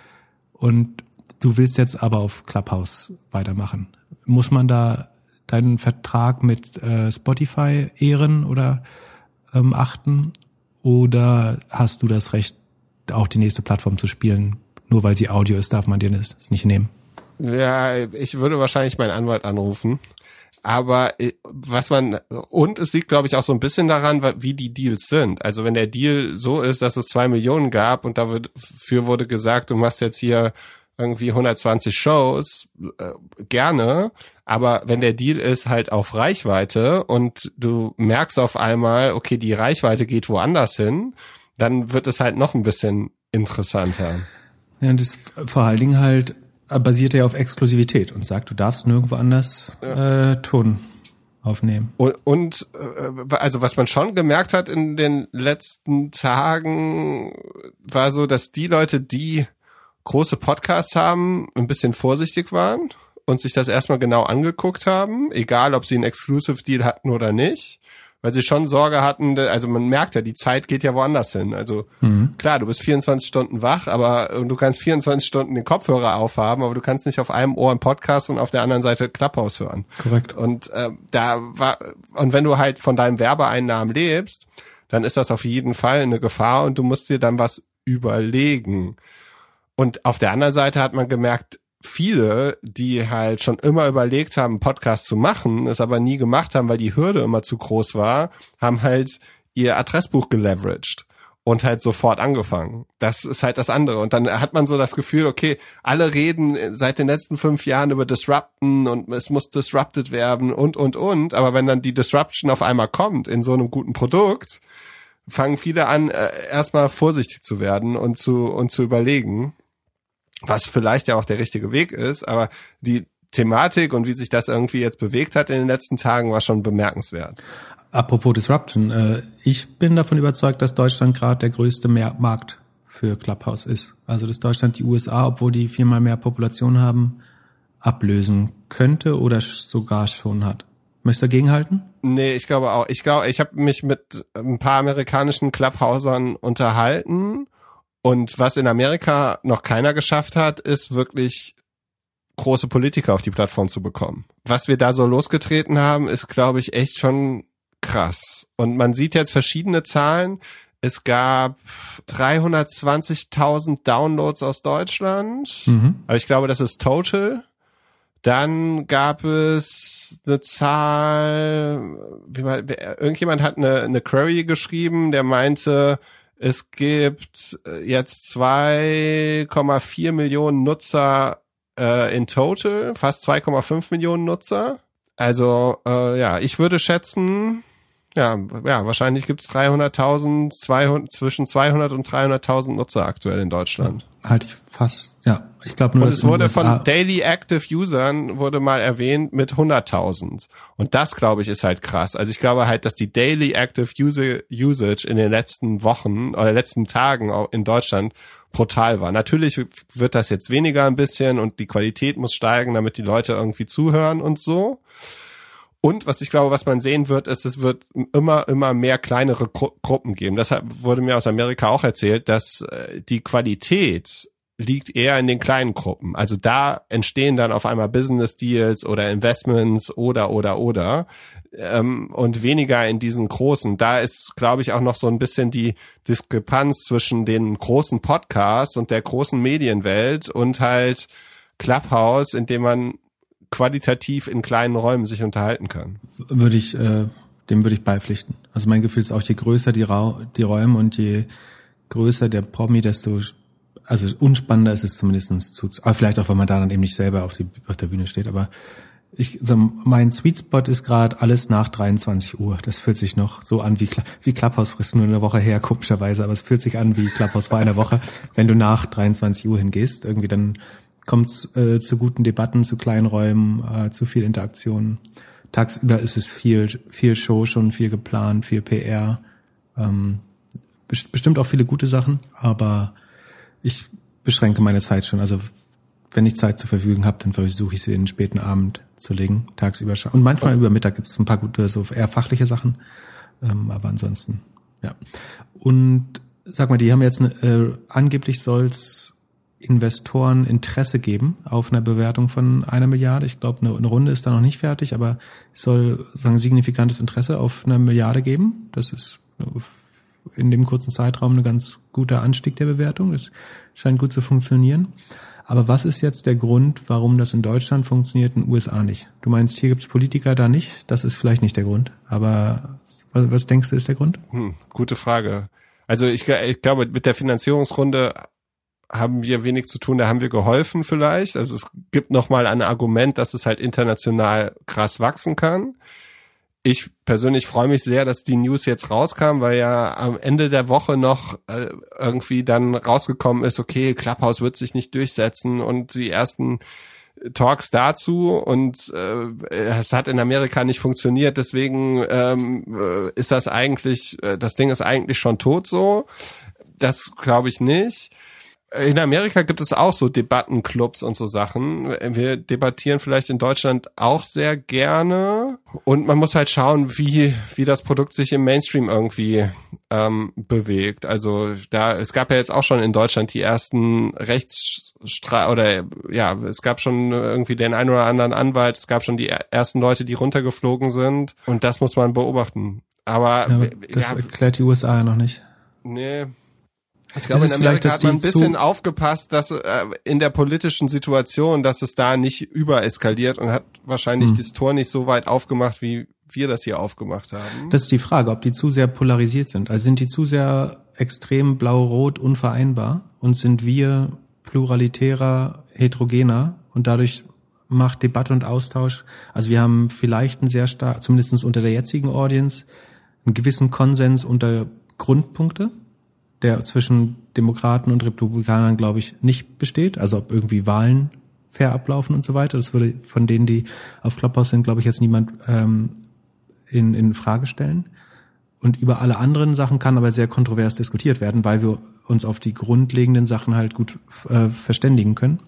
Und du willst jetzt aber auf Clubhouse weitermachen. Muss man da deinen Vertrag mit äh, Spotify ehren oder ähm, achten? Oder hast du das Recht, auch die nächste Plattform zu spielen? Nur weil sie Audio ist, darf man dir das nicht nehmen. Ja, ich würde wahrscheinlich meinen Anwalt anrufen aber äh, was man, und es liegt, glaube ich, auch so ein bisschen daran, wie die Deals sind. Also wenn der Deal so ist, dass es zwei Millionen gab und dafür wurde gesagt, du machst jetzt hier irgendwie 120 Shows, äh, gerne. Aber wenn der Deal ist halt auf Reichweite und du merkst auf einmal, okay, die Reichweite geht woanders hin, dann wird es halt noch ein bisschen interessanter. Ja, und das vor allen Dingen halt basiert ja auf Exklusivität und sagt, du darfst nirgendwo anders ja. äh, Ton aufnehmen. Und, und äh, also was man schon gemerkt hat in den letzten Tagen, war so, dass die Leute, die große Podcasts haben, ein bisschen vorsichtig waren und sich das erstmal genau angeguckt haben, egal ob sie einen Exclusive Deal hatten oder nicht weil sie schon Sorge hatten, also man merkt ja, die Zeit geht ja woanders hin. Also mhm. klar, du bist 24 Stunden wach, aber du kannst 24 Stunden den Kopfhörer aufhaben, aber du kannst nicht auf einem Ohr einen Podcast und auf der anderen Seite Clubhouse hören. Korrekt. Und äh, da war und wenn du halt von deinen Werbeeinnahmen lebst, dann ist das auf jeden Fall eine Gefahr und du musst dir dann was überlegen. Und auf der anderen Seite hat man gemerkt, viele, die halt schon immer überlegt haben, einen Podcast zu machen, es aber nie gemacht haben, weil die Hürde immer zu groß war, haben halt ihr Adressbuch geleveraged und halt sofort angefangen. Das ist halt das andere. Und dann hat man so das Gefühl, okay, alle reden seit den letzten fünf Jahren über Disrupten und es muss disrupted werden und, und, und. Aber wenn dann die Disruption auf einmal kommt in so einem guten Produkt, fangen viele an, äh, erstmal vorsichtig zu werden und zu, und zu überlegen was vielleicht ja auch der richtige Weg ist, aber die Thematik und wie sich das irgendwie jetzt bewegt hat in den letzten Tagen war schon bemerkenswert. Apropos Disruption, äh, ich bin davon überzeugt, dass Deutschland gerade der größte Markt für Clubhouse ist. Also dass Deutschland die USA, obwohl die viermal mehr Population haben, ablösen könnte oder sogar schon hat. Möchtest du dagegenhalten? Nee, ich glaube auch. Ich glaube, ich habe mich mit ein paar amerikanischen Clubhausern unterhalten und was in Amerika noch keiner geschafft hat, ist wirklich große Politiker auf die Plattform zu bekommen. Was wir da so losgetreten haben, ist, glaube ich, echt schon krass. Und man sieht jetzt verschiedene Zahlen. Es gab 320.000 Downloads aus Deutschland. Mhm. Aber ich glaube, das ist total. Dann gab es eine Zahl, wie man, irgendjemand hat eine, eine Query geschrieben, der meinte, es gibt äh, jetzt 2,4 Millionen Nutzer äh, in total, fast 2,5 Millionen Nutzer. Also äh, ja, ich würde schätzen, ja, ja, wahrscheinlich gibt's 300.000, 200, zwischen 200 und 300.000 Nutzer aktuell in Deutschland. Halte ich fast, ja. Ich glaube nur, und es wurde von Daily Active Usern wurde mal erwähnt mit 100.000. Und das, glaube ich, ist halt krass. Also ich glaube halt, dass die Daily Active User Usage in den letzten Wochen oder letzten Tagen in Deutschland brutal war. Natürlich wird das jetzt weniger ein bisschen und die Qualität muss steigen, damit die Leute irgendwie zuhören und so. Und was ich glaube, was man sehen wird, ist, es wird immer, immer mehr kleinere Gru Gruppen geben. Deshalb wurde mir aus Amerika auch erzählt, dass äh, die Qualität liegt eher in den kleinen Gruppen. Also da entstehen dann auf einmal Business Deals oder Investments oder, oder, oder. ähm, und weniger in diesen großen. Da ist, glaube ich, auch noch so ein bisschen die Diskrepanz zwischen den großen Podcasts und der großen Medienwelt und halt Clubhouse, in dem man qualitativ in kleinen Räumen sich unterhalten kann. Würde ich, äh, dem würde ich beipflichten. Also mein Gefühl ist auch, je größer die, Ra die Räume und je größer der Promi, desto also unspannender ist es zumindestens zu, aber vielleicht auch, weil man da dann eben nicht selber auf, die, auf der Bühne steht, aber ich, so mein Sweet Spot ist gerade alles nach 23 Uhr. Das fühlt sich noch so an wie, wie Clubhouse frisst nur eine Woche her, komischerweise, aber es fühlt sich an wie Clubhouse war eine Woche, wenn du nach 23 Uhr hingehst. Irgendwie dann kommt es äh, zu guten Debatten, zu kleinen Räumen, äh, zu viel Interaktion. Tagsüber ist es viel, viel Show schon, viel geplant, viel PR. Ähm, bestimmt auch viele gute Sachen, aber ich beschränke meine Zeit schon. Also wenn ich Zeit zur Verfügung habe, dann versuche ich sie in den späten Abend zu legen, tagsüber. Und manchmal über Mittag gibt es ein paar gute, so eher fachliche Sachen. Ähm, aber ansonsten, ja. Und sag mal, die haben jetzt äh, angeblich soll's Investoren Interesse geben auf einer Bewertung von einer Milliarde. Ich glaube, eine, Runde ist da noch nicht fertig, aber es soll sagen signifikantes Interesse auf eine Milliarde geben. Das ist in dem kurzen Zeitraum ein ganz guter Anstieg der Bewertung. Das scheint gut zu funktionieren. Aber was ist jetzt der Grund, warum das in Deutschland funktioniert, in den USA nicht? Du meinst, hier gibt es Politiker da nicht? Das ist vielleicht nicht der Grund. Aber was, was denkst du, ist der Grund? Hm, gute Frage. Also ich, ich glaube, mit der Finanzierungsrunde haben wir wenig zu tun, da haben wir geholfen vielleicht. Also es gibt nochmal ein Argument, dass es halt international krass wachsen kann ich persönlich freue mich sehr, dass die News jetzt rauskam, weil ja am Ende der Woche noch äh, irgendwie dann rausgekommen ist, okay, Clubhouse wird sich nicht durchsetzen und die ersten Talks dazu und äh, es hat in Amerika nicht funktioniert, deswegen ähm, äh, ist das eigentlich, äh, das Ding ist eigentlich schon tot so. Das glaube ich nicht in Amerika gibt es auch so Debattenclubs und so Sachen. Wir debattieren vielleicht in Deutschland auch sehr gerne. Und man muss halt schauen, wie, wie das Produkt sich im Mainstream irgendwie ähm, bewegt. Also da, es gab ja jetzt auch schon in Deutschland die ersten Rechtsstreit oder ja, es gab schon irgendwie den einen oder anderen Anwalt, es gab schon die ersten Leute, die runtergeflogen sind. Und das muss man beobachten. Aber, ja, das ja, erklärt die USA ja noch nicht. Nee, ich glaube, in Amerika hat man ein bisschen aufgepasst, dass äh, in der politischen Situation, dass es da nicht übereskaliert und hat wahrscheinlich hm. das Tor nicht so weit aufgemacht, wie wir das hier aufgemacht haben. Das ist die Frage, ob die zu sehr polarisiert sind. Also sind die zu sehr extrem blau-rot unvereinbar und sind wir pluralitärer, heterogener und dadurch macht Debatte und Austausch. Also wir haben vielleicht einen sehr stark, zumindest unter der jetzigen Audience, einen gewissen Konsens unter Grundpunkte, der zwischen Demokraten und Republikanern, glaube ich, nicht besteht. Also ob irgendwie Wahlen fair ablaufen und so weiter. Das würde von denen, die auf Clubhouse sind, glaube ich, jetzt niemand ähm, in, in Frage stellen. Und über alle anderen Sachen kann aber sehr kontrovers diskutiert werden, weil wir uns auf die grundlegenden Sachen halt gut äh, verständigen können.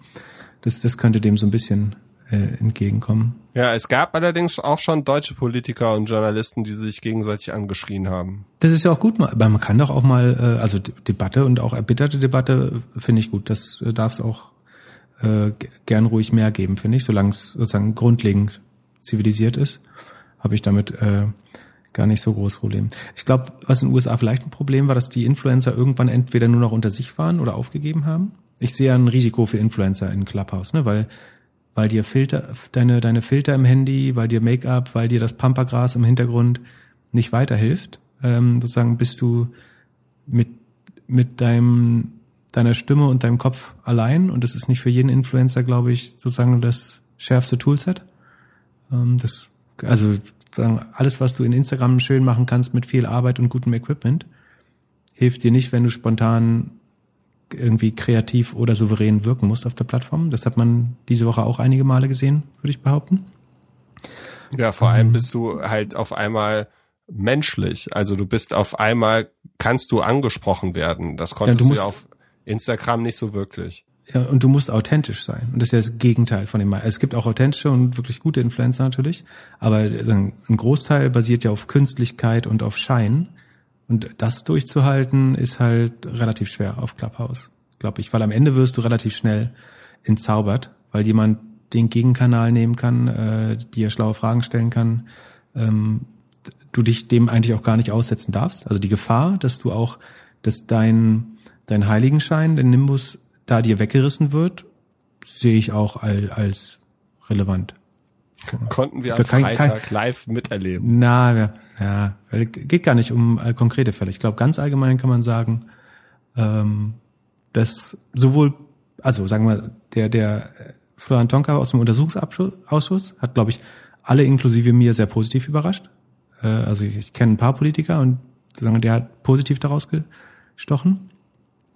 Das, das könnte dem so ein bisschen äh, entgegenkommen. Ja, es gab allerdings auch schon deutsche Politiker und Journalisten, die sich gegenseitig angeschrien haben. Das ist ja auch gut, aber man kann doch auch mal, äh, also Debatte und auch erbitterte Debatte finde ich gut. Das äh, darf es auch äh, gern ruhig mehr geben, finde ich, solange es sozusagen grundlegend zivilisiert ist, habe ich damit äh, gar nicht so groß Problem. Ich glaube, was in den USA vielleicht ein Problem war, dass die Influencer irgendwann entweder nur noch unter sich waren oder aufgegeben haben. Ich sehe ein Risiko für Influencer in Clubhouse, ne, weil weil dir Filter, deine, deine Filter im Handy, weil dir Make-up, weil dir das Pampergras im Hintergrund nicht weiterhilft. Ähm, sozusagen bist du mit, mit deinem, deiner Stimme und deinem Kopf allein und das ist nicht für jeden Influencer, glaube ich, sozusagen das schärfste Toolset. Ähm, das, also sozusagen alles, was du in Instagram schön machen kannst mit viel Arbeit und gutem Equipment, hilft dir nicht, wenn du spontan irgendwie kreativ oder souverän wirken musst auf der Plattform. Das hat man diese Woche auch einige Male gesehen, würde ich behaupten. Ja, vor allem ähm. bist du halt auf einmal menschlich. Also du bist auf einmal, kannst du angesprochen werden. Das konntest ja, du, musst, du ja auf Instagram nicht so wirklich. Ja, und du musst authentisch sein. Und das ist ja das Gegenteil von dem. Es gibt auch authentische und wirklich gute Influencer natürlich, aber ein Großteil basiert ja auf Künstlichkeit und auf Schein. Und das durchzuhalten ist halt relativ schwer auf Clubhouse, glaube ich, weil am Ende wirst du relativ schnell entzaubert, weil jemand den Gegenkanal nehmen kann, äh, dir schlaue Fragen stellen kann, ähm, du dich dem eigentlich auch gar nicht aussetzen darfst. Also die Gefahr, dass du auch, dass dein, dein Heiligenschein, dein Nimbus da dir weggerissen wird, sehe ich auch als, als relevant. Konnten wir am Kein- Freitag kein- live miterleben. Na, ja, ja, weil geht gar nicht um äh, konkrete Fälle. Ich glaube, ganz allgemein kann man sagen, ähm, dass sowohl, also sagen wir, der, der äh, Florian Tonka aus dem Untersuchungsausschuss hat, glaube ich, alle inklusive mir sehr positiv überrascht. Äh, also ich, ich kenne ein paar Politiker und sagen, der hat positiv daraus gestochen.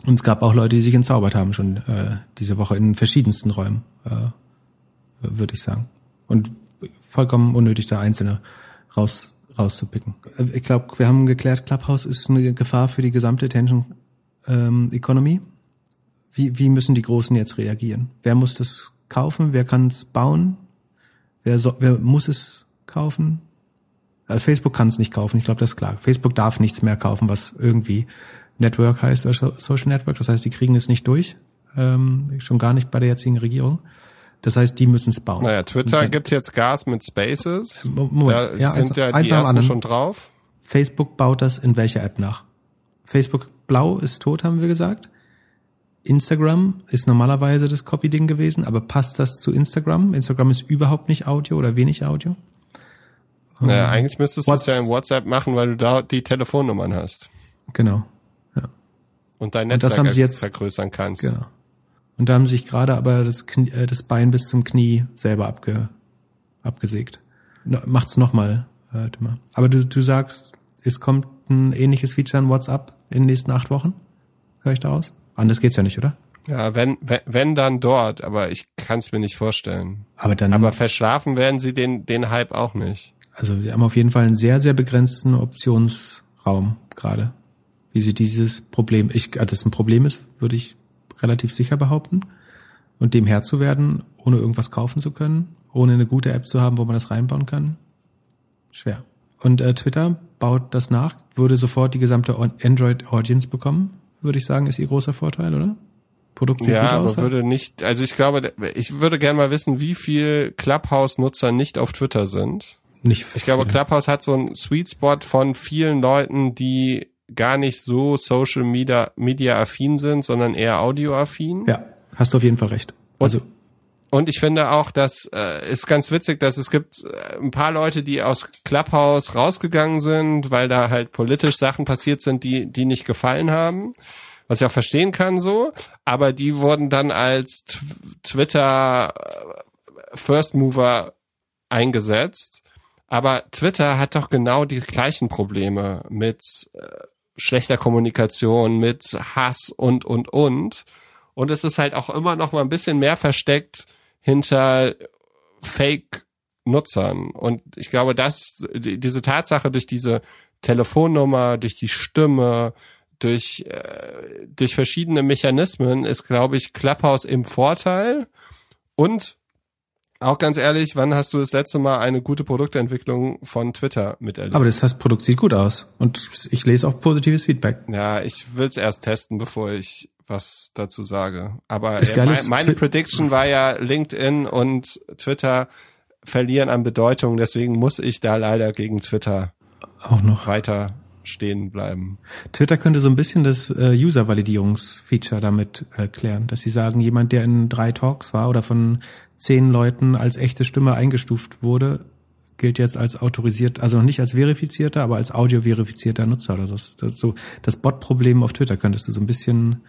Und es gab auch Leute, die sich entzaubert haben schon äh, diese Woche in verschiedensten Räumen, äh, würde ich sagen. Und vollkommen unnötig, da Einzelne raus, rauszupicken. Äh, Ich glaube, wir haben geklärt, Clubhouse ist eine Gefahr für die gesamte Attention ähm, Economy. Wie, wie müssen die Großen jetzt reagieren? Wer muss das kaufen? Wer kann es bauen? Wer, so, wer muss es kaufen? Äh, Facebook kann es nicht kaufen, ich glaube, das ist klar. Facebook darf nichts mehr kaufen, was irgendwie Network heißt, also Social Network. Das heißt, die kriegen es nicht durch, ähm, schon gar nicht bei der jetzigen Regierung. Das heißt, die müssen es bauen. Naja, Twitter wenn- gibt jetzt Gas mit Spaces. Mo- Moment. Da Ja, sind eins- ja eins die dem ersten anderen. schon drauf. Facebook baut das in welcher App nach? Facebook Blau ist tot, haben wir gesagt. Instagram ist normalerweise das Copy-Ding gewesen, aber passt das zu Instagram? Instagram ist überhaupt nicht Audio oder wenig Audio. Naja, eigentlich müsstest du es ja in What's- WhatsApp machen, weil du da die Telefonnummern hast Genau. und dein Und das Netzwerk haben sie jetzt- vergrößern kannst. Genau. Und da haben sich gerade aber das, Knie, äh, das Bein bis zum Knie selber abge, abgesägt. No, macht's nochmal, äh, dümmer. Aber du, du sagst, es kommt ein ähnliches Feature in WhatsApp in den nächsten acht Wochen? Hör ich daraus? Anders geht's ja nicht, oder? Ja, wenn, wenn, wenn dann dort, aber ich kann es mir nicht vorstellen. Aber dann, Aber verschlafen werden sie den, den Hype auch nicht. also wir haben auf jeden Fall einen sehr, sehr begrenzten Optionsraum gerade. Wie sie dieses Problem, ich, äh, dass es ein Problem ist, würde ich relativ sicher behaupten. Und dem Herr zu werden, ohne irgendwas kaufen zu können, ohne eine gute App zu haben, wo man das reinbauen kann, schwer. Und äh, Twitter baut das nach, würde sofort die gesamte Android-Audience bekommen, würde ich sagen, ist ihr großer Vorteil, oder? Produkt sieht ja, aber aus. würde nicht, also ich glaube, ich würde gerne mal wissen, wie viel Clubhouse-Nutzer nicht auf Twitter sind. nicht Ich glaube. Clubhouse hat so einen Sweet Spot von vielen Leuten, die gar nicht so Social Media, Media affin sind, sondern eher Audio affin. Ja, hast du auf jeden Fall recht. Also, Und ich finde auch, dass äh, ist ganz witzig, dass es gibt äh, ein paar Leute, die aus Clubhouse rausgegangen sind, weil da halt politisch Sachen passiert sind, die die nicht gefallen haben, was ich auch verstehen kann so, aber die wurden dann als Tw Twitter äh, First Mover eingesetzt. Aber Twitter hat doch genau die gleichen Probleme mit äh, schlechter Kommunikation, mit Hass und und und. Und es ist halt auch immer noch mal ein bisschen mehr versteckt hinter Fake-Nutzern. Und ich glaube, dass die- diese Tatsache durch diese Telefonnummer, durch die Stimme, durch, äh, durch verschiedene Mechanismen ist, glaube ich, Clubhouse im Vorteil. Und auch ganz ehrlich, wann hast du das letzte Mal eine gute Produktentwicklung von Twitter miterlebt? aber das heißt, Produkt sieht gut aus. Und ich lese auch positives Feedback. Ja, ich will es erst testen, bevor ich was dazu sage. Aber äh, mein, meine Twi- Prediction war ja, LinkedIn und Twitter verlieren an Bedeutung. Deswegen muss ich da leider gegen Twitter Auch noch. weiter stehen bleiben. Twitter könnte so ein bisschen das äh, User-Validierungsfeature damit äh, dass sie sagen, jemand, der in drei Talks war oder von zehn Leuten als echte Stimme eingestuft wurde, gilt jetzt als autorisiert, also noch nicht als verifizierter, aber als audio-verifizierter Nutzer oder so. Das, so das Bot-Problem auf Twitter könntest du so ein bisschen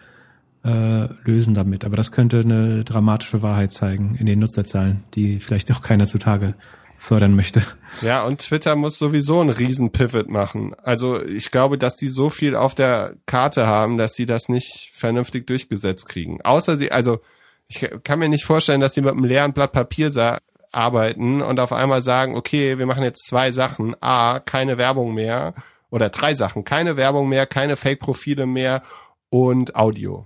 äh, lösen damit. Aber das könnte eine dramatische Wahrheit zeigen in den Nutzerzahlen, die vielleicht auch keiner zutage fördern möchte. Ja, und Twitter muss sowieso einen riesen Pivot machen. Also ich glaube, dass die so viel auf der Karte haben, dass sie das nicht vernünftig durchgesetzt kriegen. Außer sie, also ich kann mir nicht vorstellen, dass sie mit einem leeren Blatt Papier arbeiten und auf einmal sagen, okay, wir machen jetzt zwei Sachen. A, keine Werbung mehr. Oder drei Sachen. Keine Werbung mehr, keine Fake-Profile mehr und Audio.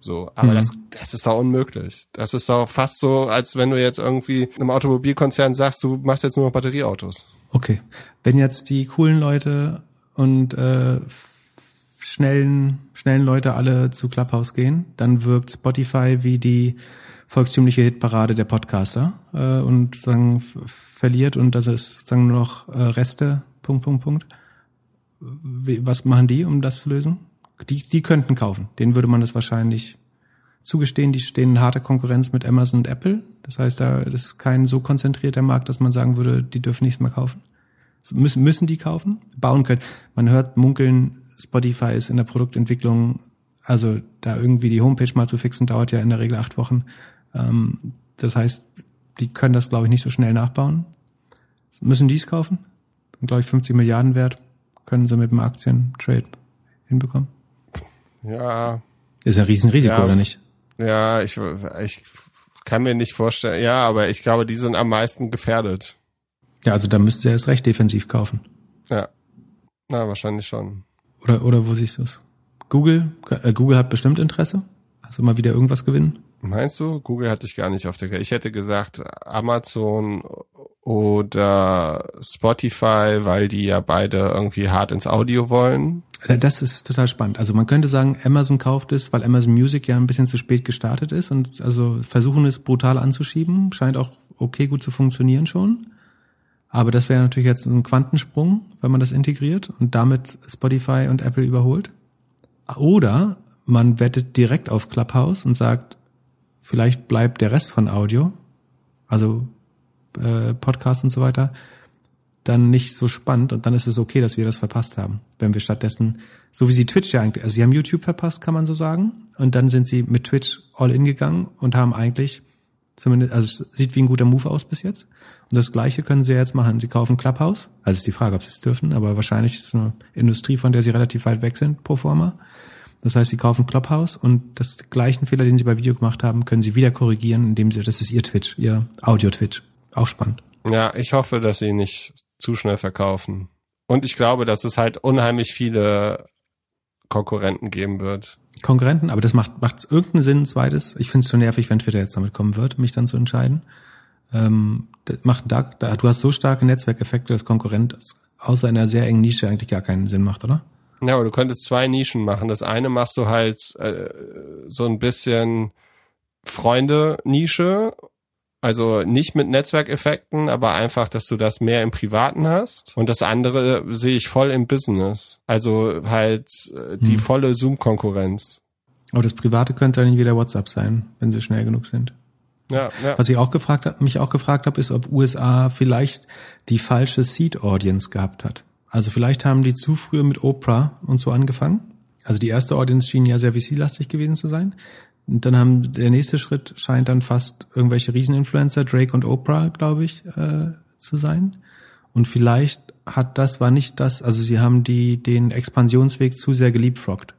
So, aber Mhm. das, das ist doch unmöglich. Das ist doch fast so, als wenn du jetzt irgendwie einem Automobilkonzern sagst, du machst jetzt nur noch Batterieautos. Okay. Wenn jetzt die coolen Leute und äh, schnellen, schnellen Leute alle zu Clubhouse gehen, dann wirkt Spotify wie die volkstümliche Hitparade der Podcaster äh, und sagen verliert und das ist sagen nur noch äh, Reste. Punkt Punkt Punkt. Wie, was machen die, um das zu lösen? Die, die könnten kaufen. Denen würde man das wahrscheinlich zugestehen. Die stehen in harter Konkurrenz mit Amazon und Apple. Das heißt, da ist kein so konzentrierter Markt, dass man sagen würde, die dürfen nichts mehr kaufen. Müssen, müssen die kaufen? Bauen können. Man hört munkeln, Spotify ist in der Produktentwicklung, also da irgendwie die Homepage mal zu fixen, dauert ja in der Regel acht Wochen. Ähm, das heißt, die können das, glaube ich, nicht so schnell nachbauen. Müssen die es kaufen? Glaube ich, 50 Milliarden wert. Können sie mit dem Aktientrade hinbekommen? Ja. Ist ein Riesenrisiko, ja, oder nicht? Ja, ich, ich kann mir nicht vorstellen. Ja, aber ich glaube, die sind am meisten gefährdet. Ja, also da müssten sie erst recht defensiv kaufen. Ja. Na, wahrscheinlich schon. Oder, oder wo siehst du es? Google? Äh, Google hat bestimmt Interesse. Also mal wieder irgendwas gewinnen. Meinst du? Google hatte ich gar nicht auf der Ich hätte gesagt Amazon oder Spotify, weil die ja beide irgendwie hart ins Audio wollen. Äh, das ist total spannend. Also man könnte sagen, Amazon kauft es, weil Amazon Music ja ein bisschen zu spät gestartet ist und also versuchen es brutal anzuschieben. Scheint auch okay gut zu funktionieren schon. Aber das wäre natürlich jetzt ein Quantensprung, wenn man das integriert und damit Spotify und Apple überholt. Oder man wettet direkt auf Clubhouse und sagt, vielleicht bleibt der Rest von Audio, also äh, Podcast und so weiter, dann nicht so spannend und dann ist es okay, dass wir das verpasst haben. Wenn wir stattdessen, so wie sie Twitch ja eigentlich, also sie haben YouTube verpasst, kann man so sagen, und dann sind sie mit Twitch all in gegangen und haben eigentlich zumindest, also es sieht wie ein guter Move aus bis jetzt. Und das Gleiche können sie jetzt machen. Sie kaufen Clubhouse. Also ist die Frage, ob sie es dürfen, aber wahrscheinlich ist es eine Industrie, von der sie relativ weit weg sind, pro forma. Das heißt, sie kaufen Clubhouse und das gleichen Fehler, den sie bei Video gemacht haben, können sie wieder korrigieren, indem sie, das ist ihr Twitch, ihr Audio-Twitch. Auch spannend. Ja, ich hoffe, dass sie nicht zu schnell verkaufen. Und ich glaube, dass es halt unheimlich viele Konkurrenten geben wird. Konkurrenten, aber das macht macht irgendeinen Sinn, ein zweites. Ich finde es schon nervig, wenn Twitter jetzt damit kommen wird, mich dann zu entscheiden. Ähm, macht da, da, du hast so starke Netzwerkeffekte, dass Konkurrent außer in einer sehr engen Nische eigentlich gar keinen Sinn macht, oder? Ja, aber du könntest zwei Nischen machen. Das eine machst du halt äh, so ein bisschen Freunde-Nische also nicht mit Netzwerkeffekten, aber einfach, dass du das mehr im Privaten hast. Und das andere sehe ich voll im Business. Also halt äh, die hm. volle Zoom-Konkurrenz. Aber das Private könnte dann wieder WhatsApp sein, wenn sie schnell genug sind. Ja, ja. Was ich auch gefragt habe, mich auch gefragt habe, ist, ob USA vielleicht die falsche Seed Audience gehabt hat. Also vielleicht haben die zu früh mit Oprah und so angefangen. Also die erste Audience schien ja sehr VC-lastig gewesen zu sein. Und dann haben der nächste Schritt scheint dann fast irgendwelche Rieseninfluencer, Drake und Oprah, glaube ich, äh, zu sein. Und vielleicht hat das war nicht das, also sie haben die den Expansionsweg zu sehr geliebfroggt.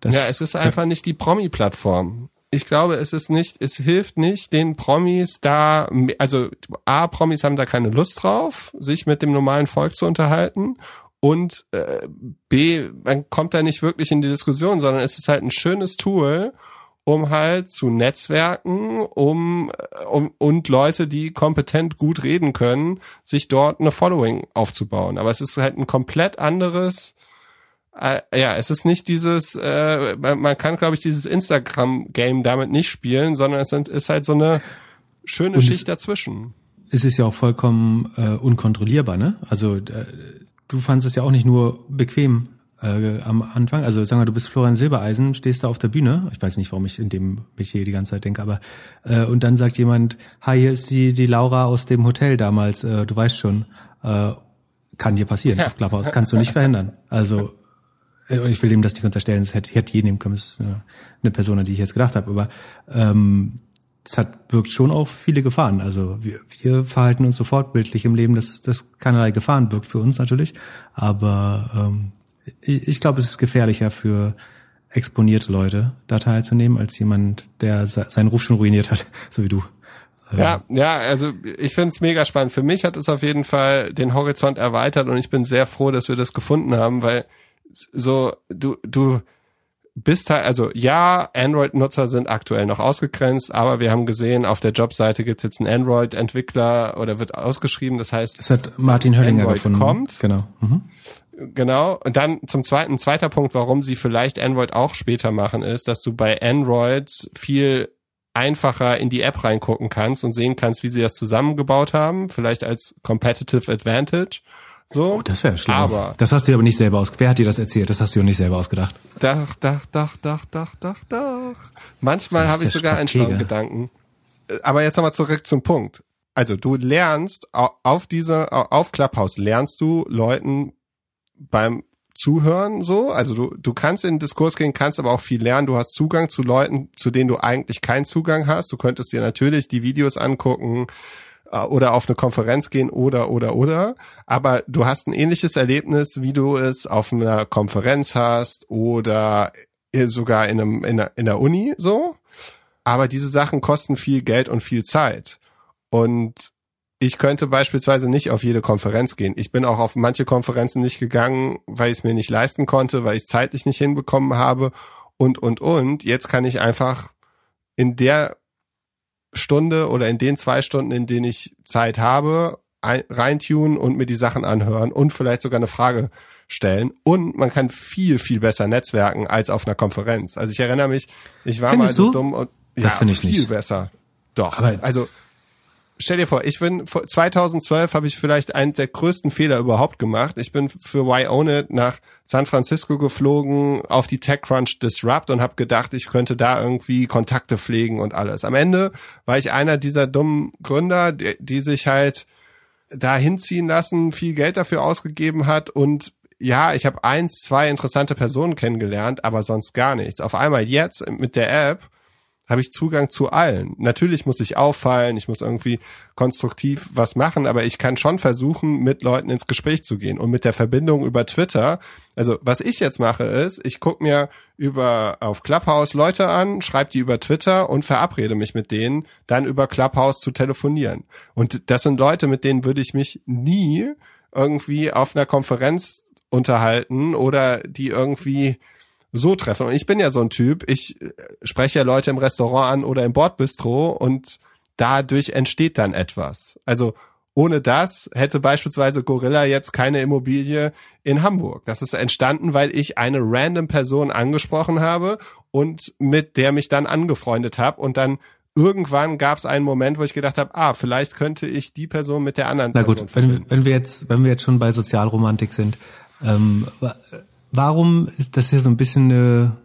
Das ja, es ist einfach nicht die Promi-Plattform. Ich glaube, es ist nicht, es hilft nicht den Promis da, also A, Promis haben da keine Lust drauf, sich mit dem normalen Volk zu unterhalten und äh, B, man kommt da nicht wirklich in die Diskussion, sondern es ist halt ein schönes Tool, um halt zu Netzwerken, um, um und Leute, die kompetent gut reden können, sich dort eine Following aufzubauen. Aber es ist halt ein komplett anderes. Äh, ja, es ist nicht dieses, äh, man kann, glaube ich, dieses Instagram-Game damit nicht spielen, sondern es sind, ist halt so eine schöne und Schicht dazwischen. Es ist ja auch vollkommen äh, unkontrollierbar, ne? Also äh, du fandest es ja auch nicht nur bequem, äh, am Anfang. Also sagen wir, du bist Florian Silbereisen, stehst da auf der Bühne. Ich weiß nicht, warum ich in dem Metier die ganze Zeit denke, aber äh, und dann sagt jemand, hi, hier ist die die Laura aus dem Hotel damals. Äh, du weißt schon, äh, kann dir passieren. Ja. Clubhouse kannst du nicht verhindern. Also äh, ich will dem das nicht unterstellen. Es hätte, hätte je nehmen können. Es ist eine, eine Person, an die ich jetzt gedacht habe. Aber ähm, es hat wirkt schon auch viele Gefahren. Also wir, wir verhalten uns sofort bildlich im Leben, dass das keinerlei Gefahren birgt für uns natürlich. Aber ähm, ich, ich glaube, es ist gefährlicher für exponierte Leute, da teilzunehmen, als jemand, der seinen Ruf schon ruiniert hat, so wie du. Ja, ja, also ich finde es mega spannend. Für mich hat es auf jeden Fall den Horizont erweitert und ich bin sehr froh, dass wir das gefunden haben, weil so du du bist halt, also ja, Android-Nutzer sind aktuell noch ausgegrenzt, aber wir haben gesehen, auf der Jobseite gibt's jetzt einen Android-Entwickler oder wird ausgeschrieben, das heißt, das hat Martin Höllinger Android gefunden. kommt. Genau. Mhm. Genau. Und dann zum zweiten, zweiter Punkt, warum sie vielleicht Android auch später machen, ist, dass du bei Android viel einfacher in die App reingucken kannst und sehen kannst, wie sie das zusammengebaut haben, vielleicht als Competitive Advantage. So. Oh, das wäre schlau. Aber das hast du aber nicht selber aus. Wer hat dir das erzählt? Das hast du nicht selber ausgedacht. Dach, dach, dach, dach, dach, dach, dach. Manchmal habe ich sogar einen Stratege. schlauen Gedanken. Äh, Aber jetzt nochmal zurück zum Punkt. Also du lernst au- auf diese, au- auf Clubhouse lernst du Leuten beim Zuhören so. Also du, du kannst in den Diskurs gehen, kannst aber auch viel lernen. Du hast Zugang zu Leuten, zu denen du eigentlich keinen Zugang hast. Du könntest dir natürlich die Videos angucken, äh, oder auf eine Konferenz gehen oder oder oder. Aber du hast ein ähnliches Erlebnis, wie du es auf einer Konferenz hast oder sogar in einem in der, in der Uni so. Aber diese Sachen kosten viel Geld und viel Zeit. Und ich könnte beispielsweise nicht auf jede Konferenz gehen. Ich bin auch auf manche Konferenzen nicht gegangen, weil ich es mir nicht leisten konnte, weil ich es zeitlich nicht hinbekommen habe und, und, und. Jetzt kann ich einfach in der Stunde oder in den zwei Stunden, in denen ich Zeit habe, ein- reintun und mir die Sachen anhören und vielleicht sogar eine Frage stellen. Und man kann viel, viel besser netzwerken als auf einer Konferenz. Also ich erinnere mich, ich war mal Findest so du? dumm und Das ja, finde ich viel nicht. besser. Doch. Aber- also stell dir vor, ich bin vor 2012 habe ich vielleicht einen der größten Fehler überhaupt gemacht. Ich bin für Why Own It nach San Francisco geflogen auf die TechCrunch Disrupt und habe gedacht, ich könnte da irgendwie Kontakte pflegen und alles. Am Ende war ich einer dieser dummen Gründer, die, die sich halt da hinziehen lassen, viel Geld dafür ausgegeben hat und ja, ich habe eins, zwei interessante Personen kennengelernt, aber sonst gar nichts. Auf einmal jetzt mit der App habe ich Zugang zu allen. Natürlich muss ich auffallen, ich muss irgendwie konstruktiv was machen, aber ich kann schon versuchen, mit Leuten ins Gespräch zu gehen. Und mit der Verbindung über Twitter, also was ich jetzt mache ist, ich gucke mir über auf Clubhouse Leute an, schreibe die über Twitter und verabrede mich mit denen, dann über Clubhouse zu telefonieren. Und das sind Leute, mit denen würde ich mich nie irgendwie auf einer Konferenz unterhalten oder die irgendwie so treffen. Und ich bin ja so ein Typ, ich äh, spreche ja Leute im Restaurant an oder im Bordbistro und dadurch entsteht dann etwas. Also ohne das hätte beispielsweise Gorilla jetzt keine Immobilie in Hamburg. Das ist entstanden, weil ich eine random Person angesprochen habe und mit der mich dann angefreundet habe und dann irgendwann gab es einen Moment, wo ich gedacht habe, ah, vielleicht könnte ich die Person mit der anderen Na Person gut, wenn, wenn wir jetzt, wenn wir jetzt schon bei Sozialromantik sind, ähm, warum ist das hier so ein bisschen eine,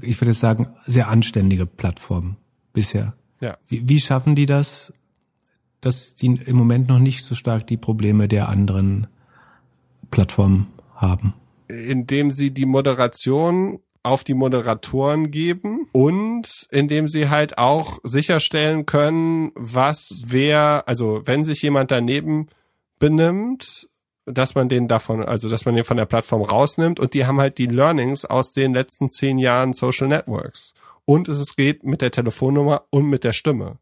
ich würde sagen, sehr anständige Plattform bisher? Ja. Wie, wie schaffen die das, dass die im Moment noch nicht so stark die Probleme der anderen Plattformen haben? indem sie die Moderation auf die Moderatoren geben und indem sie halt auch sicherstellen können, was wer, also wenn sich jemand daneben benimmt, dass man den davon, also dass man den von der Plattform rausnimmt und die haben halt die Learnings aus den letzten zehn Jahren Social Networks. Und es geht mit der Telefonnummer und mit der Stimme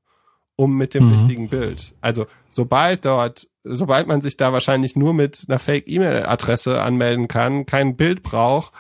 um mit dem Mhm. richtigen Bild. Also sobald dort, sobald man sich da wahrscheinlich nur mit einer Fake-E-Mail-Adresse anmelden kann, kein Bild braucht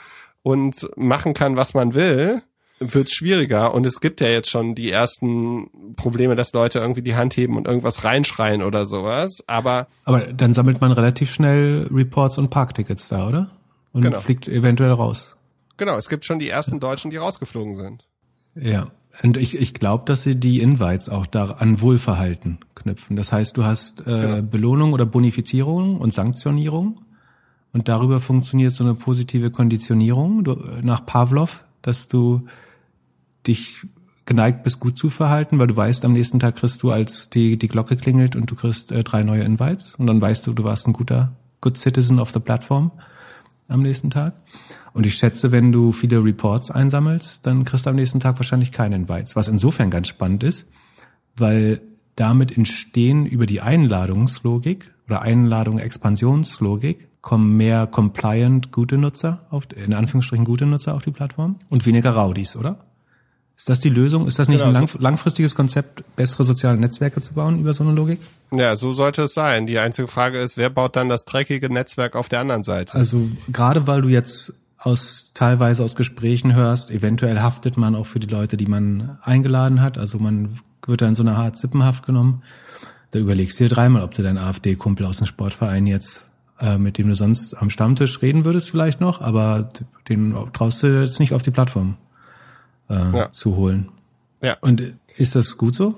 und machen kann, was man will, wird es schwieriger. Und es gibt ja jetzt schon die ersten Probleme, dass Leute irgendwie die Hand heben und irgendwas reinschreien oder sowas. Aber Aber dann sammelt man relativ schnell Reports und Parktickets da, oder? Und Genau. fliegt eventuell raus. genau, es gibt schon die ersten Deutschen, die rausgeflogen sind. Ja. Und ich, ich glaube, dass sie die Invites auch da an Wohlverhalten knüpfen. Das heißt, du hast äh, Genau. Belohnung oder Bonifizierung und Sanktionierung. Und darüber funktioniert so eine positive Konditionierung du, nach Pavlov, dass du dich geneigt bist, gut zu verhalten, weil du weißt, am nächsten Tag kriegst du, als die, die Glocke klingelt und du kriegst äh, drei neue Invites und dann weißt du, du warst ein guter Good Citizen of the Plattform am nächsten Tag. Und ich schätze, wenn du viele Reports einsammelst, dann kriegst du am nächsten Tag wahrscheinlich keine Invites. Was insofern ganz spannend ist, weil damit entstehen über die Einladungslogik oder Einladung-Expansionslogik kommen mehr compliant gute Nutzer auf, in Anführungsstrichen gute Nutzer auf die Plattform und weniger Raudis, oder? Ist das die Lösung? Ist das nicht Genau, ein lang, langfristiges Konzept, bessere soziale Netzwerke zu bauen über so eine Logik? Ja, so sollte es sein. Die einzige Frage ist, wer baut dann das dreckige Netzwerk auf der anderen Seite? Also gerade weil du jetzt aus teilweise aus Gesprächen hörst, eventuell haftet man auch für die Leute, die man eingeladen hat. Also man wird dann in so eine Art Sippenhaft genommen. Da überlegst du dir dreimal, ob du deinen AfD-Kumpel aus dem Sportverein jetzt, äh, mit dem du sonst am Stammtisch reden würdest vielleicht noch, aber den traust du jetzt nicht auf die Plattform äh, Ja. zu holen. Ja. Und ist das gut so?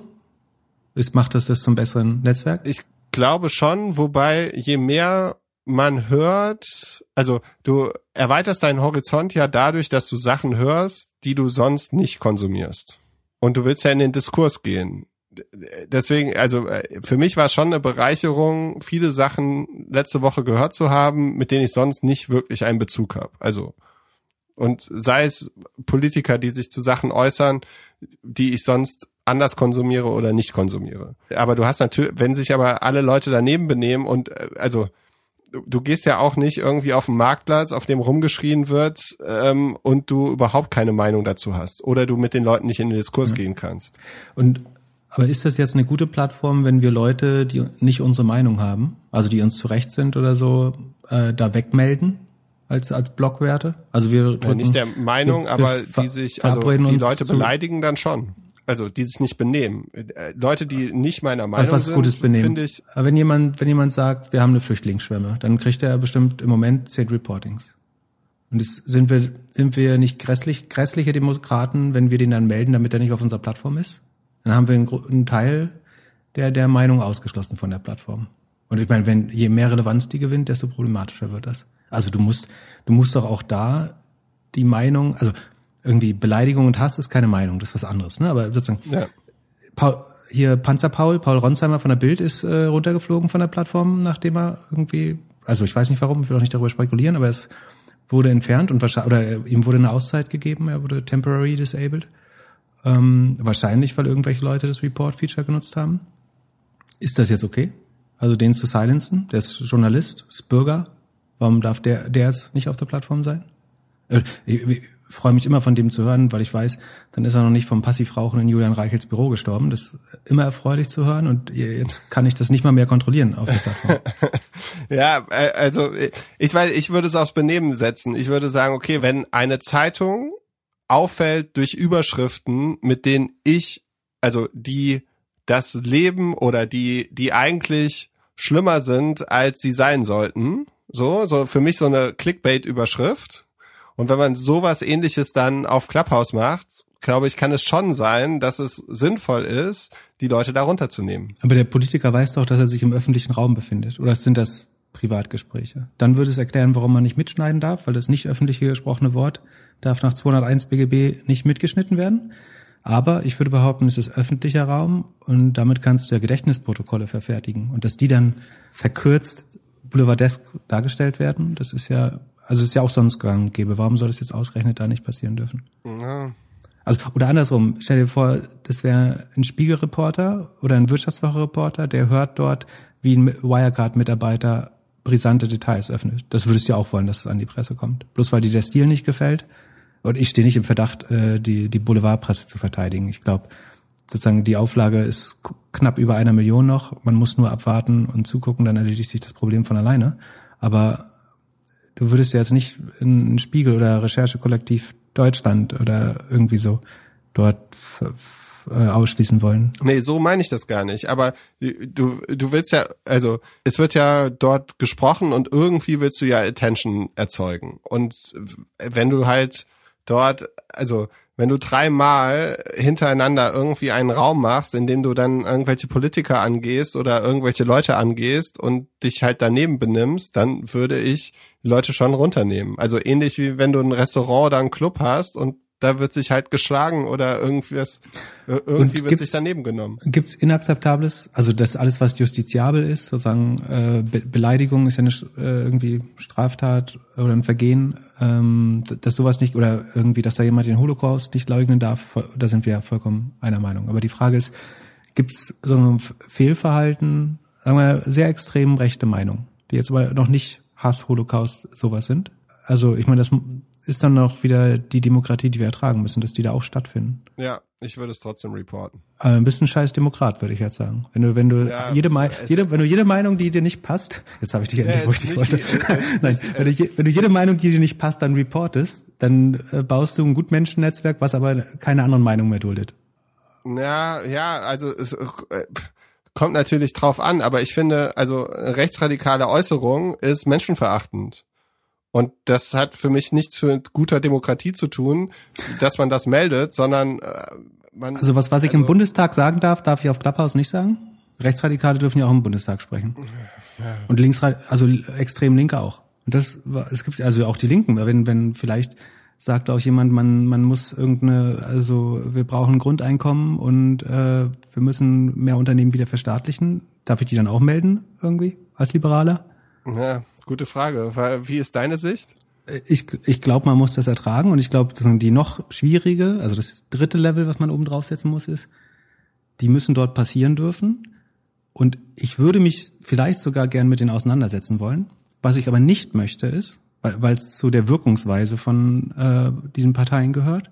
Ist, macht das das zum besseren Netzwerk? Ich glaube schon, wobei je mehr man hört, also du erweiterst deinen Horizont ja dadurch, dass du Sachen hörst, die du sonst nicht konsumierst. Und du willst ja in den Diskurs gehen. Deswegen, also äh, für mich war es schon eine Bereicherung, viele Sachen letzte Woche gehört zu haben, mit denen ich sonst nicht wirklich einen Bezug habe. Also und sei es Politiker, die sich zu Sachen äußern, die ich sonst anders konsumiere oder nicht konsumiere. Aber du hast natürlich, wenn sich aber alle Leute daneben benehmen und äh, also du gehst ja auch nicht irgendwie auf den Marktplatz, auf dem rumgeschrien wird ähm, und du überhaupt keine Meinung dazu hast oder du mit den Leuten nicht in den Diskurs mhm. gehen kannst. Und aber ist das jetzt eine gute Plattform, wenn wir Leute, die nicht unsere Meinung haben, also die uns zurecht sind oder so, äh, da wegmelden? Als als Blockwerte. Also wir drücken, ja, nicht der Meinung, wir, wir aber die sich also die Leute beleidigen dann schon. Also die sich nicht benehmen. Äh, Leute, die nicht meiner Meinung also was sind, gutes Benehmen. finde ich. Aber wenn jemand wenn jemand sagt, wir haben eine Flüchtlingsschwemme, dann kriegt er bestimmt im Moment zehn Reportings. Und das sind wir sind wir nicht grässlich grässliche Demokraten, wenn wir den dann melden, damit er nicht auf unserer Plattform ist? Dann haben wir einen, einen Teil der der Meinung ausgeschlossen von der Plattform. Und ich meine, wenn je mehr Relevanz die gewinnt, desto problematischer wird das. Also du musst, du musst doch auch da die Meinung, also irgendwie Beleidigung und Hass ist keine Meinung, das ist was anderes, ne? Aber sozusagen, ja. Paul, hier Panzer Paul, Paul Ronsheimer von der Bild ist äh, runtergeflogen von der Plattform, nachdem er irgendwie, also ich weiß nicht warum, ich will auch nicht darüber spekulieren, aber es wurde entfernt und wahrscheinlich, oder ihm wurde eine Auszeit gegeben, er wurde temporary disabled. Ähm, wahrscheinlich, weil irgendwelche Leute das Report-Feature genutzt haben. Ist das jetzt okay? Also den zu silenzen? Der ist Journalist, ist Bürger, Warum darf der, der jetzt nicht auf der Plattform sein? Äh, ich, freue mich immer von dem zu hören, weil ich weiß, dann ist er noch nicht vom Passivrauchen in Julian Reichels Büro gestorben. Das ist immer erfreulich zu hören und jetzt kann ich das nicht mal mehr kontrollieren auf der Plattform. ja, äh, also ich weiß, ich würde es aufs Benehmen setzen. Ich würde sagen, okay, wenn eine Zeitung auffällt durch Überschriften, mit denen ich, also die das Leben oder die, die eigentlich schlimmer sind, als sie sein sollten, so, so für mich so eine Clickbait-Überschrift. Und wenn man sowas ähnliches dann auf Clubhouse macht, glaube ich, kann es schon sein, dass es sinnvoll ist, die Leute da runterzunehmen. Aber der Politiker weiß doch, dass er sich im öffentlichen Raum befindet. Oder sind das Privatgespräche? Dann würde es erklären, warum man nicht mitschneiden darf, weil das nicht öffentlich gesprochene Wort darf nach 201 BGB nicht mitgeschnitten werden. Aber ich würde behaupten, es ist öffentlicher Raum und damit kannst du ja Gedächtnisprotokolle verfertigen. Und dass die dann verkürzt boulevardesk dargestellt werden. Das ist ja, also ist ja auch sonst gang gäbe. Warum soll das jetzt ausgerechnet da nicht passieren dürfen? Ja. Also, oder andersrum, stell dir vor, das wäre ein Spiegelreporter oder ein Wirtschaftswoche-Reporter, der hört dort, wie ein Wirecard-Mitarbeiter brisante Details öffnet. Das würdest du ja auch wollen, dass es an die Presse kommt. Bloß weil dir der Stil nicht gefällt. Und ich stehe nicht im Verdacht, äh, die, die Boulevardpresse zu verteidigen. Ich glaube, sozusagen die Auflage ist knapp über einer Million noch. Man muss nur abwarten und zugucken, dann erledigt sich das Problem von alleine. Aber du würdest ja jetzt nicht in Spiegel oder Recherchekollektiv Deutschland oder irgendwie so dort äh, ausschließen wollen. Nee, so meine ich das gar nicht. Aber du, du willst ja, also es wird ja dort gesprochen und irgendwie willst du ja Attention erzeugen. Und wenn du halt dort, also wenn du dreimal hintereinander irgendwie einen Raum machst, in dem du dann irgendwelche Politiker angehst oder irgendwelche Leute angehst und dich halt daneben benimmst, dann würde ich Leute schon runternehmen. Also ähnlich wie wenn du ein Restaurant oder einen Club hast und da wird sich halt geschlagen oder irgendwas, äh, irgendwie wird sich daneben genommen. Gibt's inakzeptables, also das alles, was justiziabel ist, sozusagen äh, Be Beleidigung ist ja eine äh, irgendwie Straftat oder ein Vergehen, ähm, dass sowas nicht oder irgendwie, dass da jemand den Holocaust nicht leugnen darf, da sind wir ja vollkommen einer Meinung. Aber die Frage ist, gibt's so ein Fehlverhalten, sagen wir sehr extrem rechte Meinung, die jetzt aber noch nicht Hass, Holocaust, sowas sind? Also ich meine, das ist dann noch wieder die Demokratie, die wir ertragen müssen, dass die da auch stattfinden. Ja, ich würde es trotzdem reporten. Aber ein bisschen scheiß Demokrat, würde ich jetzt sagen. Wenn du, wenn du ja, jede, Me jede, wenn du jede Meinung, die dir nicht passt, jetzt habe ich dich endlich, ja, wo ich dich wollte. Nein, wenn du, wenn du jede Meinung, die dir nicht passt, dann reportest, dann äh, baust du ein Gutmenschennetzwerk, was aber keine anderen Meinungen mehr duldet. Ja, ja, also es äh, kommt natürlich drauf an, aber ich finde, also rechtsradikale Äußerung ist menschenverachtend. Und das hat für mich nichts für guter Demokratie zu tun, dass man das meldet, sondern äh, man, Also was, was ich im Bundestag sagen darf, darf ich auf Clubhouse nicht sagen. Rechtsradikale dürfen ja auch im Bundestag sprechen. Und Linksrad, also extrem Linke auch. Und das es gibt also auch die Linken, wenn, wenn vielleicht sagt auch jemand, man, man muss irgendeine, also wir brauchen ein Grundeinkommen und äh, wir müssen mehr Unternehmen wieder verstaatlichen. Darf ich die dann auch melden irgendwie als Liberaler? Ja, gute Frage. Wie ist deine Sicht? Ich, ich glaube, man muss das ertragen und ich glaube, die noch schwierige, also das dritte Level, was man oben draufsetzen muss, ist, die müssen dort passieren dürfen. Und ich würde mich vielleicht sogar gern mit denen auseinandersetzen wollen. Was ich aber nicht möchte ist, weil es zu der Wirkungsweise von äh, diesen Parteien gehört,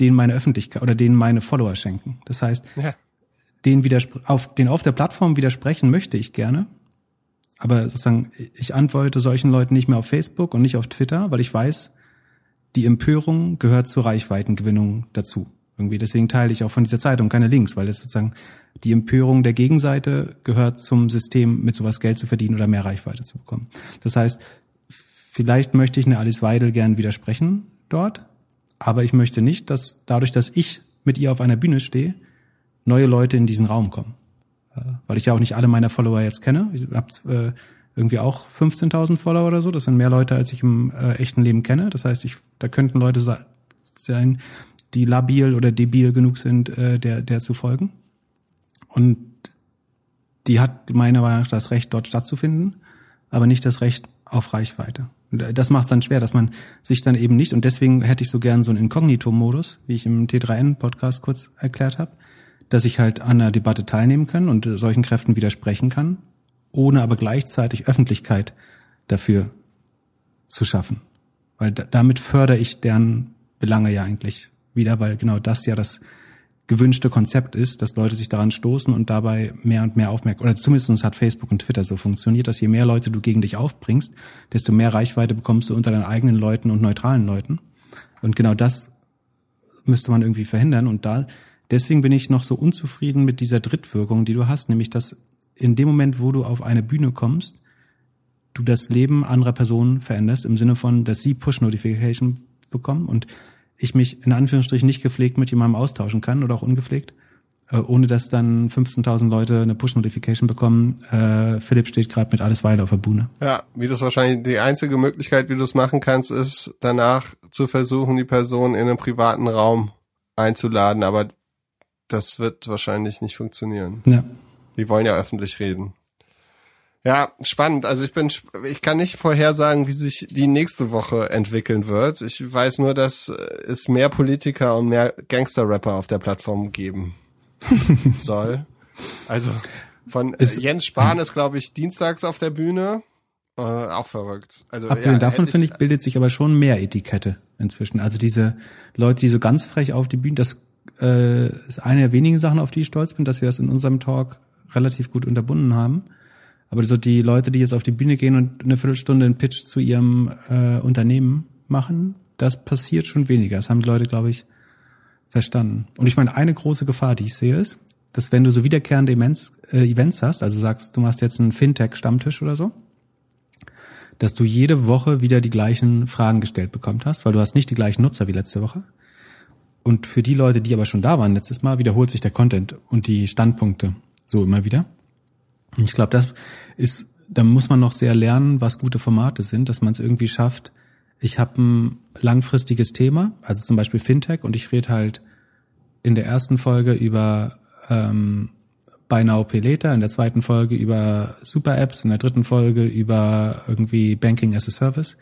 denen meine Öffentlichkeit oder denen meine Follower schenken. Das heißt, ja. den, auf, den auf der Plattform widersprechen möchte ich gerne, aber sozusagen ich antworte solchen Leuten nicht mehr auf Facebook und nicht auf Twitter, weil ich weiß, die Empörung gehört zur Reichweitengewinnung dazu. Irgendwie deswegen teile ich auch von dieser Zeitung keine Links, weil das sozusagen die Empörung der Gegenseite gehört zum System, mit sowas Geld zu verdienen oder mehr Reichweite zu bekommen. Das heißt, Vielleicht möchte ich eine Alice Weidel gern widersprechen dort, aber ich möchte nicht, dass dadurch, dass ich mit ihr auf einer Bühne stehe, neue Leute in diesen Raum kommen. Äh, weil ich ja auch nicht alle meiner Follower jetzt kenne. Ich habe äh, irgendwie auch 15.000 Follower oder so. Das sind mehr Leute, als ich im äh, echten Leben kenne. Das heißt, ich, da könnten Leute sein, die labil oder debil genug sind, äh, der, der zu folgen. Und die hat meiner Meinung nach das Recht, dort stattzufinden, aber nicht das Recht auf Reichweite. Das macht es dann schwer, dass man sich dann eben nicht, und deswegen hätte ich so gern so einen Inkognito-Modus, wie ich im T3N-Podcast kurz erklärt habe, dass ich halt an der Debatte teilnehmen kann und solchen Kräften widersprechen kann, ohne aber gleichzeitig Öffentlichkeit dafür zu schaffen. Weil damit fördere ich deren Belange ja eigentlich wieder, weil genau das ja das gewünschte Konzept ist, dass Leute sich daran stoßen und dabei mehr und mehr aufmerken. Oder zumindest hat Facebook und Twitter so funktioniert, dass je mehr Leute du gegen dich aufbringst, desto mehr Reichweite bekommst du unter deinen eigenen Leuten und neutralen Leuten. Und genau das müsste man irgendwie verhindern. Und da, deswegen bin ich noch so unzufrieden mit dieser Drittwirkung, die du hast, nämlich dass in dem Moment, wo du auf eine Bühne kommst, du das Leben anderer Personen veränderst, im Sinne von, dass sie Push-Notification bekommen und ich mich in Anführungsstrichen nicht gepflegt mit jemandem austauschen kann oder auch ungepflegt, äh, ohne dass dann 15.000 Leute eine Push-Notification bekommen. Äh, Philipp steht gerade mit alles Weile auf der Bühne. Ja, wie du es wahrscheinlich, die einzige Möglichkeit, wie du es machen kannst, ist danach zu versuchen, die Person in einen privaten Raum einzuladen, aber das wird wahrscheinlich nicht funktionieren. Ja. Die wollen ja öffentlich reden. Ja, spannend. Also ich bin, ich kann nicht vorhersagen, wie sich die nächste Woche entwickeln wird. Ich weiß nur, dass es mehr Politiker und mehr Gangster-Rapper auf der Plattform geben soll. Also von ist, Jens Spahn ist, glaube ich, dienstags auf der Bühne. Äh, auch verrückt. Also Abgesehen ja, davon finde ich bildet sich aber schon mehr Etikette inzwischen. Also diese Leute, die so ganz frech auf die Bühne, das äh, ist eine der wenigen Sachen, auf die ich stolz bin, dass wir das in unserem Talk relativ gut unterbunden haben aber so die Leute, die jetzt auf die Bühne gehen und eine Viertelstunde einen Pitch zu ihrem äh, Unternehmen machen, das passiert schon weniger. Das haben die Leute, glaube ich, verstanden. Und ich meine, eine große Gefahr, die ich sehe, ist, dass wenn du so wiederkehrende Events, äh, Events hast, also sagst, du machst jetzt einen Fintech-Stammtisch oder so, dass du jede Woche wieder die gleichen Fragen gestellt bekommen hast, weil du hast nicht die gleichen Nutzer wie letzte Woche. Und für die Leute, die aber schon da waren letztes Mal, wiederholt sich der Content und die Standpunkte so immer wieder. Ich glaube, das ist, da muss man noch sehr lernen, was gute Formate sind, dass man es irgendwie schafft. Ich habe ein langfristiges Thema, also zum Beispiel Fintech, und ich rede halt in der ersten Folge über ähm, Buy Now Pay in der zweiten Folge über Super Apps, in der dritten Folge über irgendwie Banking as a Service,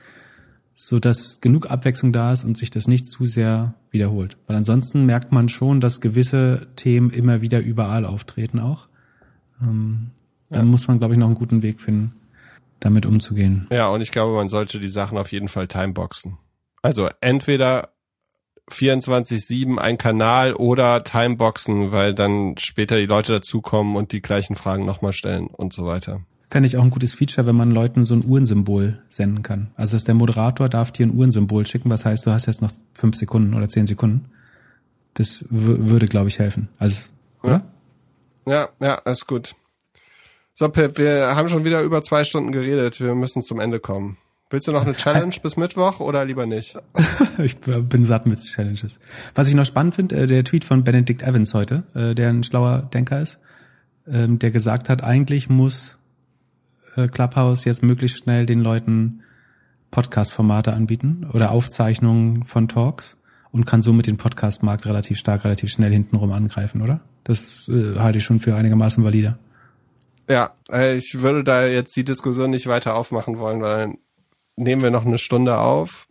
so dass genug Abwechslung da ist und sich das nicht zu sehr wiederholt. Weil ansonsten merkt man schon, dass gewisse Themen immer wieder überall auftreten auch. Ähm, ja. Da muss man, glaube ich, noch einen guten Weg finden, damit umzugehen. Ja, und ich glaube, man sollte die Sachen auf jeden Fall timeboxen. Also entweder 24-7 ein Kanal oder Timeboxen, weil dann später die Leute dazukommen und die gleichen Fragen nochmal stellen und so weiter. Fände ich auch ein gutes Feature, wenn man Leuten so ein Uhrensymbol senden kann. Also dass der Moderator darf dir ein Uhrensymbol schicken, was heißt, du hast jetzt noch fünf Sekunden oder zehn Sekunden. Das würde, glaube ich, helfen. Also, oder? Ja, ja, ja ist gut. So, Pip, wir haben schon wieder über zwei Stunden geredet. Wir müssen zum Ende kommen. Willst du noch eine Challenge bis Mittwoch oder lieber nicht? ich bin satt mit Challenges. Was ich noch spannend finde, äh, der Tweet von Benedict Evans heute, äh, der ein schlauer Denker ist, ähm, der gesagt hat, eigentlich muss Clubhouse jetzt möglichst schnell den Leuten Podcast-Formate anbieten oder Aufzeichnungen von Talks und kann somit den Podcast-Markt relativ stark, relativ schnell hintenrum angreifen, oder? Das äh, halte ich schon für einigermaßen valide. Ja, äh, ich würde da jetzt die Diskussion nicht weiter aufmachen wollen, weil dann nehmen wir noch eine Stunde auf.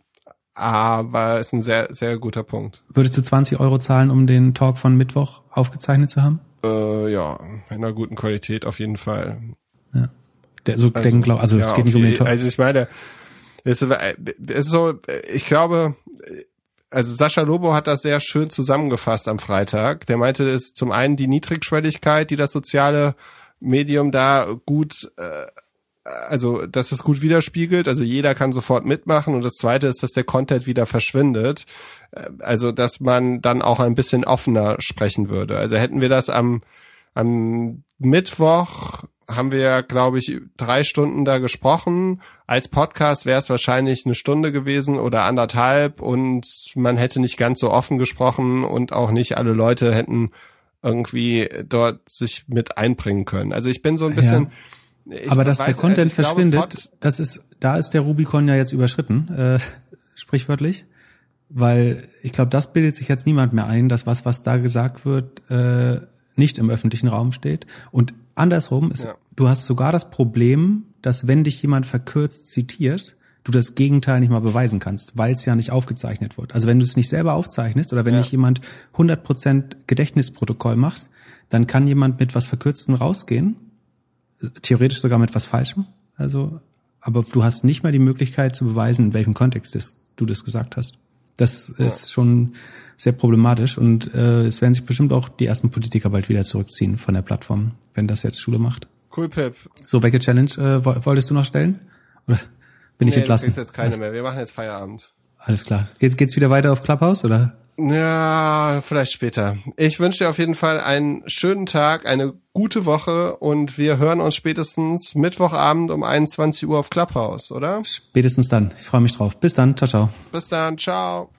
Aber ist ein sehr, sehr guter Punkt. Würdest du 20 Euro zahlen, um den Talk von Mittwoch aufgezeichnet zu haben? Äh, ja, in einer guten Qualität auf jeden Fall. Ja. Der, so also, denken, glaub, also ja, es geht nicht um den Talk. Also ich meine, es ist so, ich glaube, also Sascha Lobo hat das sehr schön zusammengefasst am Freitag. Der meinte, es ist zum einen die Niedrigschwelligkeit, die das soziale Medium da gut, äh, also dass es gut widerspiegelt. Also jeder kann sofort mitmachen. Und das Zweite ist, dass der Content wieder verschwindet. Äh, also dass man dann auch ein bisschen offener sprechen würde. Also hätten wir das am am Mittwoch haben wir, glaube ich, drei Stunden da gesprochen. Als Podcast wäre es wahrscheinlich eine Stunde gewesen oder anderthalb und man hätte nicht ganz so offen gesprochen und auch nicht alle Leute hätten irgendwie dort sich mit einbringen können. Also ich bin so ein bisschen. Ja. Aber dass weiß, der Content also verschwindet, glaube, das ist, da ist der Rubicon ja jetzt überschritten, äh, sprichwörtlich. Weil ich glaube, das bildet sich jetzt niemand mehr ein, dass was, was da gesagt wird, äh, nicht im öffentlichen Raum steht. Und andersrum ist, ja. du hast sogar das Problem, dass wenn dich jemand verkürzt zitiert, du das Gegenteil nicht mal beweisen kannst, weil es ja nicht aufgezeichnet wird. Also wenn du es nicht selber aufzeichnest oder wenn ja. nicht jemand 100% Gedächtnisprotokoll macht, dann kann jemand mit was Verkürztem rausgehen, theoretisch sogar mit was Falschem. Also, aber du hast nicht mehr die Möglichkeit zu beweisen, in welchem Kontext das, du das gesagt hast. Das ja. ist schon sehr problematisch und äh, es werden sich bestimmt auch die ersten Politiker bald wieder zurückziehen von der Plattform, wenn das jetzt Schule macht. Cool, Pip. So, welche Challenge äh, wolltest du noch stellen? Oder bin nee, ich entlassen? Du jetzt keine mehr. Wir machen jetzt Feierabend. Alles klar. Geht, geht's wieder weiter auf Clubhouse oder? Ja, vielleicht später. Ich wünsche dir auf jeden Fall einen schönen Tag, eine gute Woche und wir hören uns spätestens Mittwochabend um 21 Uhr auf Clubhouse, oder? Spätestens dann. Ich freue mich drauf. Bis dann. Ciao, ciao. Bis dann. Ciao.